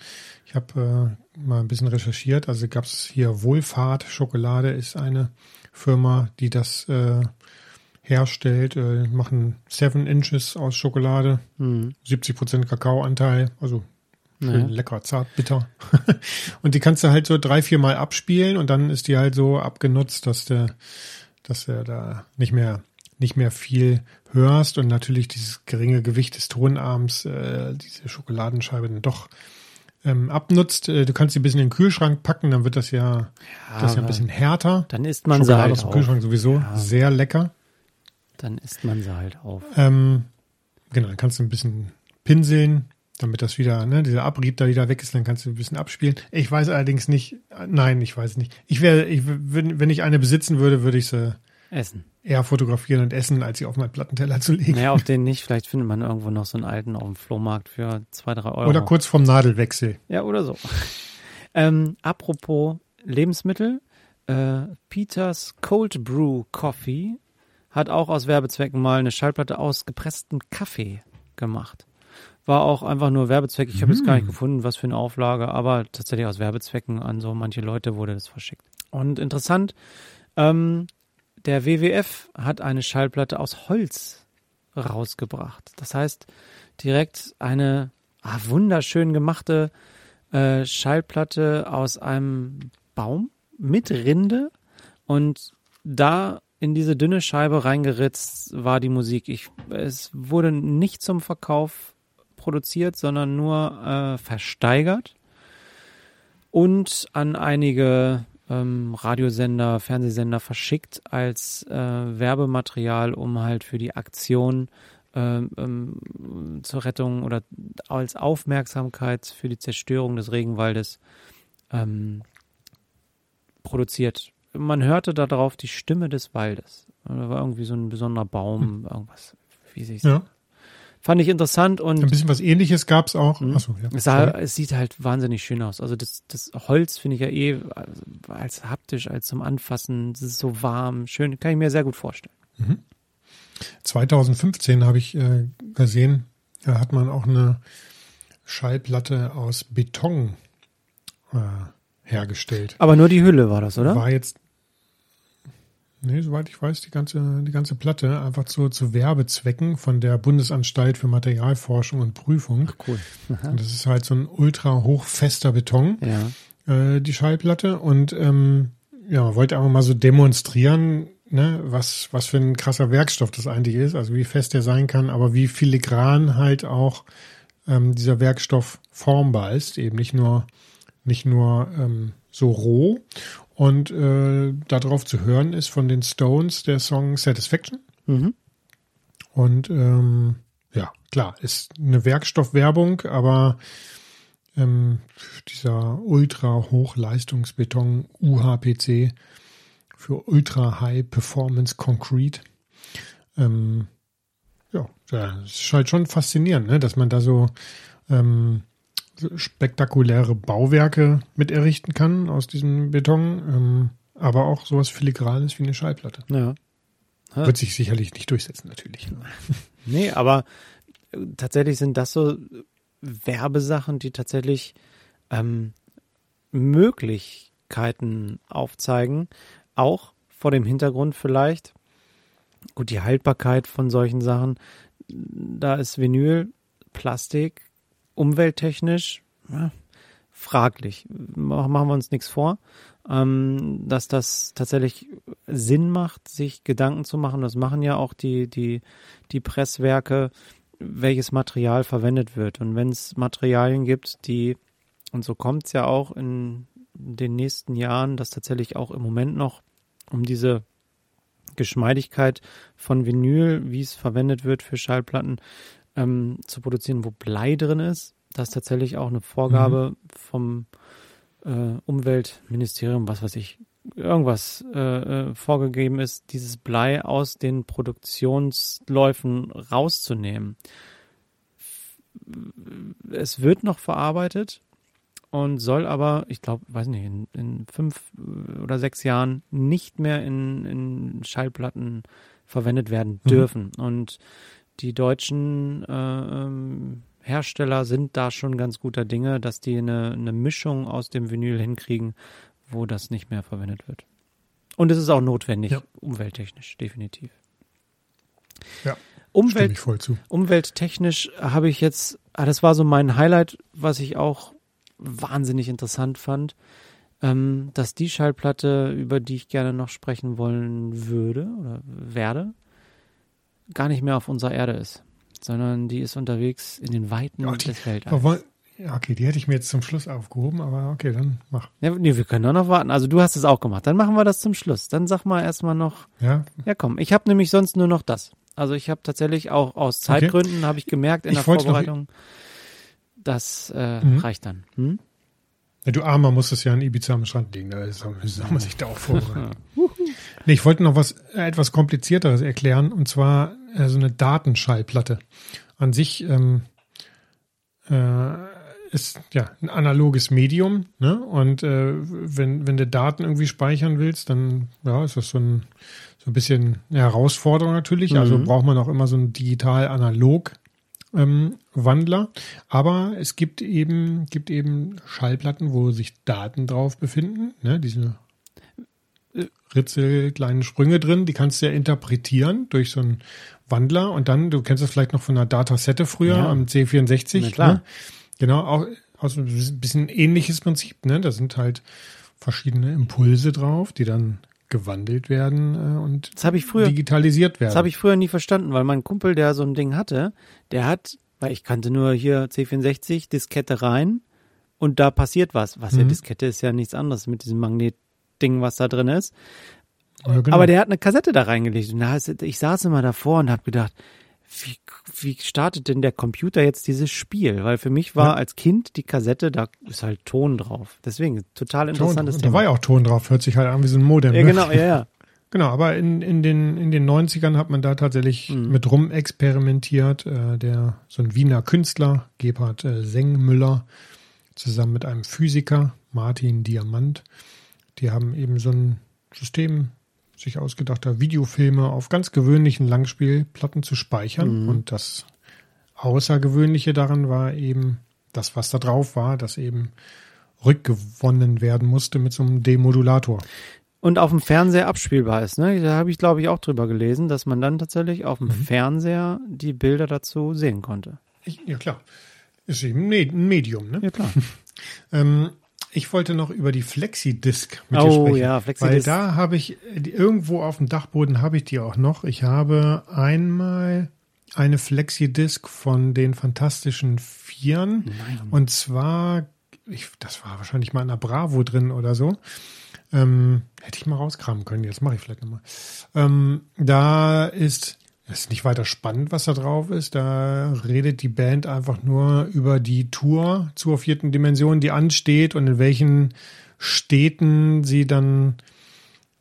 Speaker 1: ich habe äh, mal ein bisschen recherchiert. Also gab es hier Wohlfahrt Schokolade ist eine Firma, die das äh, herstellt. Äh, machen Seven Inches aus Schokolade,
Speaker 2: Hm.
Speaker 1: 70 Prozent Kakaoanteil. Also schön
Speaker 2: Ja.
Speaker 1: lecker, zart, bitter. und die kannst du halt so drei, vier Mal abspielen und dann ist die halt so abgenutzt, dass der, dass du da nicht mehr nicht mehr viel hörst und natürlich dieses geringe Gewicht des Tonarms äh, diese Schokoladenscheibe dann doch ähm, abnutzt. Äh, du kannst sie ein bisschen in den Kühlschrank packen, dann wird das ja, das ja ein bisschen härter.
Speaker 2: Dann isst man sie
Speaker 1: Schokolade
Speaker 2: halt
Speaker 1: aus dem
Speaker 2: auf.
Speaker 1: Kühlschrank sowieso
Speaker 2: Ja.
Speaker 1: sehr lecker.
Speaker 2: Dann isst man sie halt auf.
Speaker 1: Ähm, genau, dann kannst du ein bisschen pinseln, damit das wieder, ne, dieser Abrieb da wieder weg ist, dann kannst du ein bisschen abspielen. Ich weiß allerdings nicht, nein, ich weiß nicht. Ich wäre, ich, wenn, wenn ich eine besitzen würde, würde ich sie
Speaker 2: Essen.
Speaker 1: eher fotografieren und essen, als sie auf meinen Plattenteller zu legen.
Speaker 2: Naja, auf den nicht. Vielleicht findet man irgendwo noch so einen alten auf dem Flohmarkt für zwei, drei Euro.
Speaker 1: Oder kurz vorm Nadelwechsel.
Speaker 2: Ja, oder so. ähm, apropos Lebensmittel. Äh, Peters Cold Brew Coffee hat auch aus Werbezwecken mal eine Schallplatte aus gepresstem Kaffee gemacht. War auch einfach nur Werbezweck. Ich habe jetzt gar nicht gefunden, was für eine Auflage, aber tatsächlich aus Werbezwecken an so manche Leute wurde das verschickt. Und interessant, ähm, der WWF hat eine Schallplatte aus Holz rausgebracht. Das heißt, direkt eine ah, wunderschön gemachte äh, Schallplatte aus einem Baum mit Rinde und da in diese dünne Scheibe reingeritzt war die Musik. Ich, es wurde nicht zum Verkauf produziert, sondern nur äh, versteigert und an einige ähm, Radiosender, Fernsehsender verschickt als äh, Werbematerial, um halt für die Aktion ähm, ähm, zur Rettung oder als Aufmerksamkeit für die Zerstörung des Regenwaldes ähm, produziert. Man hörte darauf die Stimme des Waldes. Da war irgendwie so ein besonderer Baum, irgendwas, wie sich
Speaker 1: Ja.
Speaker 2: Fand ich interessant und
Speaker 1: Ein bisschen was ähnliches gab's auch.
Speaker 2: Mhm.
Speaker 1: Achso, ja.
Speaker 2: es, sah, es sieht halt wahnsinnig schön aus. Also das, das Holz finde ich ja eh als- haptisch, als zum Anfassen. Es ist so warm, schön. Kann ich mir sehr gut vorstellen.
Speaker 1: 2015 habe ich äh, gesehen, da hat man auch eine Schallplatte aus Beton äh, hergestellt.
Speaker 2: Aber nur die Hülle war das, oder?
Speaker 1: War jetzt, nee, soweit ich weiß, die ganze, die ganze Platte einfach zu, zu Werbezwecken von der Bundesanstalt für Materialforschung und Prüfung.
Speaker 2: Cool.
Speaker 1: Und das ist halt so ein ultra hochfester Beton,
Speaker 2: Ja.
Speaker 1: äh, die Schallplatte. Und ähm, ja, wollte einfach mal so demonstrieren, ne, was, was für ein krasser Werkstoff das eigentlich ist, also wie fest der sein kann, aber wie filigran halt auch ähm, dieser Werkstoff formbar ist, eben nicht nur, nicht nur ähm, so roh. Und äh, darauf zu hören ist von den Stones der Song Satisfaction.
Speaker 2: Mhm.
Speaker 1: Und ähm, ja, klar, ist eine Werkstoffwerbung, aber ähm, dieser ultra Hochleistungsbeton UHPC für Ultra High Performance Concrete. Ähm, ja, das ist halt schon faszinierend, ne? dass man da so, ähm, so spektakuläre Bauwerke mit errichten kann aus diesem Beton, ähm, aber auch sowas filigranes wie eine Schallplatte.
Speaker 2: Ja.
Speaker 1: Wird sich sicherlich nicht durchsetzen, natürlich.
Speaker 2: Nee, aber äh, tatsächlich sind das so Werbesachen, die tatsächlich ähm, Möglichkeiten aufzeigen, auch vor dem Hintergrund vielleicht, gut, die Haltbarkeit von solchen Sachen, da ist Vinyl, Plastik, umwelttechnisch ja, fraglich. Machen wir uns nichts vor, ähm, dass das tatsächlich Sinn macht, sich Gedanken zu machen. Das machen ja auch die, die, die Presswerke, welches Material verwendet wird. Und wenn es Materialien gibt, die, und so kommt es ja auch in den nächsten Jahren, dass tatsächlich auch im Moment noch um diese Geschmeidigkeit von Vinyl, wie es verwendet wird für Schallplatten, ähm, zu produzieren, wo Blei drin ist. Das ist tatsächlich auch eine Vorgabe mhm. vom äh, Umweltministerium, was weiß ich, irgendwas äh, äh, vorgegeben ist, dieses Blei aus den Produktionsläufen rauszunehmen. Es wird noch verarbeitet und soll aber, ich glaube, weiß nicht, in, in, fünf oder sechs Jahren nicht mehr in, in Schallplatten verwendet werden mhm. dürfen. Mhm. Und die deutschen äh, ähm, Hersteller sind da schon ganz guter Dinge, dass die eine, eine Mischung aus dem Vinyl hinkriegen, wo das nicht mehr verwendet wird. Und es ist auch notwendig, ja. umwelttechnisch, definitiv.
Speaker 1: Ja.
Speaker 2: Umwelt, voll zu. Umwelttechnisch habe ich jetzt, ah, das war so mein Highlight, was ich auch wahnsinnig interessant fand, ähm, dass die Schallplatte, über die ich gerne noch sprechen wollen würde oder werde, gar nicht mehr auf unserer Erde ist, sondern die ist unterwegs in den Weiten ja, die, des Weltalls.
Speaker 1: Ja, okay, die hätte ich mir jetzt zum Schluss aufgehoben, aber okay, dann mach.
Speaker 2: Ja, nee, wir können doch noch warten. Also du hast es auch gemacht. Dann machen wir das zum Schluss. Dann sag mal erstmal noch.
Speaker 1: Ja.
Speaker 2: Ja, komm. Ich habe nämlich sonst nur noch das. Also ich habe tatsächlich auch aus Zeitgründen okay. habe ich gemerkt in ich der Vorbereitung, das äh, mhm. reicht dann. Hm?
Speaker 1: Ja, du Armer musst es ja in Ibiza am Strand liegen. Da soll man sich da auch vorbereiten. nee, ich wollte noch was äh, etwas komplizierteres erklären und zwar äh, so eine Datenschallplatte. An sich ähm, äh, ist ja ein analoges Medium, ne? Und äh, wenn, wenn du Daten irgendwie speichern willst, dann ja, ist das so ein, so ein bisschen eine Herausforderung natürlich. Also mhm. Also braucht man auch immer so ein digital-analog ähm, Wandler. Aber es gibt eben, gibt eben Schallplatten, wo sich Daten drauf befinden, ne? Diese Ritzel, kleine Sprünge drin, die kannst du ja interpretieren durch so einen Wandler und dann, du kennst das vielleicht noch von einer Datasette früher ja. am C64.
Speaker 2: Na klar.
Speaker 1: Ne? Genau, auch also ein bisschen ähnliches Prinzip, ne? Da sind halt verschiedene Impulse drauf, die dann gewandelt werden äh, und
Speaker 2: das ich früher,
Speaker 1: digitalisiert werden.
Speaker 2: Das habe ich früher nie verstanden, weil mein Kumpel, der so ein Ding hatte, der hat, weil ich kannte nur hier C64, Diskette rein und da passiert was. Was mhm. ja Diskette ist ja nichts anderes mit diesem Magnetding, was da drin ist. Ja, genau. Aber der hat eine Kassette da reingelegt und ich saß immer davor und habe gedacht, wie, wie startet denn der Computer jetzt dieses Spiel? Weil für mich war ja. als Kind die Kassette, da ist halt Ton drauf. Deswegen, total interessantes
Speaker 1: Ton. Thema. Da war ja auch Ton drauf, hört sich halt an wie so ein Modem.
Speaker 2: Ja, ne? genau, ja, ja.
Speaker 1: Genau, aber in, in, den, in den 90ern hat man da tatsächlich mhm. mit rum experimentiert. Äh, der, so ein Wiener Künstler, Gebhard äh, Sengmüller, zusammen mit einem Physiker, Martin Diamant, die haben eben so ein System sich ausgedacht Videofilme auf ganz gewöhnlichen Langspielplatten zu speichern. Mhm. Und das Außergewöhnliche daran war eben das, was da drauf war, das eben rückgewonnen werden musste mit so einem Demodulator.
Speaker 2: Und auf dem Fernseher abspielbar ist, ne? Da habe ich, glaube ich, auch drüber gelesen, dass man dann tatsächlich auf dem mhm. Fernseher die Bilder dazu sehen konnte.
Speaker 1: Ich, ja, klar. Ist eben ein Medium, ne?
Speaker 2: Ja, klar.
Speaker 1: ähm, ich wollte noch über die Flexi-Disc
Speaker 2: mit oh, dir sprechen. Ja, Flexi-Disc.
Speaker 1: Weil da habe ich, irgendwo auf dem Dachboden habe ich die auch noch. Ich habe einmal eine Flexi-Disc von den Fantastischen Vieren. Nein. Und zwar, ich, das war wahrscheinlich mal in der Bravo drin oder so. Ähm, hätte ich mal rauskramen können, jetzt mache ich vielleicht nochmal. Ähm, da ist das ist nicht weiter spannend, was da drauf ist. Da redet die Band einfach nur über die Tour zur vierten Dimension, die ansteht und in welchen Städten sie dann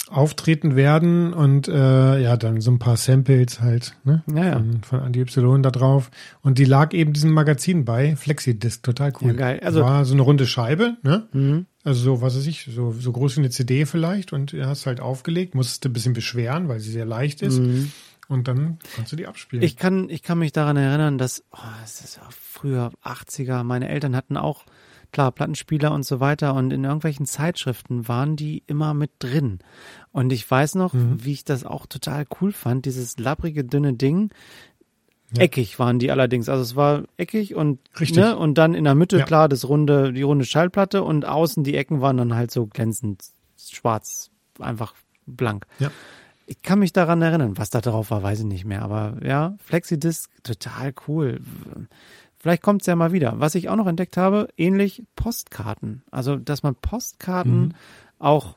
Speaker 1: auftreten werden und äh, ja, dann so ein paar Samples halt, ne?
Speaker 2: Ja, ja.
Speaker 1: Von, von Andy Y da drauf. Und die lag eben diesem Magazin bei, Flexidisc, total cool.
Speaker 2: Ja, geil. Also-
Speaker 1: War so eine runde Scheibe, ne?
Speaker 2: Mhm.
Speaker 1: Also so, was weiß ich, so, so groß wie eine CD vielleicht und du hast halt aufgelegt, musstest ein bisschen beschweren, weil sie sehr leicht ist
Speaker 2: Mhm.
Speaker 1: Und dann kannst du die abspielen.
Speaker 2: Ich kann, ich kann mich daran erinnern, dass, oh, es ist ja früher 80er, meine Eltern hatten auch, klar, Plattenspieler und so weiter und in irgendwelchen Zeitschriften waren die immer mit drin. Und ich weiß noch,
Speaker 1: Mhm.
Speaker 2: wie ich das auch total cool fand, dieses labbrige, dünne Ding.
Speaker 1: Ja.
Speaker 2: Eckig waren die allerdings. Also es war eckig und,
Speaker 1: Richtig.
Speaker 2: ne, und dann in der Mitte,
Speaker 1: Ja.
Speaker 2: klar, das runde, die runde Schallplatte und außen die Ecken waren dann halt so glänzend schwarz, einfach blank.
Speaker 1: Ja.
Speaker 2: Ich kann mich daran erinnern, was da drauf war, weiß ich nicht mehr. Aber ja, Flexidisc, total cool. Vielleicht kommt's ja mal wieder. Was ich auch noch entdeckt habe, ähnlich Postkarten. Also, dass man Postkarten
Speaker 1: Mhm.
Speaker 2: auch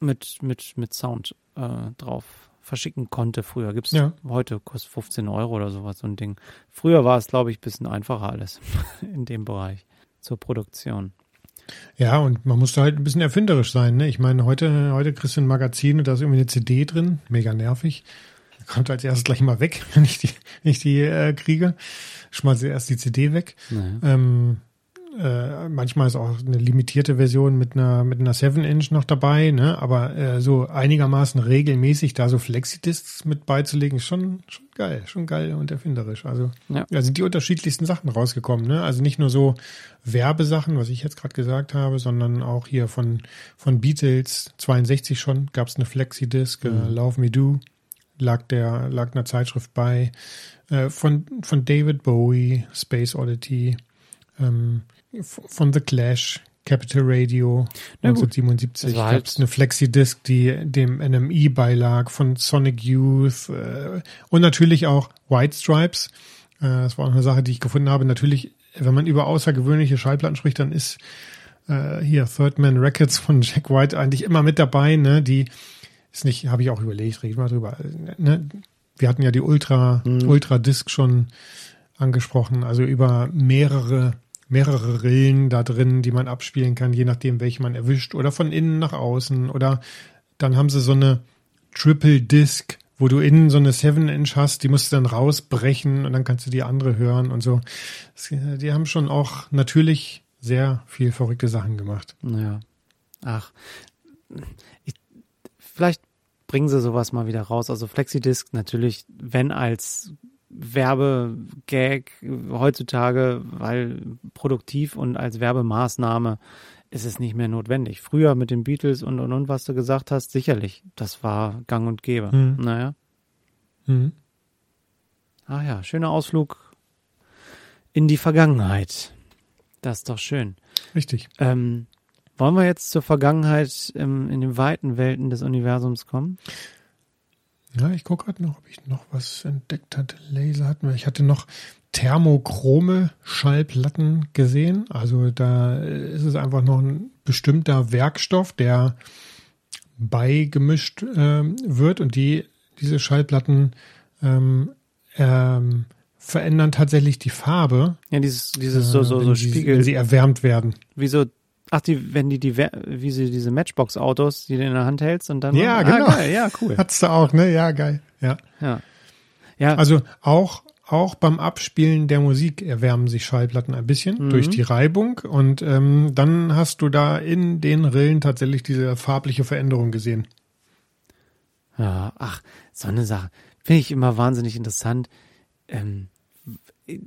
Speaker 2: mit, mit, mit Sound äh, drauf verschicken konnte früher. Gibt's
Speaker 1: Ja.
Speaker 2: heute, kostet 15 Euro oder sowas, so ein Ding. Früher war es, glaube ich, ein bisschen einfacher alles in dem Bereich zur Produktion.
Speaker 1: Ja, und man musste halt ein bisschen erfinderisch sein. Ne? Ich meine, heute, heute kriegst du ein Magazin und da ist irgendwie eine CD drin, mega nervig. Kommt als erstes gleich mal weg, wenn ich die, wenn ich die äh, kriege. Schmeiße erst die CD weg.
Speaker 2: Naja.
Speaker 1: Ähm, äh, manchmal ist auch eine limitierte Version mit einer mit einer 7-Inch noch dabei, ne? Aber äh, so einigermaßen regelmäßig da so Flexidiscs mit beizulegen, ist schon schon geil, schon geil und erfinderisch. Also
Speaker 2: Ja.
Speaker 1: da sind die unterschiedlichsten Sachen rausgekommen, ne? Also nicht nur so Werbesachen, was ich jetzt gerade gesagt habe, sondern auch hier von von Beatles 62 schon gab es eine Flexidisc, äh, Love Me Do lag der lag einer Zeitschrift bei äh, von von David Bowie Space Oddity ähm, von The Clash Capital Radio
Speaker 2: Na gut.
Speaker 1: 1977
Speaker 2: Das war
Speaker 1: gab
Speaker 2: halt-
Speaker 1: es eine Flexidisc, die dem NME beilag von Sonic Youth äh, und natürlich auch White Stripes. Äh, das war auch eine Sache, die ich gefunden habe. Natürlich, wenn man über außergewöhnliche Schallplatten spricht, dann ist äh, hier Third Man Records von Jack White eigentlich immer mit dabei. Ne? Die ist nicht, habe ich auch überlegt, reden wir drüber. Ne? Wir hatten ja die Ultra Ultra Disc schon angesprochen, also über mehrere mehrere Rillen da drin, die man abspielen kann, je nachdem, welche man erwischt oder von innen nach außen oder dann haben sie so eine Triple Disc, wo du innen so eine 7-Inch hast, die musst du dann rausbrechen und dann kannst du die andere hören und so. Die haben schon auch natürlich sehr viel verrückte Sachen gemacht.
Speaker 2: Naja. Ach. Ich, vielleicht bringen sie sowas mal wieder raus. Also Flexidisc natürlich, wenn als Werbegag heutzutage, weil produktiv und als Werbemaßnahme ist es nicht mehr notwendig. Früher mit den Beatles und und und, was du gesagt hast, sicherlich. Das war gang und gäbe.
Speaker 1: Mhm.
Speaker 2: Naja.
Speaker 1: Mhm.
Speaker 2: Ach ja, schöner Ausflug in die Vergangenheit. Das ist doch schön.
Speaker 1: Richtig.
Speaker 2: Ähm, wollen wir jetzt zur Vergangenheit ähm, in den weiten Welten des Universums kommen?
Speaker 1: Ja, ich gucke gerade noch, ob ich noch was entdeckt hatte. Laser hatten wir. Ich hatte noch thermochrome Schallplatten gesehen. Also da ist es einfach noch ein bestimmter Werkstoff, der beigemischt ähm, wird und die diese Schallplatten ähm, ähm, verändern tatsächlich die Farbe,
Speaker 2: Ja, dieses, dieses so, so,
Speaker 1: äh,
Speaker 2: so
Speaker 1: wenn sie-
Speaker 2: Spiegel,
Speaker 1: wenn sie erwärmt werden.
Speaker 2: wie so, ach, die, wenn die, die, wie sie diese Matchbox-Autos, die du in der Hand hältst und dann.
Speaker 1: Ja,
Speaker 2: ah,
Speaker 1: genau.
Speaker 2: Geil, ja, cool.
Speaker 1: Hattest du auch, ne? Ja, geil. Ja.
Speaker 2: Ja. Ja,
Speaker 1: Also auch, auch beim Abspielen der Musik erwärmen sich Schallplatten ein bisschen
Speaker 2: Mhm.
Speaker 1: durch die Reibung und ähm, dann hast du da in den Rillen tatsächlich diese farbliche Veränderung gesehen.
Speaker 2: Ja, ach, so eine Sache. Finde ich immer wahnsinnig interessant. Ähm,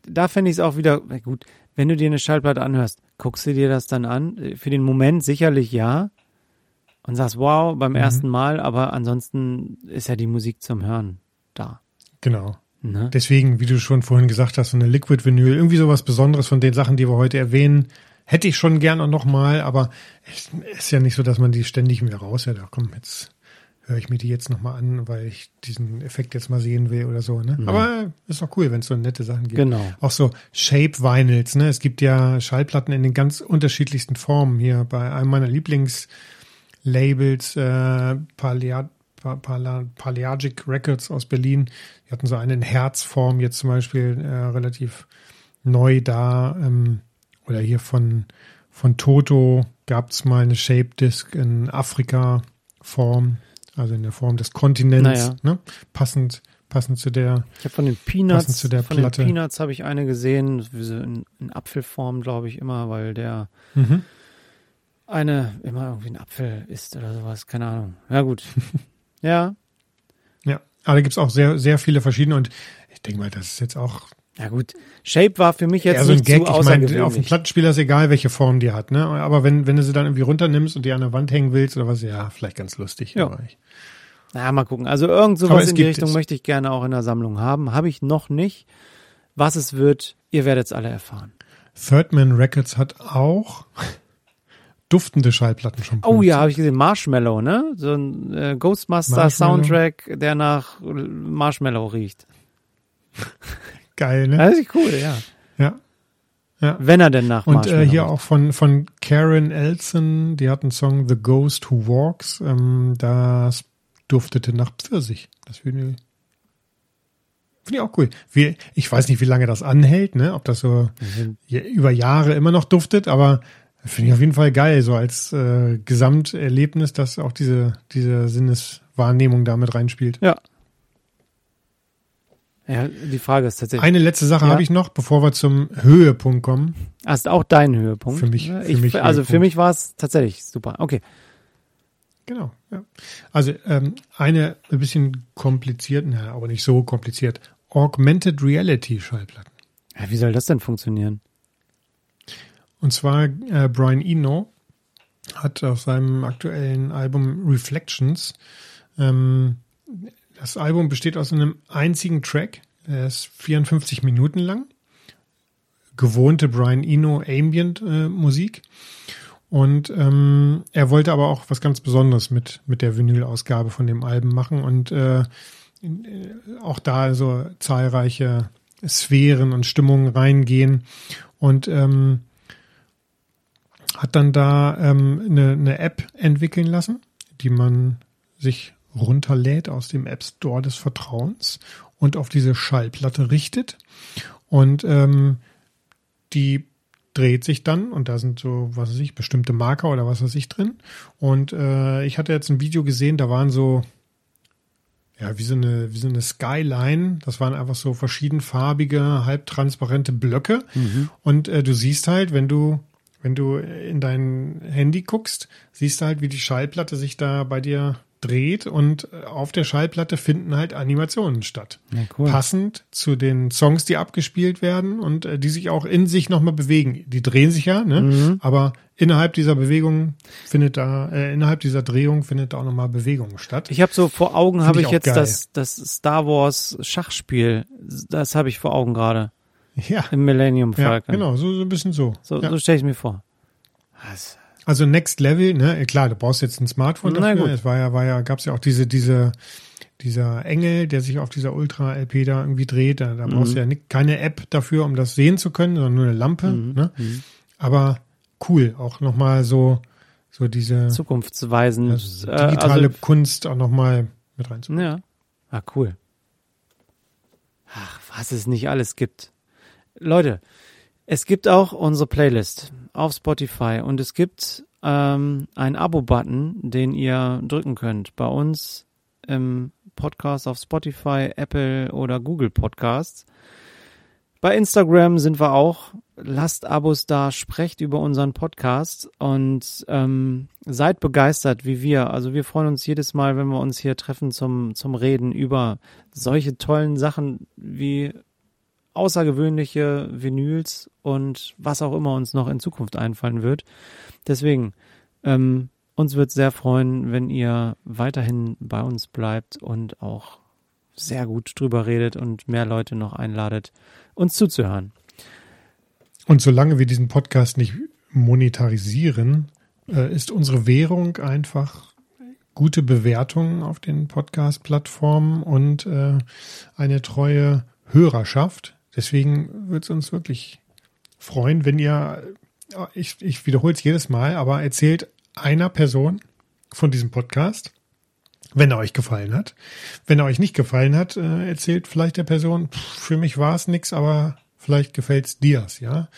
Speaker 2: da fände ich es auch wieder, na gut, wenn du dir eine Schallplatte anhörst, guckst du dir das dann an? Für den Moment sicherlich ja. Und sagst, wow, beim ersten Mal, aber ansonsten ist ja die Musik zum Hören da.
Speaker 1: Genau.
Speaker 2: Ne?
Speaker 1: Deswegen, wie du schon vorhin gesagt hast, so eine Liquid Vinyl, irgendwie sowas Besonderes von den Sachen, die wir heute erwähnen, hätte ich schon gerne noch mal, aber es ist ja nicht so, dass man die ständig wieder raushört. Ach komm, jetzt höre ich mir die jetzt noch mal an, weil ich diesen Effekt jetzt mal sehen will oder so. Ne? Aber ist doch cool, wenn es so nette Sachen gibt.
Speaker 2: Genau.
Speaker 1: Auch so Shape Vinyls, ne? Es gibt ja Schallplatten in den ganz unterschiedlichsten Formen. Hier bei einem meiner Lieblingslabels, äh, Palea, Pa- Pala, Paleagic Records aus Berlin. Die hatten so eine in Herzform jetzt zum Beispiel äh, relativ neu da. Ähm, oder hier von, von Toto gab's mal eine Shape Disc in Afrika-Form. Also in der Form des Kontinents,
Speaker 2: Naja.
Speaker 1: ne? Passend, passend zu der.
Speaker 2: Ich habe von den
Speaker 1: Passend
Speaker 2: Peanuts,
Speaker 1: zu der
Speaker 2: von den
Speaker 1: Platte.
Speaker 2: Peanuts habe ich eine gesehen, wie so in, in Apfelform, glaube ich, immer, weil der
Speaker 1: Mhm.
Speaker 2: eine immer irgendwie ein Apfel isst oder sowas, keine Ahnung. Ja, gut. ja,
Speaker 1: Ja. Aber da gibt's auch sehr, sehr viele verschiedene und ich denke mal, das ist jetzt auch
Speaker 2: ja gut. Shape war für mich jetzt
Speaker 1: eher so ein Gag.
Speaker 2: zu
Speaker 1: Ich meine, auf dem Plattenspieler ist egal, welche Form die hat, ne? Aber wenn, wenn du sie dann irgendwie runternimmst und die an der Wand hängen willst oder was, ja, vielleicht ganz lustig.
Speaker 2: Ja.
Speaker 1: ich-
Speaker 2: Na, mal gucken. Also irgend sowas in die Richtung
Speaker 1: es.
Speaker 2: möchte ich gerne auch in der Sammlung haben. Habe ich noch nicht. Was es wird, ihr werdet es alle erfahren.
Speaker 1: Third Man Records hat auch duftende Schallplatten schon.
Speaker 2: Oh ja, habe ich gesehen. Marshmallow, ne? So ein äh, Ghostmaster
Speaker 1: Marshmallow.
Speaker 2: Soundtrack, der nach Marshmallow riecht.
Speaker 1: Geil, ne?
Speaker 2: Das ist cool, ja.
Speaker 1: Ja. Ja.
Speaker 2: Wenn er denn nach
Speaker 1: Und äh, hier auch von, von Karen Elson, die hat einen Song The Ghost Who Walks. Ähm, das duftete nach Pfirsich. Das finde ich, finde ich auch cool. Wie, ich weiß nicht, wie lange das anhält, ne? Ob das so
Speaker 2: Mhm.
Speaker 1: über Jahre immer noch duftet, aber finde ich auf jeden Fall geil, so als äh, Gesamterlebnis, dass auch diese, diese Sinneswahrnehmung damit reinspielt.
Speaker 2: Ja. Ja, die Frage ist tatsächlich,
Speaker 1: Eine letzte Sache
Speaker 2: Ja.
Speaker 1: habe ich noch, bevor wir zum Höhepunkt kommen.
Speaker 2: hast auch dein Höhepunkt?
Speaker 1: Für mich- für
Speaker 2: ich,
Speaker 1: mich
Speaker 2: Also für
Speaker 1: Höhepunkt.
Speaker 2: mich war es tatsächlich super. Okay.
Speaker 1: Genau, ja. Also ähm, eine ein bisschen kompliziert, na, aber nicht so kompliziert, Augmented Reality Schallplatten.
Speaker 2: Ja, wie soll das denn funktionieren?
Speaker 1: Und zwar äh, Brian Eno hat auf seinem aktuellen Album Reflections, ähm, das Album besteht aus einem einzigen Track, der ist 54 Minuten lang, gewohnte Brian Eno Ambient äh, Musik. Und ähm, er wollte aber auch was ganz Besonderes mit, mit der Vinyl-Ausgabe von dem Album machen und äh, äh, auch da so zahlreiche Sphären und Stimmungen reingehen. Und ähm, hat dann da ähm, eine, eine App entwickeln lassen, die man sich runterlädt aus dem App Store des Vertrauens und auf diese Schallplatte richtet. Und ähm, die dreht sich dann und da sind so, was weiß ich, bestimmte Marker oder was weiß ich drin. Und äh, ich hatte jetzt ein Video gesehen, da waren so, ja, wie so eine, wie so eine Skyline. Das waren einfach so verschiedenfarbige, halbtransparente Blöcke. Und äh, du siehst halt, wenn du, wenn du in dein Handy guckst, siehst du halt, wie die Schallplatte sich da bei dir dreht und auf der Schallplatte finden halt Animationen statt.
Speaker 2: Ja, cool.
Speaker 1: Passend zu den Songs, die abgespielt werden und äh, die sich auch in sich nochmal bewegen. Die drehen sich ja, ne?
Speaker 2: Mhm.
Speaker 1: Aber innerhalb dieser Bewegung findet da, äh, innerhalb dieser Drehung findet da auch nochmal Bewegung statt.
Speaker 2: Ich habe so vor Augen habe
Speaker 1: ich
Speaker 2: ich jetzt
Speaker 1: geil.
Speaker 2: das, das Star Wars Schachspiel. Das habe ich vor Augen gerade.
Speaker 1: ja,
Speaker 2: Im Millennium
Speaker 1: ja,
Speaker 2: Falcon.
Speaker 1: genau, so, so ein bisschen so.
Speaker 2: So,
Speaker 1: ja.
Speaker 2: so stelle ich mir vor. Was?
Speaker 1: Also Next Level, ne, klar, du brauchst jetzt ein Smartphone
Speaker 2: Na
Speaker 1: dafür.
Speaker 2: gut.
Speaker 1: Es war ja, war ja, gab's ja auch diese, diese, dieser Engel, der sich auf dieser Ultra-LP da irgendwie dreht. Da, da brauchst du ja nicht, keine App dafür, um das sehen zu können, sondern nur eine Lampe. Ne? Aber cool, auch nochmal so, so diese
Speaker 2: Zukunftsweisend.
Speaker 1: also
Speaker 2: äh,
Speaker 1: digitale
Speaker 2: also,
Speaker 1: Kunst auch nochmal mit reinzubringen.
Speaker 2: Ja. Ah, cool. Ach, was es nicht alles gibt. Leute, es gibt auch unsere Playlist auf Spotify und es gibt ähm, einen Abo-Button, den ihr drücken könnt. Bei uns im Podcast auf Spotify, Apple oder Google Podcasts. Bei Instagram sind wir auch. Lasst Abos da, sprecht über unseren Podcast und ähm, seid begeistert wie wir. Also wir freuen uns jedes Mal, wenn wir uns hier treffen zum, zum Reden über solche tollen Sachen wie außergewöhnliche Vinyls und was auch immer uns noch in Zukunft einfallen wird. Deswegen, ähm, uns wird sehr freuen, wenn ihr weiterhin bei uns bleibt und auch sehr gut drüber redet und mehr Leute noch einladet, uns zuzuhören.
Speaker 1: Und solange wir diesen Podcast nicht monetarisieren, äh, ist unsere Währung einfach gute Bewertungen auf den Podcast-Plattformen und äh, eine treue Hörerschaft. Deswegen wird es uns wirklich freuen, wenn ihr, ich, ich wiederhole es jedes Mal, aber erzählt einer Person von diesem Podcast, wenn er euch gefallen hat. Wenn er euch nicht gefallen hat, äh, erzählt vielleicht der Person, "Pff, für mich war es nix, aber vielleicht gefällt's dir's, ja.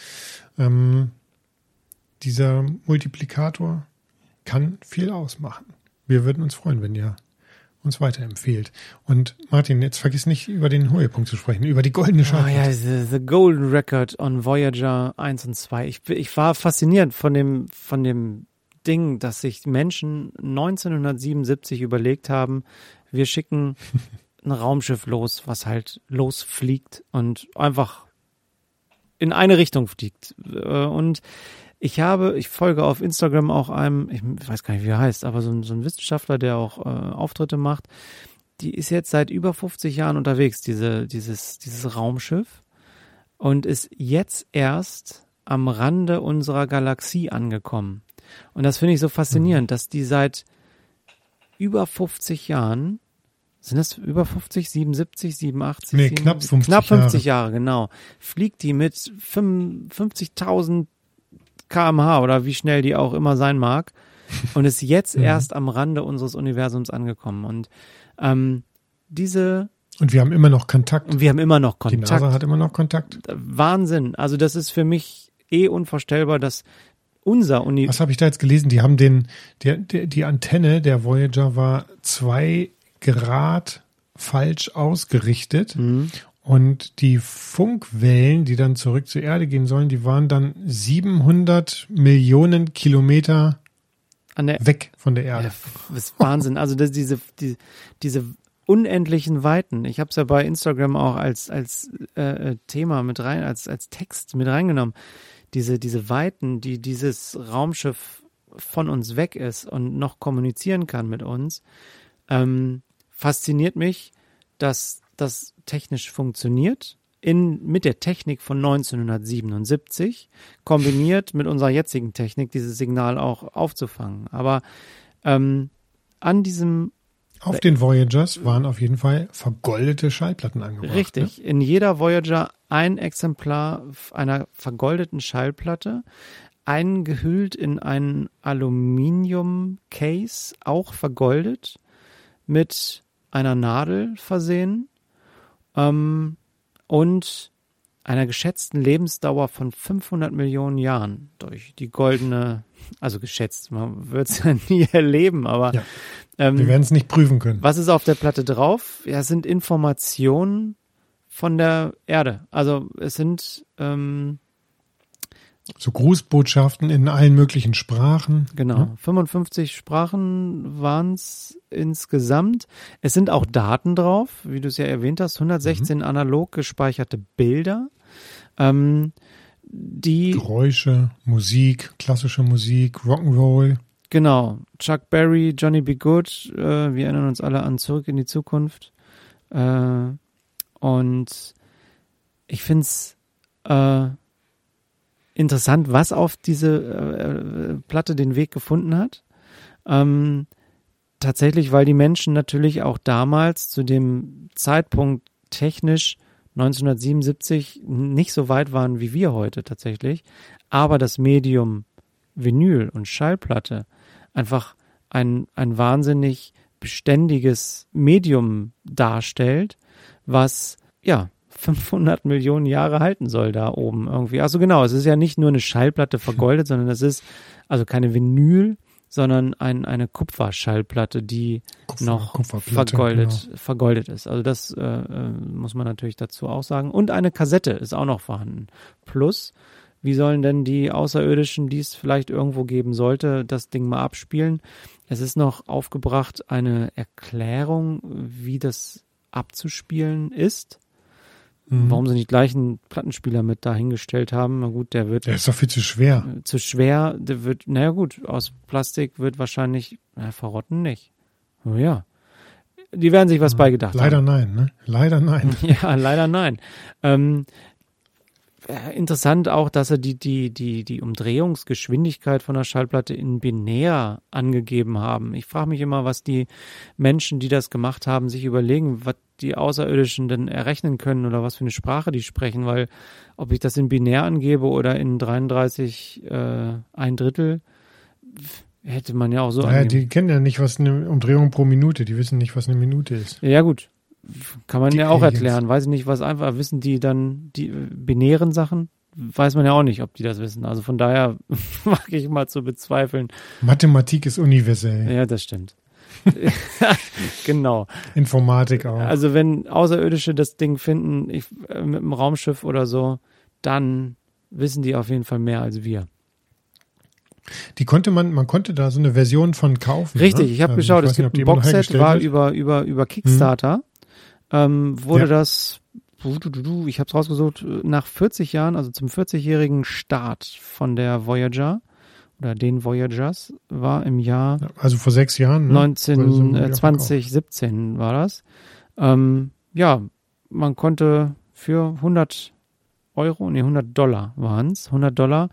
Speaker 1: Ähm, dieser Multiplikator kann viel ausmachen. Wir würden uns freuen, wenn ihr uns weiterempfehlt. Und Martin, jetzt vergiss nicht über den Höhepunkt zu sprechen, über die goldene
Speaker 2: Oh
Speaker 1: Schallplatte.
Speaker 2: ja, the, the Golden Record on Voyager 1 und 2. Ich, ich war fasziniert von dem, von dem Ding, dass sich Menschen 1977 überlegt haben, wir schicken ein Raumschiff los, was halt losfliegt und einfach in eine Richtung fliegt. Äh, Und ich habe, ich folge auf Instagram auch einem, ich weiß gar nicht, wie er heißt, aber so ein, so ein Wissenschaftler, der auch äh, Auftritte macht, die ist jetzt seit über 50 Jahren unterwegs, diese, dieses, dieses Raumschiff, und ist jetzt erst am Rande unserer Galaxie angekommen. Und das finde ich so faszinierend, dass die seit über 50 Jahren, sind das über 50, 77, 87?
Speaker 1: Nee, knapp 50
Speaker 2: Knapp 50 Jahre, genau. Fliegt die mit 55.000 kmh oder wie schnell die auch immer sein mag und ist jetzt
Speaker 1: Mhm.
Speaker 2: erst am Rande unseres Universums angekommen. Und ähm, diese,
Speaker 1: Und wir haben immer noch Kontakt.
Speaker 2: und wir haben immer noch
Speaker 1: Die
Speaker 2: Kontakt.
Speaker 1: NASA hat immer noch Kontakt.
Speaker 2: Wahnsinn. Also das ist für mich eh unvorstellbar, dass unser Uni
Speaker 1: Was habe ich da jetzt gelesen? Die haben den, der, der, die Antenne der Voyager war zwei Grad falsch ausgerichtet.
Speaker 2: Mhm.
Speaker 1: Und die Funkwellen, die dann zurück zur Erde gehen sollen, die waren dann 700 Millionen Kilometer weg von der
Speaker 2: Ja,
Speaker 1: Erde.
Speaker 2: das ist Wahnsinn. Also das, diese, die, diese unendlichen Weiten. Ich habe es ja bei Instagram auch als, als äh, äh, Thema mit rein, als, als Text mit reingenommen. Diese, diese Weiten, die dieses Raumschiff von uns weg ist und noch kommunizieren kann mit uns, ähm, fasziniert mich, dass das technisch funktioniert. In, mit der Technik von 1977, kombiniert mit unserer jetzigen Technik, dieses Signal auch aufzufangen. Aber ähm, an diesem
Speaker 1: Auf den Voyagers waren auf jeden Fall vergoldete Schallplatten angebracht. Ne?
Speaker 2: Richtig. In jeder Voyager ein Exemplar einer vergoldeten Schallplatte, eingehüllt in ein Aluminium-Case, auch vergoldet, mit einer Nadel versehen ähm, und einer geschätzten Lebensdauer von 500 Millionen Jahren durch die goldene, also geschätzt, man wird es ja nie erleben, aber
Speaker 1: Ja.
Speaker 2: ähm,
Speaker 1: Wir werden es nicht prüfen können.
Speaker 2: was ist auf der Platte drauf? Ja, es sind Informationen von der Erde. Also es sind ähm,
Speaker 1: So Grußbotschaften in allen möglichen Sprachen.
Speaker 2: genau
Speaker 1: Ne?
Speaker 2: 55 Sprachen waren es insgesamt. Es sind auch Daten drauf, wie du es ja erwähnt hast, 116 analog gespeicherte Bilder. Ähm, die
Speaker 1: Geräusche, Musik, klassische Musik, Rock'n'Roll.
Speaker 2: Genau. Chuck Berry, Johnny B. Good, äh, wir erinnern uns alle an Zurück in die Zukunft. Äh, und ich finde es äh, interessant, was auf diese äh, äh, Platte den Weg gefunden hat. Ähm, tatsächlich, weil die Menschen natürlich auch damals zu dem Zeitpunkt technisch 1977 nicht so weit waren wie wir heute tatsächlich, aber das Medium Vinyl und Schallplatte einfach ein, ein wahnsinnig beständiges Medium darstellt, was ja 500 Millionen Jahre halten soll da oben irgendwie. Also genau, es ist ja nicht nur eine Schallplatte vergoldet, sondern es ist also keine Vinyl, sondern ein, eine Kupferschallplatte, die
Speaker 1: Kupfer-
Speaker 2: noch vergoldet,
Speaker 1: genau.
Speaker 2: vergoldet ist. Also das äh, äh, muss man natürlich dazu auch sagen. Und eine Kassette ist auch noch vorhanden. Plus, wie sollen denn die Außerirdischen, die es vielleicht irgendwo geben sollte, das Ding mal abspielen? Es ist noch aufgebracht eine Erklärung, wie das abzuspielen ist.
Speaker 1: Mhm.
Speaker 2: Warum sie nicht gleich einen Plattenspieler mit dahingestellt haben? Na gut, der wird
Speaker 1: Der ist doch viel zu schwer.
Speaker 2: äh, zu schwer. Der wird, naja gut, aus Plastik wird wahrscheinlich, na, verrotten nicht. Oh ja. Die werden sich was beigedacht
Speaker 1: Leider
Speaker 2: haben.
Speaker 1: nein, ne? Leider nein.
Speaker 2: Ja, leider nein. Ähm, äh, interessant auch, dass sie die, die, die, die Umdrehungsgeschwindigkeit von der Schallplatte in binär angegeben haben. Ich frage mich immer, was die Menschen, die das gemacht haben, sich überlegen, was die Außerirdischen denn errechnen können oder was für eine Sprache die sprechen, weil ob ich das in binär angebe oder in 33 äh, ein Drittel, hätte man ja auch so
Speaker 1: Naja,
Speaker 2: angeben.
Speaker 1: die kennen ja nicht, was eine Umdrehung pro Minute. Die wissen nicht, was eine Minute ist.
Speaker 2: Ja, gut. Kann man
Speaker 1: Die
Speaker 2: ja auch
Speaker 1: Aliens.
Speaker 2: erklären. Weiß ich nicht, was einfach wissen die dann die äh, binären Sachen? Weiß man ja auch nicht, ob die das wissen. Also von daher mag ich mal zu bezweifeln.
Speaker 1: Mathematik ist universell.
Speaker 2: Ja, das stimmt. genau.
Speaker 1: Informatik auch.
Speaker 2: Also wenn Außerirdische das Ding finden, ich, äh, mit einem Raumschiff oder so, dann wissen die auf jeden Fall mehr als wir.
Speaker 1: Die konnte man, man konnte da so eine Version von kaufen.
Speaker 2: Richtig,
Speaker 1: ne?
Speaker 2: ich habe
Speaker 1: Ähm,
Speaker 2: geschaut,
Speaker 1: weiß
Speaker 2: es gibt ein Boxset, war über, über, über Kickstarter. Ähm, wurde
Speaker 1: Ja.
Speaker 2: das, ich habe es rausgesucht, nach 40 Jahren, also zum 40-jährigen Start von der Voyager oder den Voyagers, war im Jahr
Speaker 1: Also vor sechs Jahren. Ne?
Speaker 2: 19,
Speaker 1: Wurde so
Speaker 2: äh,
Speaker 1: wieder
Speaker 2: 2017 war das. Ähm, ja, man konnte für 100 Euro, nee, 100 Dollar waren es, 100 Dollar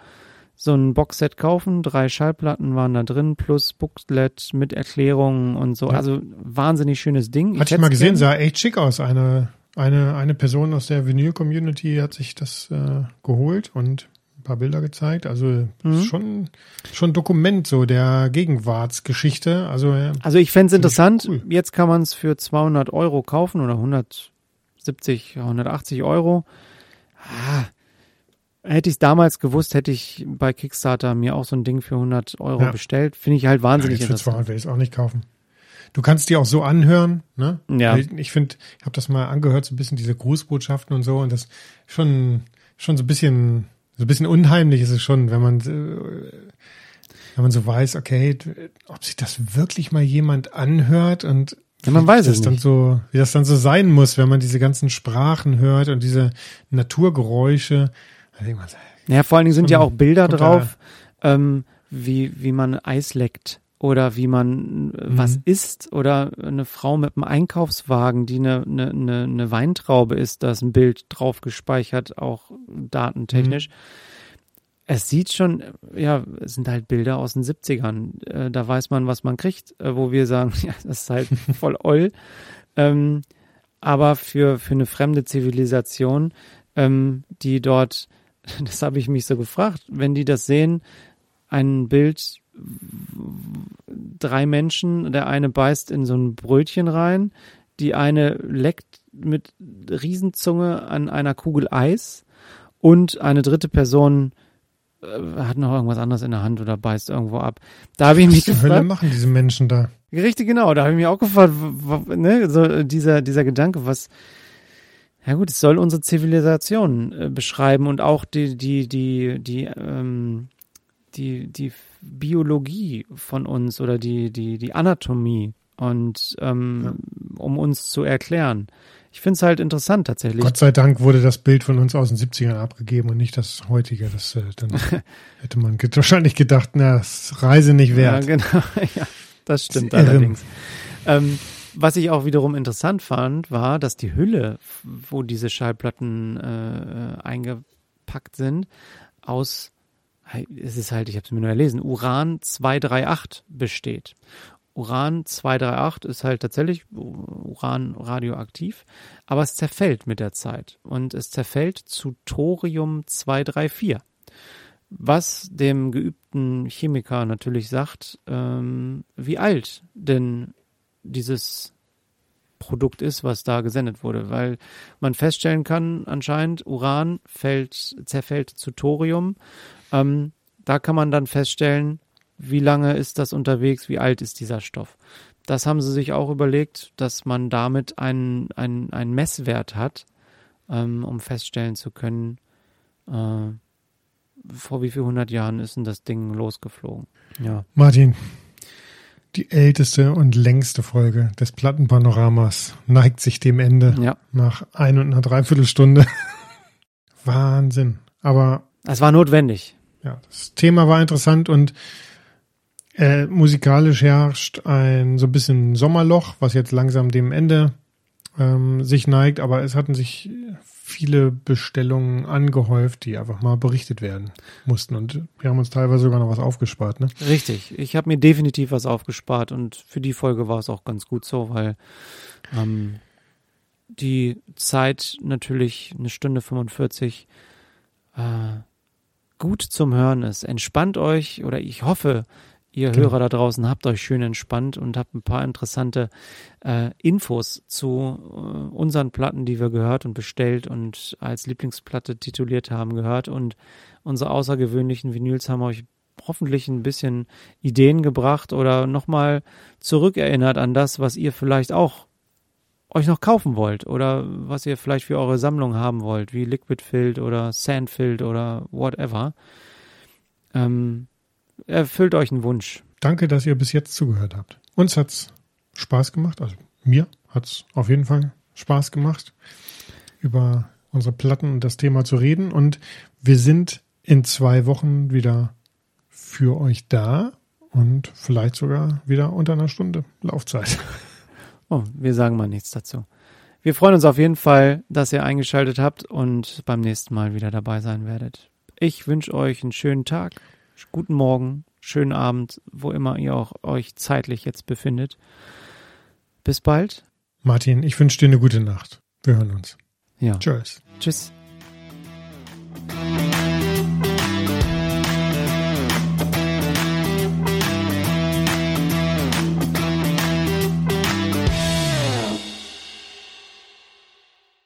Speaker 2: so ein Boxset kaufen. Drei Schallplatten waren da drin, plus Booklet mit Erklärungen und so.
Speaker 1: Ja.
Speaker 2: Also wahnsinnig schönes Ding.
Speaker 1: Hatte ich
Speaker 2: hätt's
Speaker 1: mal gesehen, sah echt schick aus. Eine, eine, eine Person aus der Vinyl-Community hat sich das äh, geholt und ein paar Bilder gezeigt. Also
Speaker 2: Mhm.
Speaker 1: schon, schon ein Dokument so der Gegenwartsgeschichte. Also ja,
Speaker 2: Also ich fände es interessant.
Speaker 1: cool.
Speaker 2: Jetzt kann man es für 200 Euro kaufen oder 170, 180 Euro. Ah, hätte ich es damals gewusst, hätte ich bei Kickstarter mir auch so ein Ding für 100 Euro
Speaker 1: Ja.
Speaker 2: bestellt. Finde ich halt wahnsinnig
Speaker 1: jetzt für
Speaker 2: interessant.
Speaker 1: 200 werde ich es auch nicht kaufen. Du kannst die auch so anhören, ne?
Speaker 2: Ja.
Speaker 1: Ich, ich finde, ich habe das mal angehört, so ein bisschen diese Grußbotschaften und so und das schon, schon so ein bisschen, so ein bisschen unheimlich ist es schon, wenn man, äh, wenn man so weiß, okay, ob sich das wirklich mal jemand anhört und
Speaker 2: Ja, man
Speaker 1: wie
Speaker 2: weiß
Speaker 1: das
Speaker 2: es
Speaker 1: dann
Speaker 2: nicht.
Speaker 1: so, wie das dann so sein muss, wenn man diese ganzen Sprachen hört und diese Naturgeräusche.
Speaker 2: Ja, vor allen Dingen sind ja auch Bilder drauf, ähm, wie, wie man Eis leckt oder wie man äh, was
Speaker 1: Mhm.
Speaker 2: isst oder eine Frau mit einem Einkaufswagen, die eine, eine, eine, eine Weintraube isst, da ist ein Bild drauf gespeichert, auch datentechnisch.
Speaker 1: Mhm.
Speaker 2: Es sieht schon, ja, es sind halt Bilder aus den 70ern. Äh, da weiß man, was man kriegt, äh, wo wir sagen, ja, das ist halt voll oll. Ähm, aber für, für eine fremde Zivilisation, ähm, die dort, das habe ich mich so gefragt, wenn die das sehen, ein Bild, drei Menschen, der eine beißt in so ein Brötchen rein, die eine leckt mit Riesenzunge an einer Kugel Eis und eine dritte Person äh, hat noch irgendwas anderes in der Hand oder beißt irgendwo ab. Da habe ich mich
Speaker 1: was zur Hölle
Speaker 2: gefragt,
Speaker 1: machen diese Menschen da?
Speaker 2: Richtig, genau. Da habe ich mich auch gefragt, ne, so äh, dieser, dieser Gedanke, was, ja gut, es soll unsere Zivilisation äh, beschreiben und auch die, die, die, die, ähm, die, die Biologie von uns oder die, die, die Anatomie und ähm, um uns zu erklären. Ich finde es halt interessant tatsächlich.
Speaker 1: Gott sei Dank wurde das Bild von uns aus den 70ern abgegeben und nicht das heutige. Das äh, dann hätte man ge wahrscheinlich gedacht, na, das Reise nicht
Speaker 2: Ja,
Speaker 1: wert.
Speaker 2: genau. ja, das stimmt
Speaker 1: Das
Speaker 2: allerdings. Ähm, was ich auch wiederum interessant fand, war, dass die Hülle, wo diese Schallplatten äh, äh, eingepackt sind, aus, es ist halt, ich habe es mir nur erlesen, Uran 238 besteht. Uran 238 ist halt tatsächlich Uran radioaktiv, aber es zerfällt mit der Zeit und es zerfällt zu Thorium 234 was dem geübten Chemiker natürlich sagt, ähm, wie alt denn dieses Produkt ist, was da gesendet wurde, weil man feststellen kann, anscheinend Uran fällt, zerfällt zu Thorium. Ähm, da kann man dann feststellen, wie lange ist das unterwegs, wie alt ist dieser Stoff. Das haben sie sich auch überlegt, dass man damit einen, einen, einen Messwert hat, ähm, um feststellen zu können, äh, vor wie viel hundert Jahren ist denn das Ding losgeflogen? Ja.
Speaker 1: Martin, die älteste und längste Folge des Plattenpanoramas neigt sich dem Ende
Speaker 2: Ja.
Speaker 1: nach ein und einer Dreiviertelstunde. Wahnsinn. Aber
Speaker 2: Es war notwendig.
Speaker 1: Ja, das Thema war interessant und äh, musikalisch herrscht ein so ein bisschen Sommerloch, was jetzt langsam dem Ende ähm, sich neigt, aber es hatten sich viele Bestellungen angehäuft, die einfach mal berichtet werden mussten. Und wir haben uns teilweise sogar noch was aufgespart, ne?
Speaker 2: Richtig. Ich habe mir definitiv was aufgespart und für die Folge war es auch ganz gut so, weil ähm, die Zeit natürlich eine Stunde 45 äh, gut zum Hören ist. Entspannt euch oder ich hoffe, ihr
Speaker 1: Genau.
Speaker 2: Hörer da draußen habt euch schön entspannt und habt ein paar interessante äh, Infos zu äh, unseren Platten, die wir gehört und bestellt und als Lieblingsplatte tituliert haben, gehört und unsere außergewöhnlichen Vinyls haben euch hoffentlich ein bisschen Ideen gebracht oder nochmal zurückerinnert an das, was ihr vielleicht auch euch noch kaufen wollt oder was ihr vielleicht für eure Sammlung haben wollt, wie Liquid Filled oder Sand Filled oder whatever. Ähm, erfüllt euch einen Wunsch.
Speaker 1: Danke, dass ihr bis jetzt zugehört habt. Uns hat's Spaß gemacht, also mir hat's auf jeden Fall Spaß gemacht, über unsere Platten und das Thema zu reden. Und wir sind in zwei Wochen wieder für euch da und vielleicht sogar wieder unter einer Stunde Laufzeit.
Speaker 2: Oh, wir sagen mal nichts dazu. Wir freuen uns auf jeden Fall, dass ihr eingeschaltet habt und beim nächsten Mal wieder dabei sein werdet. Ich wünsche euch einen schönen Tag, guten Morgen, schönen Abend, wo immer ihr auch euch zeitlich jetzt befindet. Bis bald.
Speaker 1: Martin, ich wünsche dir eine gute Nacht. Wir hören uns.
Speaker 2: Ja.
Speaker 1: Tschüss.
Speaker 2: Tschüss.